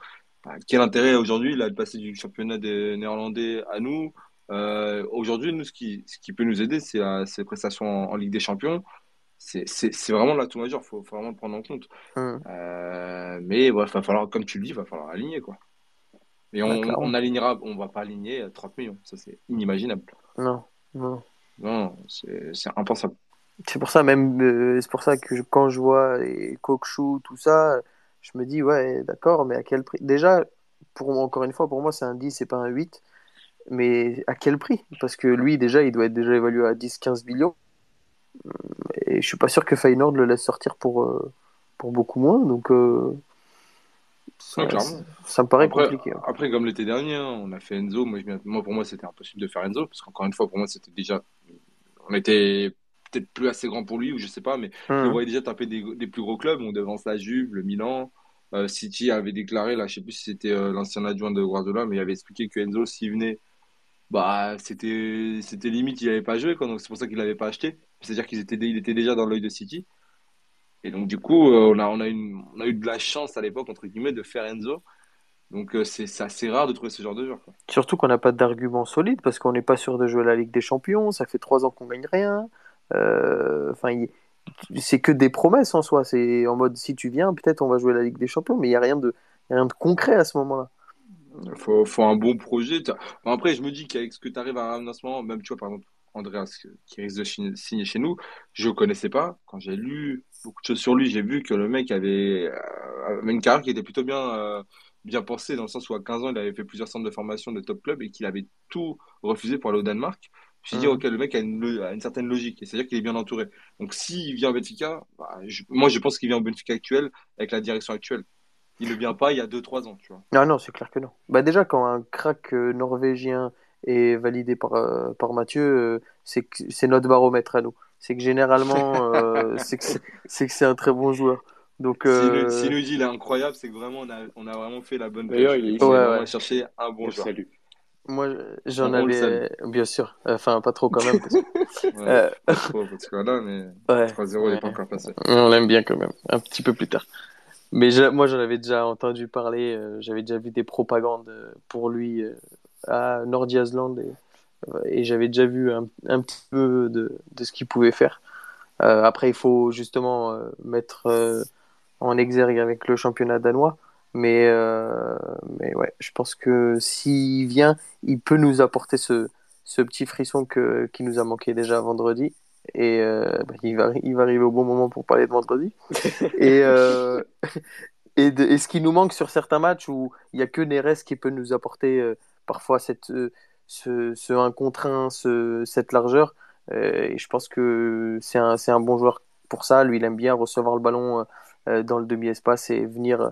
quel intérêt aujourd'hui, il a passé du championnat des Néerlandais à nous. Euh, aujourd'hui, nous, ce qui, ce qui peut nous aider, c'est ses prestations en, Ligue des Champions. C'est vraiment l'atout majeur, il faut, vraiment le prendre en compte. Hum. Euh, mais il va falloir, comme tu le dis, il va falloir aligner. Quoi. Et on, on alignera, on va pas aligner 30 millions, ça c'est inimaginable. Non, non. Non, c'est impensable. C'est pour ça même, euh, c'est pour ça que quand je vois les Kokchou, tout ça, je me dis, ouais, d'accord, mais à quel prix? Déjà, pour, encore une fois, pour moi, c'est un 10 et pas un 8. Mais à quel prix? Parce que lui, déjà, il doit être déjà évalué à 10-15 millions. Et je suis pas sûr que Feyenoord le laisse sortir pour, euh, pour beaucoup moins. Donc, euh, ça, me paraît compliqué. Hein. Après, comme l'été dernier, hein, on a fait Enzo. Moi, moi pour moi, c'était impossible de faire Enzo. Parce qu'encore une fois, pour moi, c'était déjà. On était peut-être plus assez grand pour lui, ou je sais pas, mais je le voyais déjà taper des, des, plus gros clubs. On devance la Juve, le Milan. Euh, City avait déclaré, là, je sais plus si c'était euh, l'ancien adjoint de Guardiola, mais il avait expliqué que Enzo, s'il venait, bah, c'était, c'était limite, il n'avait pas joué, quoi, donc c'est pour ça qu'il l'avait pas acheté. C'est-à-dire qu'il était, il était déjà dans l'œil de City. Et donc, du coup, euh, on a, on a, une, on a eu de la chance à l'époque, entre guillemets, de faire Enzo. Donc, euh, c'est c'est assez rare de trouver ce genre de joueur. Surtout qu'on n'a pas d'argument solide parce qu'on n'est pas sûr de jouer la Ligue des Champions. Ça fait trois ans qu'on gagne rien. Euh, Enfin, c'est que des promesses en soi. C'est en mode si tu viens, peut-être on va jouer la Ligue des Champions, mais il n'y a rien de, y a rien de concret à ce moment-là. Il faut, un bon projet. Après, je me dis qu'avec ce que tu arrives à ramener en ce moment, même, tu vois, par exemple, Andreas, qui risque de signer chez nous, je ne connaissais pas. Quand j'ai lu beaucoup de choses sur lui, j'ai vu que le mec avait, euh, une carrière qui était plutôt bien, euh, bien pensée, dans le sens où à 15 ans, il avait fait plusieurs centres de formation de top clubs et qu'il avait tout refusé pour aller au Danemark. Je me suis dit, Mhm. ok, le mec a une, lo- a une certaine logique, et c'est-à-dire qu'il est bien entouré. Donc, s'il vient au Benfica, bah, je- moi, je pense qu'il vient au Benfica actuel, avec la direction actuelle. Il ne vient pas il y a 2-3 ans, tu vois. Ah non, c'est clair que non. Bah déjà, quand un crack euh, norvégien est validé par, euh, par Mathieu, euh, c'est que c'est notre baromètre à nous. C'est que généralement, <laughs> euh, c'est que c'est un très bon joueur. Donc, S'il euh, nous, dit il est incroyable, c'est que vraiment on a, on a vraiment fait la bonne D'ailleurs, il est- Ouais, ouais. cherché un bon joueur. salue. Moi, j'en avais, bien sûr, enfin pas trop quand même. parce <laughs> Ouais, Euh, pas trop, parce que là, mais ouais, 3-0 il n'est pas encore passé. on l'aime bien quand même, un petit peu plus tard. Mais je- moi, j'en avais déjà entendu parler, euh, j'avais déjà vu des propagandes euh, pour lui euh, à Nordiasland et, et j'avais déjà vu un, un petit peu de, de ce qu'il pouvait faire. Euh, après, il faut justement mettre en exergue avec le championnat danois. Mais, euh, mais ouais, je pense que s'il vient, il peut nous apporter ce, ce petit frisson que, qui nous a manqué déjà vendredi. Et euh, bah, il, va, il va arriver au bon moment pour parler de vendredi. <laughs> Et, euh, et, de- et ce qui nous manque sur certains matchs où il n'y a que Neres qui peut nous apporter parfois cette, ce, ce 1 contre 1, ce, cette largeur. Et je pense que c'est un, un bon joueur pour ça. Lui, il aime bien recevoir le ballon dans le demi-espace et venir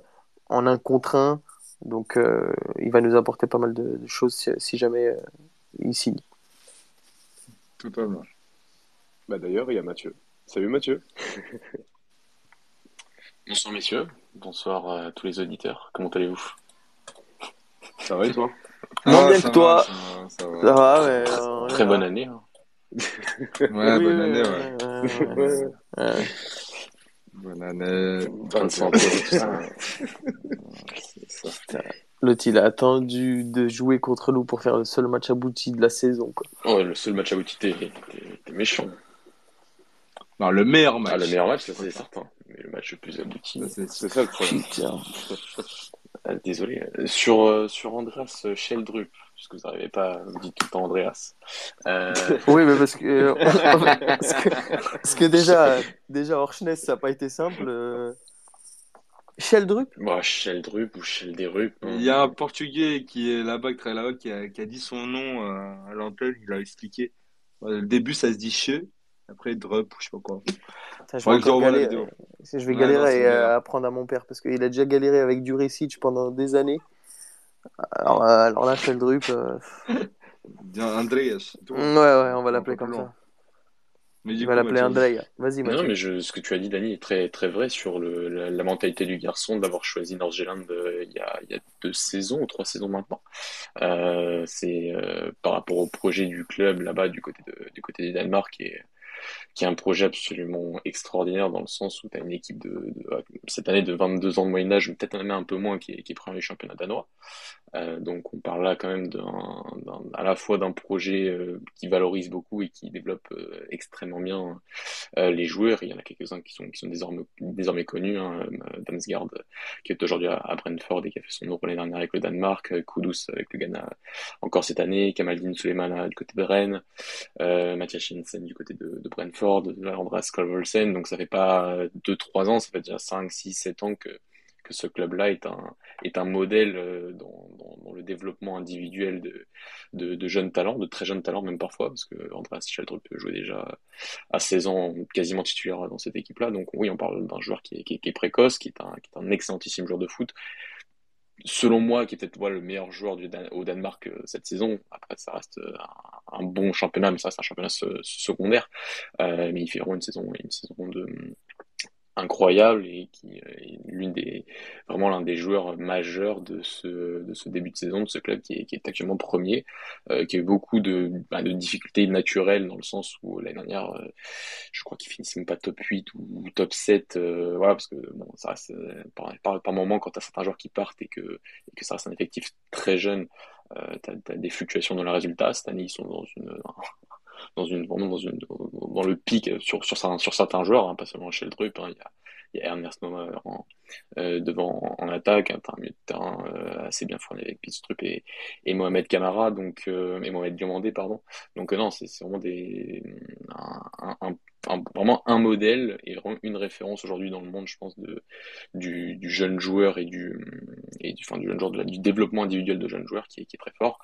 en 1 contre 1. Donc, euh, il va nous apporter pas mal de, de choses si, si jamais euh, il signe. Totalement. Bah d'ailleurs, il y a Mathieu. Salut Mathieu. <laughs> Bonsoir messieurs, bonsoir à tous les auditeurs, comment allez-vous? Ça va et toi? Moins Ah, bien que toi. va, ça va, ça va. Ça va, mais, euh, Très on bonne année. hein. Ouais, Oui, bonne année. Ouais. <laughs> Bonne année. Bonne santé, tout ça. L'autre, il a attendu de jouer contre nous pour faire le seul match abouti de la saison. Quoi. Ouais, le seul match abouti, t'es méchant. Non, le meilleur match. Ah, le meilleur match, ça c'est certain. Mais le match le plus abouti. C'est ça le problème. Putain. <laughs> Ah, désolé. Euh, Sur, euh, sur Andreas Sheldrup, puisque vous n'arrivez pas, vous dites tout le temps Andreas. Euh, Oui, mais parce que, euh, <laughs> parce que, parce que déjà, déjà Orchnes, ça n'a pas été simple. Euh... Sheldrup bon, Sheldrup ou Shelderup. hein. Il y a un Portugais qui est là-bas, qui travaille là-bas, qui a, qui a dit son nom euh, à l'antenne, il a expliqué. Euh, Le début, ça se dit che, après drup, ou je sais pas quoi. Je, vais la galérer, vidéo. je vais Ouais, galérer non, c'est à, bien. à apprendre à mon père parce qu'il a déjà galéré avec du Duricic pendant des années. Alors, euh, alors là, Sheldrup, euh, Bien, Andreas. ouais, ouais, on va l'appeler comme ça. On va l'appeler Andrea. Vas-y, Non, mais je, ce que tu as dit, Dani, est très, très vrai sur le, la, la mentalité du garçon d'avoir choisi North-Zealand euh, il y a, il y a deux saisons ou trois saisons maintenant. Euh, c'est euh, par rapport au projet du club là-bas du côté de, du côté du Danemark qui est, qui est un projet absolument extraordinaire dans le sens où tu as une équipe de, de- cette année de 22 ans de moyen âge, peut-être même un peu moins, qui est, qui est danois. Euh, donc on parle là quand même d'un, à la fois d'un projet euh, qui valorise beaucoup et qui développe euh, extrêmement bien les joueurs. Il y en a quelques-uns qui sont, qui sont désormais, désormais connus. Hein, Damsgaard, qui est aujourd'hui à, à Brentford et qui a fait son euro l'année dernière avec le Danemark, Kudus avec le Ghana encore cette année, Kamaldin Suleiman du côté de Rennes, Mathias Jensen du côté de Brentford, Andreas. Donc ça fait pas 2-3 ans, ça fait déjà 5, 6, 7 ans que, que ce club-là est un, est un modèle euh, dans, le développement individuel de, de, jeunes talents, de très jeunes talents même parfois, parce que Andreas Sheldrup jouait déjà à 16 ans quasiment titulaire dans cette équipe-là. Donc oui, on parle d'un joueur qui est, qui est, qui est précoce, qui est, un, qui est un excellentissime joueur de foot. Selon moi, qui est peut-être voilà, le meilleur joueur au Danemark euh, cette saison. Après, ça reste euh, un, bon championnat, mais ça reste un championnat se secondaire. Euh, mais il fait vraiment une saison, une saison de incroyable et qui est l'une des vraiment l'un des joueurs majeurs de ce de ce début de saison de ce club qui est, actuellement premier euh, qui a eu beaucoup de bah, de difficultés naturelles dans le sens où l'année dernière euh, je crois qu'il finissait même pas top 8 ou, top 7 euh, voilà parce que bon ça reste par, par, moment quand tu as certains joueurs qui partent et que que ça reste un effectif très jeune euh, tu as, des fluctuations dans les résultats. Cette année ils sont dans une dans une dans une dans le pic sur sur, sur certains joueurs, hein, pas seulement chez le Drup. Hein, il y a Ernest Noma en, euh, devant en attaque, un milieu de terrain euh, assez bien fourni avec Pistrup et, et Mohamed Camara, donc euh, Mohamed Diomandé, pardon. Donc euh, non, c'est vraiment des un, vraiment un modèle et vraiment une référence aujourd'hui dans le monde, je pense, de du, du jeune joueur et du et du, enfin, du jeune joueur du développement individuel de jeunes joueurs qui est très fort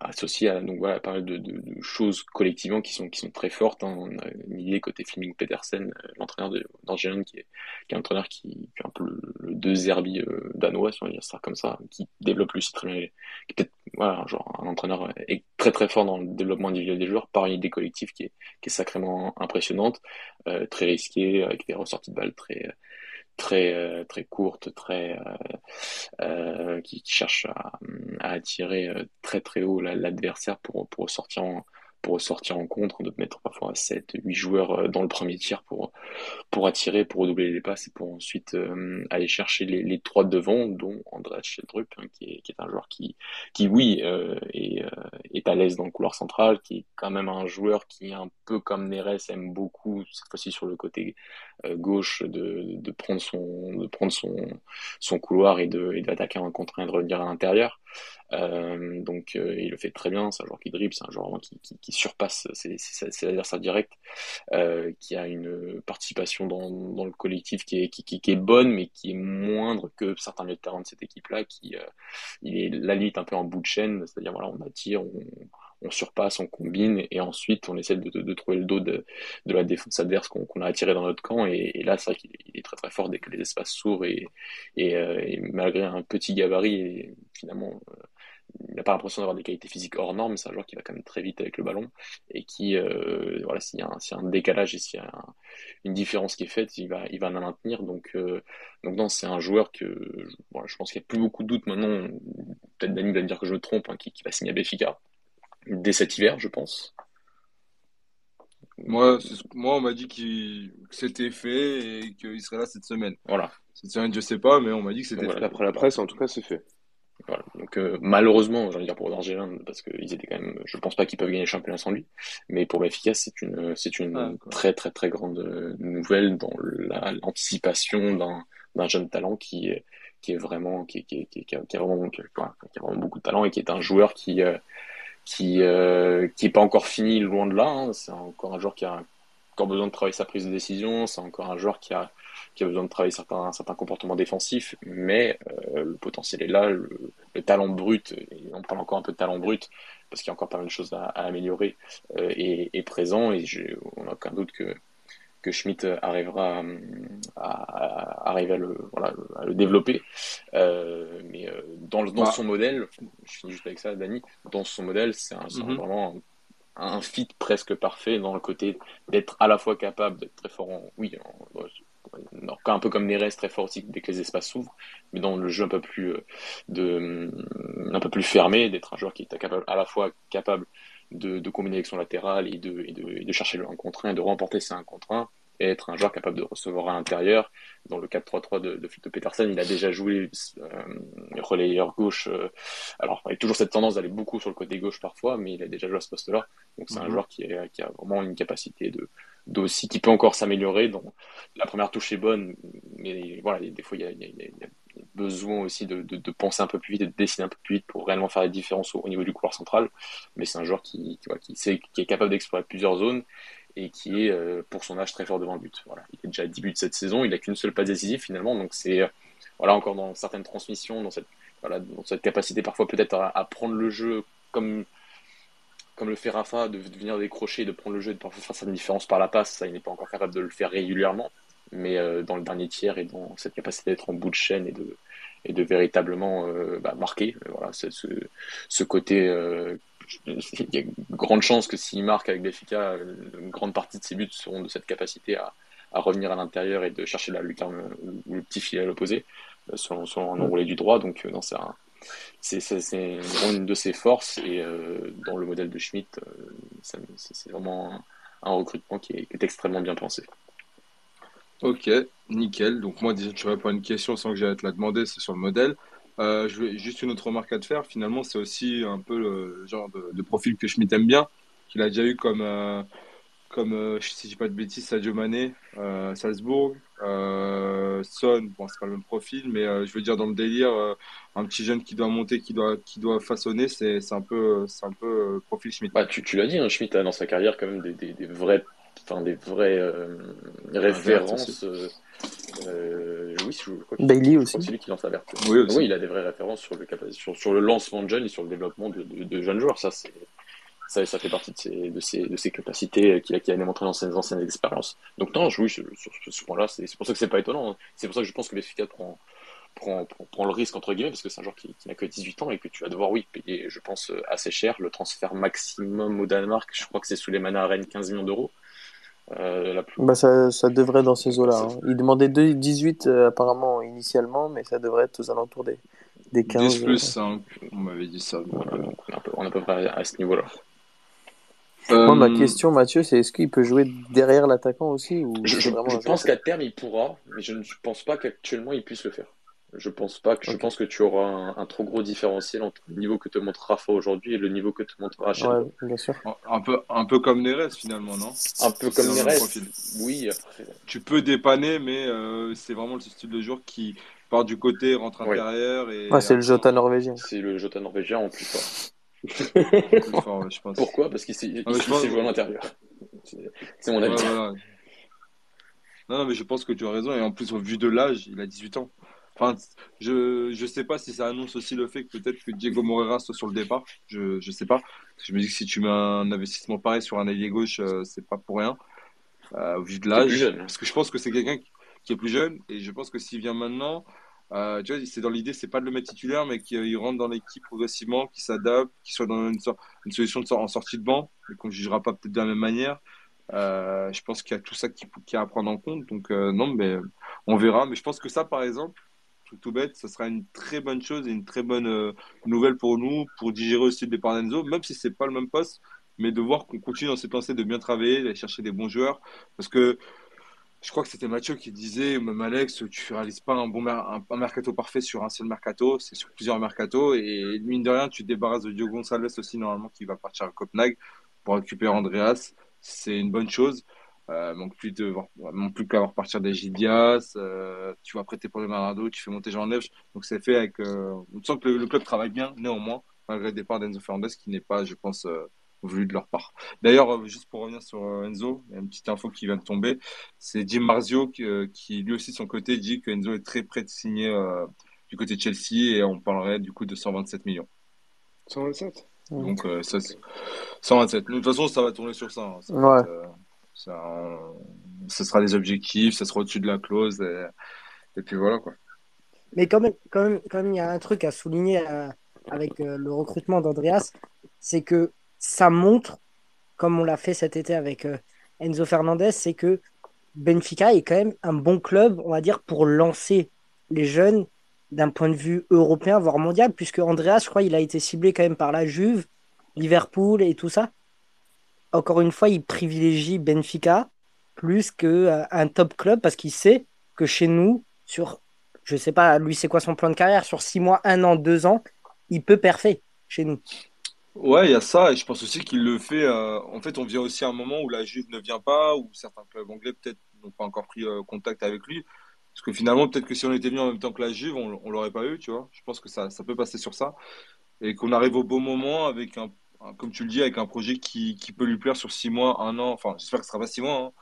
associé à donc voilà pas mal de, choses collectivement qui sont qui sont très fortes hein. on a une idée côté Fleming Pedersen euh, l'entraîneur d'Angelen qui est qui est un entraîneur qui, est un peu le, le De Zerbi euh, danois si on va dire ça comme ça qui développe aussi très bien qui voilà genre un entraîneur euh, est très très fort dans le développement individuel des joueurs par une idée collective qui est qui est sacrément impressionnante euh, très risquée avec des ressorties de balles très très euh, très courte, très euh, euh, qui, cherche à, à, attirer très très haut l'adversaire pour pour sortir en pour sortir en contre, de mettre parfois 7, 8 joueurs dans le premier tir pour, pour attirer, pour redoubler les passes et pour ensuite euh, aller chercher les, les trois devant, dont André Sheldrup, hein, qui, est, un joueur qui, qui oui, euh, est, euh, est à l'aise dans le couloir central, qui est quand même un joueur qui, un peu comme Neres, aime beaucoup, cette fois-ci sur le côté gauche, de, de prendre son, de prendre son, son couloir et de, d'attaquer un contre et de revenir à l'intérieur. Euh, donc euh, il le fait très bien, c'est un joueur qui dribble, c'est un joueur qui, surpasse. Ses, ses, ses adversaires directs, euh, qui a une participation dans, le collectif qui est, bonne, mais qui est moindre que certains milieux de terrain de cette équipe-là, qui il est la limite un peu en bout de chaîne, c'est-à-dire voilà, on attire, on, on surpasse, on combine, et ensuite on essaie de, trouver le dos de, de la défense adverse qu'on qu a attiré dans notre camp. Et, là, c'est vrai qu'il est très très fort dès que les espaces s'ouvrent et, et, euh, malgré un petit gabarit, finalement, euh, il n'a pas l'impression d'avoir des qualités physiques hors normes, c'est un joueur qui va quand même très vite avec le ballon et qui, euh, voilà, s'il y, y a un décalage et s'il y a un, une différence qui est faite, il va, il va la maintenir. Donc, donc non, c'est un joueur que, je pense qu'il n'y a plus beaucoup de doutes maintenant. Peut-être Dani va me dire que je me trompe, hein, qui, qui va signer à Béfica dès cet hiver, je pense. Moi, moi on m'a dit qu que c'était fait et qu'il serait là cette semaine. Voilà. Cette semaine, je sais pas, mais on m'a dit que c'était voilà. fait. Après la presse, en tout cas, c'est fait. Voilà. Donc euh, malheureusement, j'ai envie de dire pour Dargelin, parce qu'ils étaient quand même, je pense pas qu'ils peuvent gagner le championnat sans lui, mais pour Benfica, c'est une, c'est une ah, très très très grande nouvelle dans l'anticipation d'un, d'un jeune talent qui, qui est vraiment, qui, qui, qui, qui, a, qui a vraiment, qui, a vraiment beaucoup de talent et qui est un joueur qui, euh, qui euh, qui pas encore fini loin de là. Hein. C'est encore un joueur qui a encore besoin de travailler sa prise de décision. C'est encore un joueur qui a qui a besoin de travailler certains certains comportements défensifs, mais euh, le potentiel est là. Le, le, talent brut, et on parle encore un peu de talent brut parce qu'il y a encore pas mal de choses à, à améliorer, euh, présent et on n'a aucun doute que que Schmidt arrivera à, à, arriver à le, voilà, à le développer. Euh, mais euh, dans, dans bah. son modèle, je finis juste avec ça, Dani, dans son modèle, c'est mm -hmm. vraiment un, un, fit presque parfait dans le côté d'être à la fois capable d'être très fort en, oui, en, un peu comme Neres, très fort aussi dès que les espaces s'ouvrent, mais dans le jeu un peu plus, euh, de, un peu plus fermé, d'être un joueur qui est capable, à la fois capable de, de, combiner avec son latéral et de, et de, et de chercher le 1 contre 1 et de remporter ces 1 contre 1 et être un joueur capable de recevoir à l'intérieur. Dans le 4-3-3 de, de Fito Petersen, il a déjà joué euh, relayeur gauche. Euh, alors, il a toujours cette tendance d'aller beaucoup sur le côté gauche parfois, mais il a déjà joué à ce poste-là. Donc, c'est mm -hmm. un joueur qui, est, qui, a vraiment une capacité de d'aussi qui peut encore s'améliorer. La première touche est bonne, mais voilà, des fois, il y a, il y a, il y a besoin aussi de, penser un peu plus vite et de dessiner un peu plus vite pour réellement faire la différence au, au niveau du couloir central. Mais c'est un joueur qui, qui, sait, qui est capable d'explorer plusieurs zones et qui est, euh, pour son âge, très fort devant le but. Voilà. Il est déjà à 10 buts cette saison, il n'a qu'une seule passe décisive finalement, donc c'est euh, voilà, encore dans certaines transmissions, dans cette, voilà, dans cette capacité parfois peut-être à, à, prendre le jeu comme, comme le fait Rafa, de, de, venir décrocher, de prendre le jeu et de parfois faire sa différence par la passe, ça il n'est pas encore capable de le faire régulièrement, mais euh, dans le dernier tiers et dans cette capacité d'être en bout de chaîne et de, et de véritablement euh, bah, marquer. Voilà, ce, ce côté euh, il y a une grande chance que s'il marque avec Benfica, une grande partie de ses buts seront de cette capacité à, à revenir à l'intérieur et de chercher la lucarne ou le petit filet à l'opposé, selon, selon un enroulé du droit. Donc, non, c'est un, c'est une de ses forces et dans le modèle de Schmidt, c'est vraiment un, recrutement qui est, extrêmement bien pensé. Ok, nickel. Donc moi déjà tu réponds à une question sans que j'aille te la demander, c'est sur le modèle. Euh, je vais juste une autre remarque à te faire. Finalement, c'est aussi un peu le genre de, profil que Schmitt aime bien, qu'il a déjà eu comme, euh, comme euh, si je dis pas de bêtises, Sadio Mané, Salzbourg, Son. Bon, c'est pas le même profil, mais je veux dire dans le délire, un petit jeune qui doit monter, qui doit, qui doit façonner, c'est un peu, c'est un peu profil Schmitt. Bah, tu, tu l'as dit, hein, Schmitt a dans sa carrière quand même des, des, des vrais enfin des vraies euh, références. Euh, euh, oui, je crois Bailey aussi. C'est lui qui lance la verte. Oui, oui, il a des vraies références sur le, sur, sur le lancement de jeunes et sur le développement de, de, jeunes joueurs. Ça, c'est ça, ça fait partie de ses, de ses, de ses capacités qu'il a, qu'il a démontré dans ses anciennes expériences. Donc non, oui, sur, ce point-là, c'est pour ça que c'est pas étonnant. Hein. C'est pour ça que je pense que Benfica prend, prend, prend, le risque, entre guillemets, parce que c'est un joueur qui, qui n'a que 18 ans et que tu vas devoir, oui, payer, je pense, assez cher. Le transfert maximum au Danemark, je crois que c'est sous les à Rennes 15 millions d'euros. Euh, bah ça, ça, devrait dans ces eaux-là. Hein. Il demandait 2, 18 euh, apparemment initialement, mais ça devrait être aux alentours des, des 15. 10 plus 5, on m'avait dit ça. On est à peu près à ce niveau-là. Moi, ma euh, question, Mathieu, c'est est-ce qu'il peut jouer derrière l'attaquant aussi ou Je, je pense qu'à terme, il pourra, mais je ne pense pas qu'actuellement, il puisse le faire. Je pense pas que je pense que tu auras un, trop gros différentiel entre le niveau que te montre Rafa aujourd'hui et le niveau que te montrera Rachel. bien sûr. Un peu, un peu comme Neres finalement, non? Un peu comme Neres. Oui, après. Tu peux dépanner, mais euh, c'est vraiment le style de joueur qui part du côté, rentre intérieur. Et... c'est le Jota norvégien. C'est le Jota norvégien en plus fort. je pense. Pourquoi? Parce qu'il s'est joué à l'intérieur. C'est mon avis. non, mais je pense que tu as raison. Et en plus, au vu de l'âge, il a 18 ans. Enfin, je ne sais pas si ça annonce aussi le fait que peut-être que Diego Moreira soit sur le départ. Je ne sais pas. Je me dis que si tu mets un investissement pareil sur un allié gauche, euh, c'est pas pour rien. Euh, vu de l'âge. Hein. Parce que je pense que c'est quelqu'un qui, est plus jeune. Et je pense que s'il vient maintenant, euh, tu vois, c'est dans l'idée, c'est pas de le mettre titulaire, mais qu'il rentre dans l'équipe progressivement, qu'il s'adapte, qu'il soit dans une, une solution de, en sortie de banc, et qu'on ne jugera pas peut-être de la même manière. je pense qu'il y a tout ça qui, qui a à prendre en compte. Donc, non, mais on verra. Mais je pense que ça, par exemple, tout, bête, ce sera une très bonne chose et une très bonne euh, nouvelle pour nous, pour digérer aussi le départ d'Enzo, même si c'est pas le même poste, mais de voir qu'on continue dans cette lancée de bien travailler, d'aller chercher des bons joueurs, parce que je crois que c'était Mathieu qui disait, même Alex, tu réalises pas un bon un, mercato parfait sur un seul mercato, c'est sur plusieurs mercatos, et mine de rien, tu te débarrasses de Diogo Gonçalves aussi, normalement, qui va partir à Copenhague pour récupérer Andreas, c'est une bonne chose. Euh, manque plus de non plus qu'à repartir des Gidias euh, tu vas prêter pour le Maradou tu fais monter Jean Neves. Donc c'est fait avec euh, on sent que le, club travaille bien néanmoins malgré le départ d'Enzo Fernandez qui n'est pas je pense euh, voulu de leur part. D'ailleurs juste pour revenir sur Enzo il y a une petite info qui vient de tomber. C'est Jim Marzio qui, qui, lui aussi de son côté dit que Enzo est très prêt de signer du côté de Chelsea et on parlerait du coup de 127 millions. 127 donc ça 127 de toute façon ça va tourner sur ça, hein. ça ouais. Ça, ce sera les objectifs, ça sera au-dessus de la clause. Et, puis voilà quoi. Mais quand même, quand même, quand même, il y a un truc à souligner euh, avec euh, le recrutement d'Andreas, c'est que ça montre, comme on l'a fait cet été avec euh, Enzo Fernandez, c'est que Benfica est quand même un bon club, on va dire, pour lancer les jeunes d'un point de vue européen, voire mondial, puisque Andreas, je crois, il a été ciblé quand même par la Juve, Liverpool et tout ça encore une fois, il privilégie Benfica plus qu'un euh, top club parce qu'il sait que chez nous, sur, je sais pas, lui, c'est quoi son plan de carrière, sur six mois, un an, deux ans, il peut parfait chez nous. Ouais, il y a ça, et je pense aussi qu'il le fait. Euh, en fait, on vient aussi à un moment où la Juve ne vient pas, où certains clubs anglais peut-être n'ont pas encore pris euh, contact avec lui. Parce que finalement, peut-être que si on était venu en même temps que la Juve, on, ne l'aurait pas eu, tu vois. Je pense que ça, ça peut passer sur ça. Et qu'on arrive au beau moment avec un comme tu le dis, avec un projet qui, qui, peut lui plaire sur six mois, un an. Enfin, j'espère que ce sera pas six mois. Hein.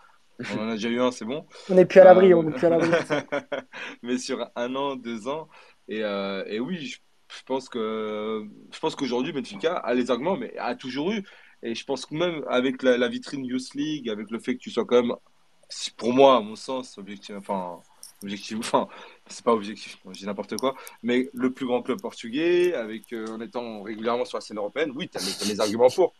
On en a déjà eu un, c'est bon. On n'est plus à l'abri, on n'est plus à l'abri. <laughs> Mais sur un an, deux ans. Et, euh, et oui, je, pense que je pense qu'aujourd'hui, Benfica a les arguments, mais a toujours eu. Et je pense que même avec la, la vitrine Youth League, avec le fait que tu sois quand même, pour moi, à mon sens, objectif, enfin, objectif, enfin, c'est pas objectif, je dis n'importe quoi, mais le plus grand club portugais, avec, euh, en étant régulièrement sur la scène européenne, oui, tu as, les arguments pour.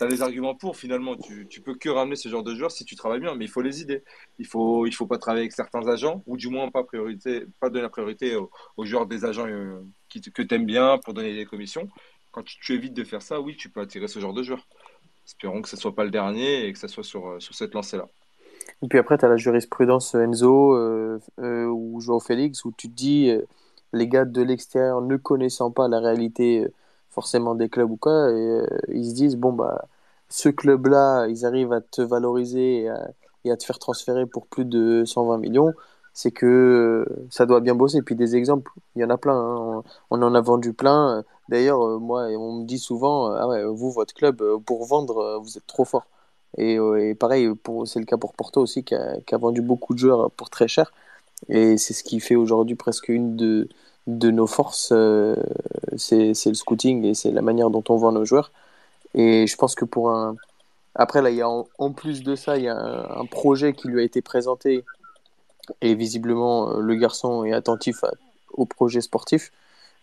as les arguments pour finalement. Tu, tu peux que ramener ce genre de joueurs si tu travailles bien, mais il faut les idées. Il faut, il faut pas travailler avec certains agents, ou du moins pas, priorité, pas donner la priorité aux, joueurs des agents euh, qui, que tu aimes bien pour donner des commissions. Quand tu, évites de faire ça, oui, tu peux attirer ce genre de joueurs. Espérons que ce soit pas le dernier et que ça soit sur, euh, sur cette lancée-là. Et puis après, tu as la jurisprudence Enzo euh, ou Joao Félix où tu te dis, les gars de l'extérieur ne connaissant pas la réalité forcément des clubs ou quoi, euh, ils se disent, bon, bah, ce club-là, ils arrivent à te valoriser et à, te faire transférer pour plus de 120 millions, c'est que euh, ça doit bien bosser. Et puis des exemples, il y en a plein. Hein. On, en a vendu plein. D'ailleurs, euh, moi, on me dit souvent, ah ouais, vous, votre club, pour vendre, vous êtes trop fort. Et, et pareil, c'est le cas pour Porto aussi, qui a, vendu beaucoup de joueurs pour très cher. Et c'est ce qui fait aujourd'hui presque une de, nos forces, euh, c'est le scouting et c'est la manière dont on vend nos joueurs. Et je pense que pour un. Après, là, il y a en, plus de ça, il y a un, projet qui lui a été présenté. Et visiblement, euh, le garçon est attentif au projet sportif.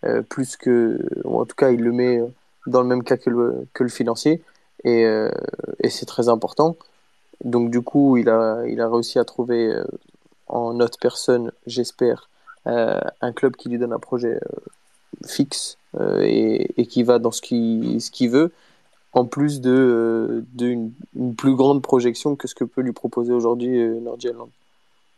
Euh, plus que. en tout cas, il le met dans le même cas que le financier. Et, et c'est très important. Donc, du coup, il a, réussi à trouver en notre personne, j'espère, euh, un club qui lui donne un projet euh, fixe euh, et, qui va dans ce qu'il veut, en plus d'une une plus grande projection que ce que peut lui proposer aujourd'hui Nordjylland.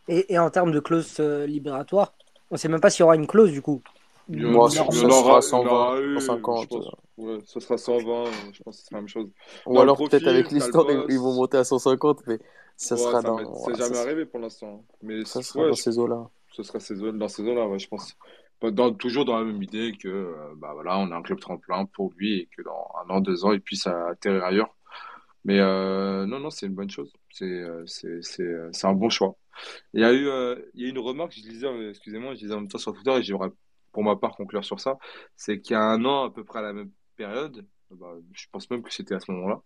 Et, et, en termes de clause libératoire, on ne sait même pas s'il y aura une clause du coup. Moi, ça, sera 120, 150. ouais, ce sera 120, je pense que c'est la même chose. Ou alors peut-être avec l'histoire, ils vont monter à 150, mais ça sera dans. C'est jamais arrivé pour l'instant. Mais ça sera dans ces eaux-là ce sera ces zones, dans ces zones-là, je pense. Dans, toujours dans la même idée que euh, bah voilà, on a un club tremplin pour lui et que dans un an, deux ans, il puisse atterrir ailleurs. Mais euh, non, non, c'est une bonne chose. C'est euh, c'est un bon choix. Il y a eu, il y a une remarque, je disais, excusez-moi, je disais en même temps sur Twitter et j'aimerais pour ma part conclure sur ça, c'est qu'il y a un an, à peu près à la même période, bah, je pense même que c'était à ce moment-là,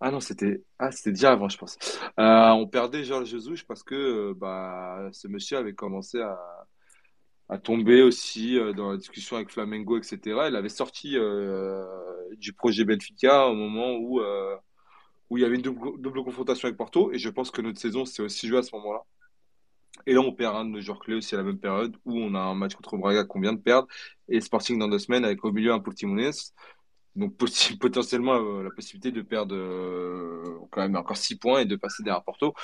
ah non, c'était ah, déjà avant, je pense. Euh, on perdait Georges Jesus parce que euh, bah, ce monsieur avait commencé à, à tomber aussi euh, dans la discussion avec Flamengo, etc. Il avait sorti du projet Benfica au moment où, où il y avait une double, double, confrontation avec Porto. Et je pense que notre saison s'est aussi jouée à ce moment-là. Et là, on perd un de nos joueurs clés aussi à la même période où on a un match contre Braga qu'on vient de perdre. Et Sporting dans deux semaines avec au milieu un Portimonense. Donc <laughs> potentiellement euh, la possibilité de perdre euh, quand même encore 6 points et de passer derrière Porto.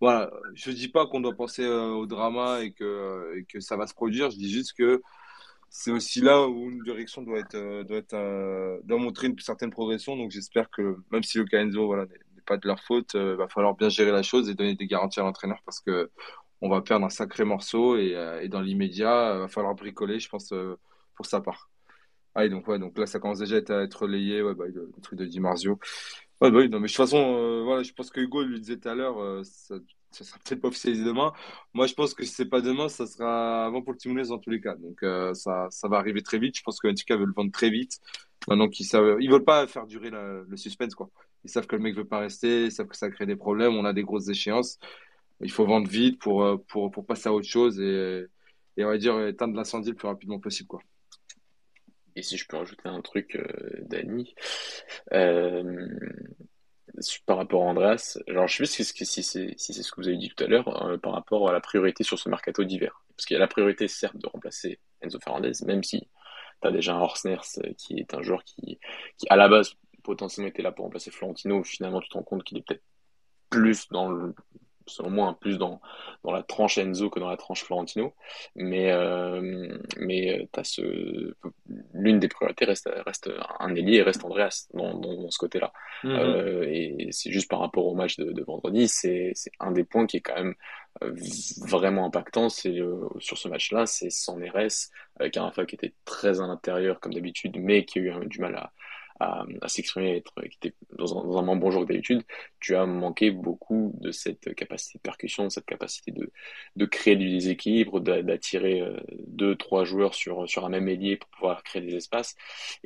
Voilà, je dis pas qu'on doit penser euh, au drama et que, ça va se produire, je dis juste que c'est aussi là où une direction doit être doit montrer une certaine progression. Donc j'espère que même si le Caenzo voilà n'est pas de leur faute il va falloir bien gérer la chose et donner des garanties à l'entraîneur parce que on va perdre un sacré morceau et, et dans l'immédiat il va falloir bricoler je pense pour sa part ah, donc, ouais, donc là, ça commence déjà à être relayé, ouais, bah, le, truc de Di Marzio. Bah, oui, non, mais de toute façon, euh, voilà, je pense que Hugo lui disait tout à l'heure, euh, ça, ça sera peut-être pas officialisé demain. Moi, je pense que si c'est pas demain, ça sera avant pour le Timounès dans tous les cas. Donc, euh, ça, ça va arriver très vite. Je pense que NTK veut le vendre très vite. Maintenant qu'ils savent, ils veulent pas faire durer le suspense, quoi. Ils savent que le mec veut pas rester, ils savent que ça crée des problèmes. On a des grosses échéances. Il faut vendre vite pour, pour, pour passer à autre chose et, et on va dire éteindre l'incendie le plus rapidement possible, quoi. Et si je peux rajouter un truc, euh, Dani, euh, par rapport à Andreas, genre, je sais plus si, c'est si ce que vous avez dit tout à l'heure, euh, par rapport à la priorité sur ce mercato d'hiver. Parce qu'il y a la priorité, certes, de remplacer Enzo Fernandez, même si tu as déjà un Horsners qui est un joueur qui, qui, à la base, potentiellement était là pour remplacer Florentino. Finalement, tu te rends compte qu'il est peut-être plus dans le, selon moi, plus dans, dans la tranche Enzo que dans la tranche Florentino. Mais, euh, mais as ce, l'une des priorités reste, reste un ailier et reste Andreas dans, dans, ce côté-là. Mhm. Euh, et c'est juste par rapport au match de, vendredi, c'est, un des points qui est quand même euh, vraiment impactant. C'est sur ce match-là, c'est sans RS, avec un qui était très à l'intérieur comme d'habitude, mais qui a eu du mal à, à, s'exprimer, être qui était dans un, dans un moins bon jour que d'habitude, tu as manqué beaucoup de cette capacité de percussion, de cette capacité de, de créer du déséquilibre, d'attirer euh, deux, trois joueurs sur, sur un même ailier pour pouvoir créer des espaces.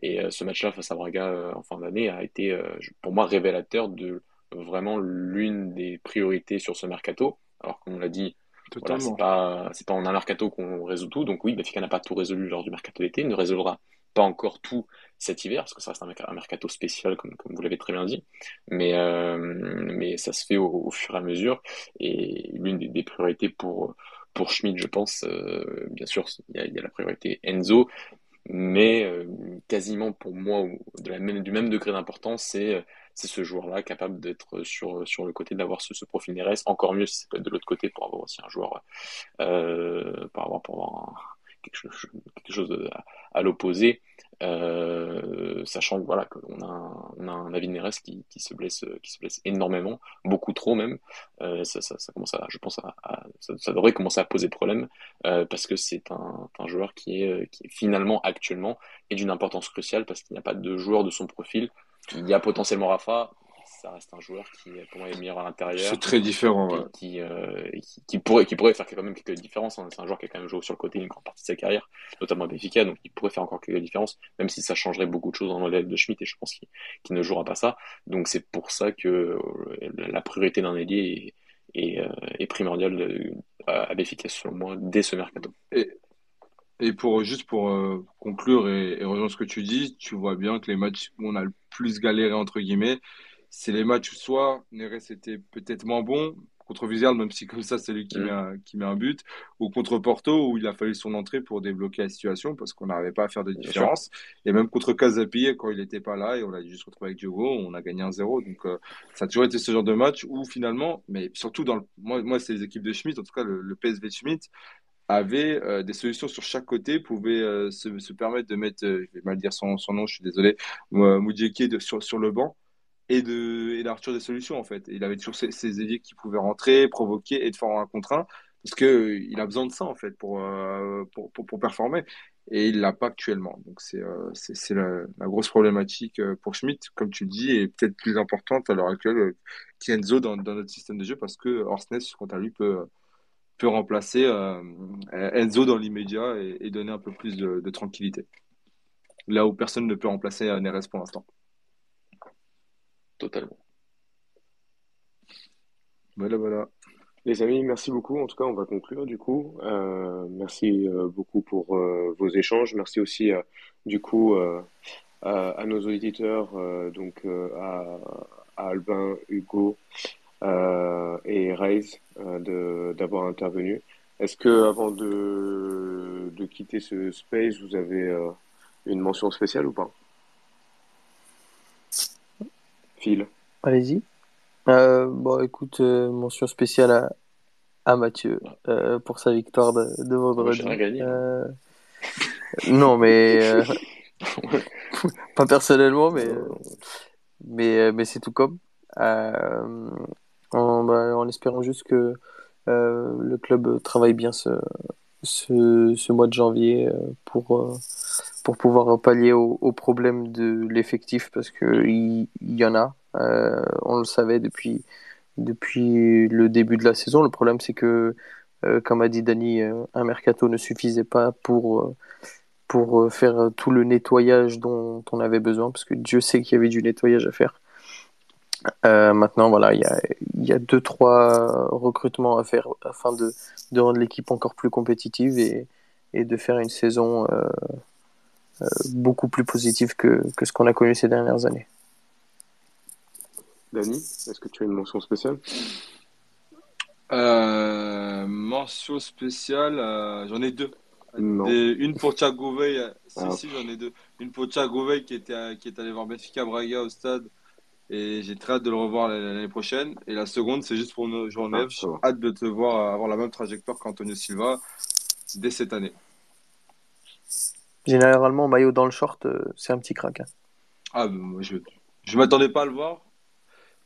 Et euh, ce match-là face à Braga euh, en fin d'année a été, pour moi, révélateur de vraiment l'une des priorités sur ce mercato. Alors, comme on l'a dit, c'est pas, pas en un mercato qu'on résout tout. Donc oui, Benfica n'a pas tout résolu lors du mercato d'été, ne résolvera pas encore tout cet hiver, parce que ça reste un, mercato spécial, comme, vous l'avez très bien dit, mais, euh, mais ça se fait au, fur et à mesure, et l'une des, priorités pour, pour Schmidt, je pense, euh, bien sûr, il y, a, la priorité Enzo, mais euh, quasiment pour moi, de du même degré d'importance, c'est c'est ce joueur-là capable d'être sur, sur le côté, d'avoir ce, profil Neres. Encore mieux si c'est de l'autre côté pour avoir aussi un joueur, pour avoir quelque chose, à, l'opposé. Euh, sachant voilà qu'on a un, on a un David Neres qui, qui, se blesse qui se blesse énormément beaucoup trop même euh, ça, commence à je pense ça, devrait commencer à poser problème euh, parce que c'est un, un, joueur qui est qui est finalement actuellement est d'une importance cruciale parce qu'il n'y a pas de joueur de son profil il y a potentiellement Rafa, ça reste un joueur qui pour moi est meilleur à l'intérieur. C'est très différent. Qui, euh, qui, qui, pourrait, qui pourrait faire quand même quelques différences. Hein. C'est un joueur qui a quand même joué sur le côté une grande partie de sa carrière, notamment à Benfica, donc il pourrait faire encore quelques différences, même si ça changerait beaucoup de choses dans l'élève de Schmitt et je pense qu'il ne jouera pas ça. Donc c'est pour ça que euh, la priorité d'un ailier est, est, euh, est primordiale à Benfica selon moi dès ce mercato. Et, et pour juste pour euh, conclure et, et, rejoindre ce que tu dis, tu vois bien que les matchs où on a le plus galéré entre guillemets, c'est les matchs où soit Neres était peut-être moins bon contre Vizelle, même si comme ça c'est lui qui, mm. met un, qui met un but, ou contre Porto où il a fallu son entrée pour débloquer la situation parce qu'on n'arrivait pas à faire de différence. Et même contre Casapi quand il n'était pas là et on l'a juste retrouvé avec Diogo, on a gagné un 0 Donc euh, ça a toujours été ce genre de match où finalement, mais surtout dans le, moi, moi c'est les équipes de Schmidt, en tout cas le, le PSV de Schmidt, avait euh, des solutions sur chaque côté, pouvait euh, se, se, permettre de mettre, je vais mal dire son, son nom, je suis désolé, Moudieki sur, sur le banc et de et d'Arthur des solutions en fait. il avait toujours ces ailiers qui pouvaient rentrer, provoquer et de faire un contre un parce que il a besoin de ça en fait pour pour, pour, pour, performer et il l'a pas actuellement. Donc c'est c'est la, grosse problématique pour Schmidt, comme tu le dis, et peut-être plus importante à l'heure actuelle qu'Enzo dans, notre système de jeu parce que Orsnes, quant à lui, peut peut remplacer euh, Enzo dans l'immédiat et, donner un peu plus de, tranquillité. Là où personne ne peut remplacer Neres pour l'instant. Totalement. Voilà, voilà. Les amis, merci beaucoup. En tout cas, on va conclure du coup. Euh, merci euh, beaucoup pour vos échanges. Merci aussi du coup à, nos auditeurs, donc à, à Albin, Hugo, euh, et Raise euh, d'avoir intervenu. Est-ce que avant de, de quitter ce space, vous avez euh, une mention spéciale ou pas? Phil Allez-y. bon, écoute, mention spéciale à, à Mathieu pour sa victoire de, de vendredi. non, mais <laughs> pas personnellement, mais mais mais c'est tout comme en, bah, en espérant juste que euh, le club travaille bien ce, ce, ce mois de janvier euh, pour, euh, pour pouvoir pallier au problèmes de l'effectif parce qu'il il y en a. on le savait depuis, depuis le début de la saison. Le problème, c'est que, comme a dit Dani, un mercato ne suffisait pas pour, pour faire tout le nettoyage dont on avait besoin parce que Dieu sait qu'il y avait du nettoyage à faire. Euh, maintenant, voilà, il y a, y a deux, trois recrutements à faire afin de, de rendre l'équipe encore plus compétitive et, et, de faire une saison euh, euh, beaucoup plus positive que, que ce qu'on a connu ces dernières années. Dani, est-ce que tu as une mention spéciale? Mention spéciale, j'en ai deux. une pour Thiago Veil, si, ah. si, j'en ai deux. Une pour Thiago Veil qui, était, qui est allé voir Benfica Braga au stade et j'ai très hâte de le revoir l'année prochaine. Et la seconde, c'est juste pour nos journées. J'ai hâte de te voir avoir la même trajectoire qu'Antonio Silva dès cette année. Généralement, maillot dans le short, euh, c'est un petit crack. Hein. Ah, moi, je ne m'attendais pas à le voir.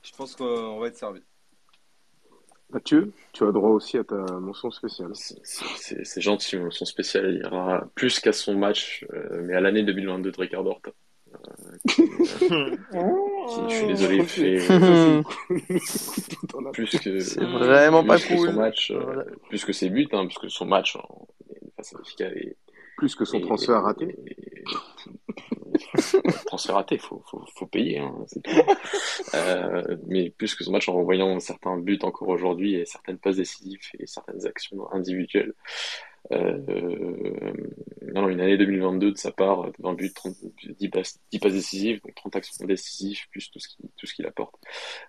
Je pense qu'on va être servi. Mathieu, tu as droit aussi à ta mention spéciale. C'est gentil, mention spéciale. Il aura plus qu'à son match, euh, mais à l'année 2022 de Ricardo Horta <laughs> je suis désolé, fait plus que c'est vraiment pas cool. son match, euh, plus que ses buts, hein, puisque son match face à est plus que son transfert raté. <laughs> transfert raté, faut, faut, faut payer, hein, euh, mais plus que son match en renvoyant certains buts encore aujourd'hui et certaines passes décisives et certaines actions individuelles non, non, une année 2022 de sa part, 20 buts, 30, 10 passes, 10 passes décisives, donc 30 actions décisives, plus tout ce qu'il qu'il apporte.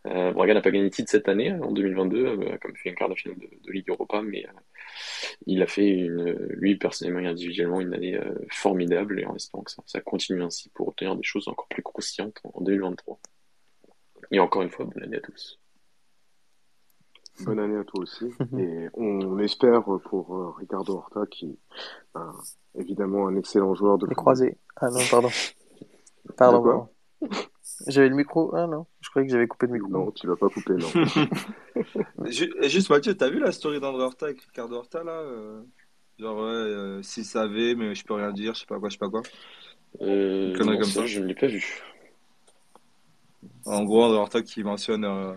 Euh, Braga n'a pas gagné de titre cette année, en 2022, euh, comme fait un quart de finale de, Ligue Europa, mais euh, il a fait une, lui personnellement et individuellement une année euh, formidable et en espérant que ça, ça continue ainsi pour obtenir des choses encore plus croustillantes en 2023. Et encore une fois, bonne année à tous. Bonne année à toi aussi. <laughs> Et on espère pour euh, Ricardo Horta, qui est évidemment un excellent joueur de Les football. croisés. Ah non, pardon. <laughs> Pardon. J'avais le micro. Ah non, je croyais que j'avais coupé le micro. Non, tu vas pas couper, non. <laughs> Juste Mathieu, t'as vu la story d'André Horta avec Ricardo Horta là euh, Genre, ouais, euh, s'il savait, mais je peux rien dire, je sais pas quoi, je sais pas quoi. Euh, non, comme ça, ça. je ne l'ai pas vu. En gros, André Horta qui mentionne, euh,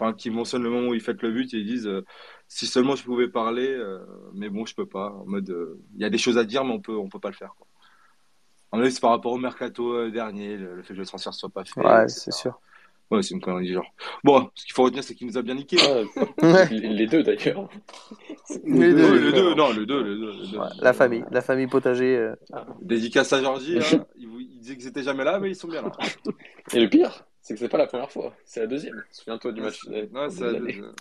enfin, qui mentionne le moment où ils fêtent le but et ils disent euh, si seulement je pouvais parler, euh, mais bon, je peux pas. En mode, euh, il y a des choses à dire, mais on peut, on peut pas le faire. Quoi. En fait, c'est par rapport au mercato euh, dernier, le, le fait que le transfert soit pas fait. Ouais, c'est sûr. Ouais, c'est une connerie du genre. Bon, ce qu'il faut retenir, c'est qu'il nous a bien niqué. Ah, <laughs> les deux d'ailleurs. Les deux, les non, les deux, les deux. les deux. Ouais, la famille, la famille potager. euh, Dédicace à Georgie, hein. <laughs> il disait qu'ils étaient jamais là, mais ils sont bien là. Et le pire, c'est que c'est pas la première fois, c'est la deuxième. Souviens-toi du match. Ouais, de c'est la deuxième.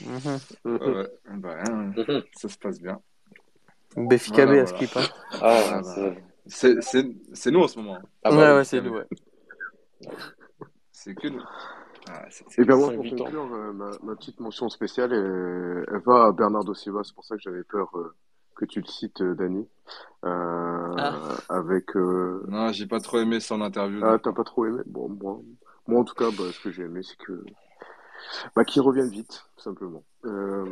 mhm. Ouais, ouais. Bah, hein, Mhm. ça se passe bien. Béfica B Voilà, à voilà. skip. Hein. Ah, Ah, c'est- C'est, c'est, c'est nous en ce moment. ah ouais, bah oui. ouais, c'est nous. Ouais. C'est que nous. Ah, c'est- Et bien moi, pour conclure, euh, ma, ma petite mention spéciale, euh, elle va à Bernardo Silva. C'est pour ça que j'avais peur euh, que tu le cites, euh, Dani. Euh, Ah. Avec... euh, Non, j'ai pas trop aimé son interview. Ah, t'as pas trop aimé? Bon, moi, moi en tout cas, bah, ce que j'ai aimé, c'est que... Bah, qu'il revienne vite, tout simplement. Euh...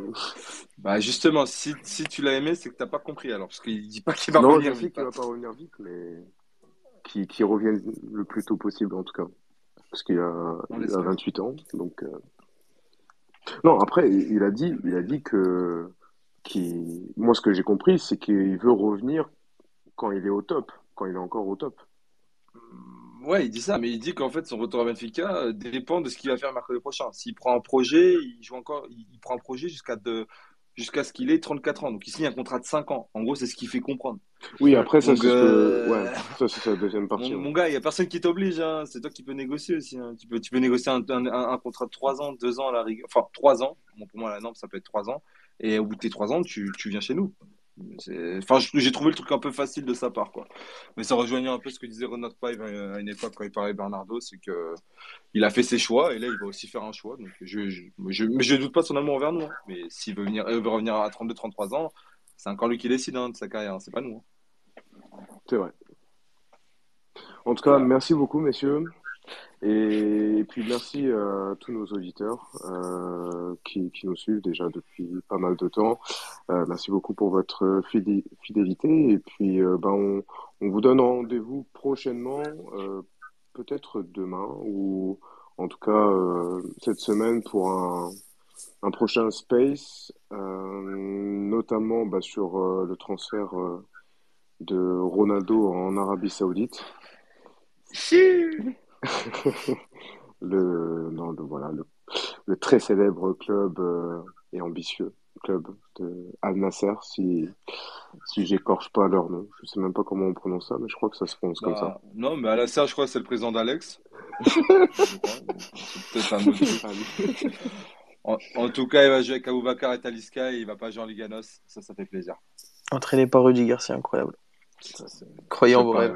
Bah, justement, si, si tu l'as aimé, c'est que t'as pas compris alors. Parce qu'il dit pas qu'il va Non, revenir vite. qu'il hein. va pas revenir vite, mais qu'il qu'il revienne le plus tôt possible, en tout cas. Parce qu'il a, il a l'espère. 28 ans, donc... euh, Non, après, il a dit, il a dit que... qu'il- Moi, ce que j'ai compris, c'est qu'il veut revenir quand il est au top, quand il est encore au top. Ouais, il dit ça, mais il dit qu'en fait, son retour à Benfica euh, dépend de ce qu'il va faire mercredi prochain. S'il prend un projet, il joue encore, il, prend un projet jusqu'à de, jusqu'à ce qu'il ait 34 ans. Donc, il signe un contrat de 5 ans. En gros, c'est ce qui fait comprendre. Oui, après, ça, c'est euh, Ouais, ça, c'est sa deuxième partie. mon ouais. gars, il n'y a personne qui t'oblige. Hein. C'est toi qui peux négocier aussi. hein. Tu peux, tu peux négocier un, un, un contrat de 3 ans, 2 ans à la rigueur. Enfin, 3 ans. Bon, pour moi, la norme, ça peut être 3 ans. Et au bout de tes 3 ans, tu, tu viens chez nous. Enfin, j'ai trouvé le truc un peu facile de sa part, quoi. Mais ça rejoignait un peu ce que disait Ronald Pive à une époque quand il parlait de Bernardo, c'est que il a fait ses choix et là, il va aussi faire un choix. Donc, je, je, je, mais je doute pas son amour envers nous. hein. Mais s'il veut venir, il veut revenir à 32-33 ans, c'est encore lui qui décide hein, de sa carrière. hein. C'est pas nous. hein. C'est vrai. En tout cas, merci beaucoup, messieurs. Et puis merci à tous nos auditeurs euh, qui, qui nous suivent déjà depuis pas mal de temps. Euh, merci beaucoup pour votre fidé- fidélité. Et puis, euh, ben, on, on vous donne rendez-vous prochainement, euh, peut-être demain ou en tout cas euh, cette semaine pour un, un prochain space, euh, notamment bah, sur euh, le transfert euh, de Ronaldo en Arabie Saoudite. <laughs> le, non, le, voilà, le, le très célèbre club euh, et ambitieux club de Al Nasser, si, si j'écorche pas leur nom. Je sais même pas comment on prononce ça, mais je crois que ça se prononce comme ça. Bah, non, mais la serre, je crois que c'est le président d'Alex. <laughs> Peut-être un autre. En, en tout cas, il va jouer avec Aboubakar et Talisca et il va pas jouer en Liganos. Ça, ça fait plaisir. Entraîné par Rudy Garcia, incroyable. Ça, Croyant c'est vos rêves.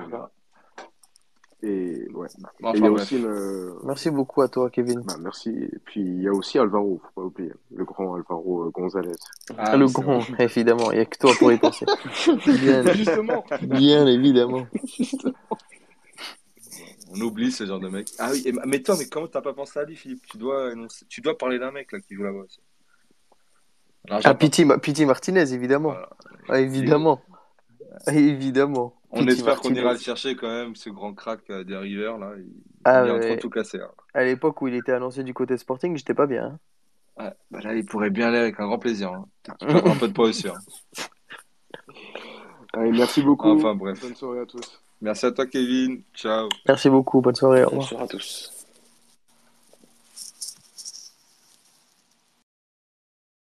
Et ouais. Bon, Et il y enfin, a bref. aussi une, Merci beaucoup à toi, Kevin. bah, merci. Et puis il y a aussi Alvaro, faut pas oublier, le grand Alvaro euh, Gonzalez. Ah, le oui, c'est grand, vrai. évidemment. Il n'y a que toi pour y penser. <laughs> bien, Justement. bien évidemment. On oublie ce genre de mec. Ah oui, mais toi, mais comment t'as pas pensé à lui, Philippe? Tu dois, tu dois parler d'un mec là qui joue là-bas aussi. Ah, Piti, Ma- Piti Martinez, évidemment. Voilà. Ah, évidemment. Évidemment. On espère qu'on ira le chercher quand même, ce grand crack euh, des River là. Il, Ah, il est en ouais. train de tout casser. hein. À l'époque où il était annoncé du côté Sporting, j'étais pas bien. hein. Ouais, bah là, il pourrait bien aller avec un grand plaisir. Hein. <laughs> Un peu de poids aussi. hein. Allez, merci beaucoup. Enfin bref. Bonne soirée à tous. Merci à toi, Kevin. Ciao. Merci beaucoup. Bonne soirée. Au revoir. Bonsoir à tous.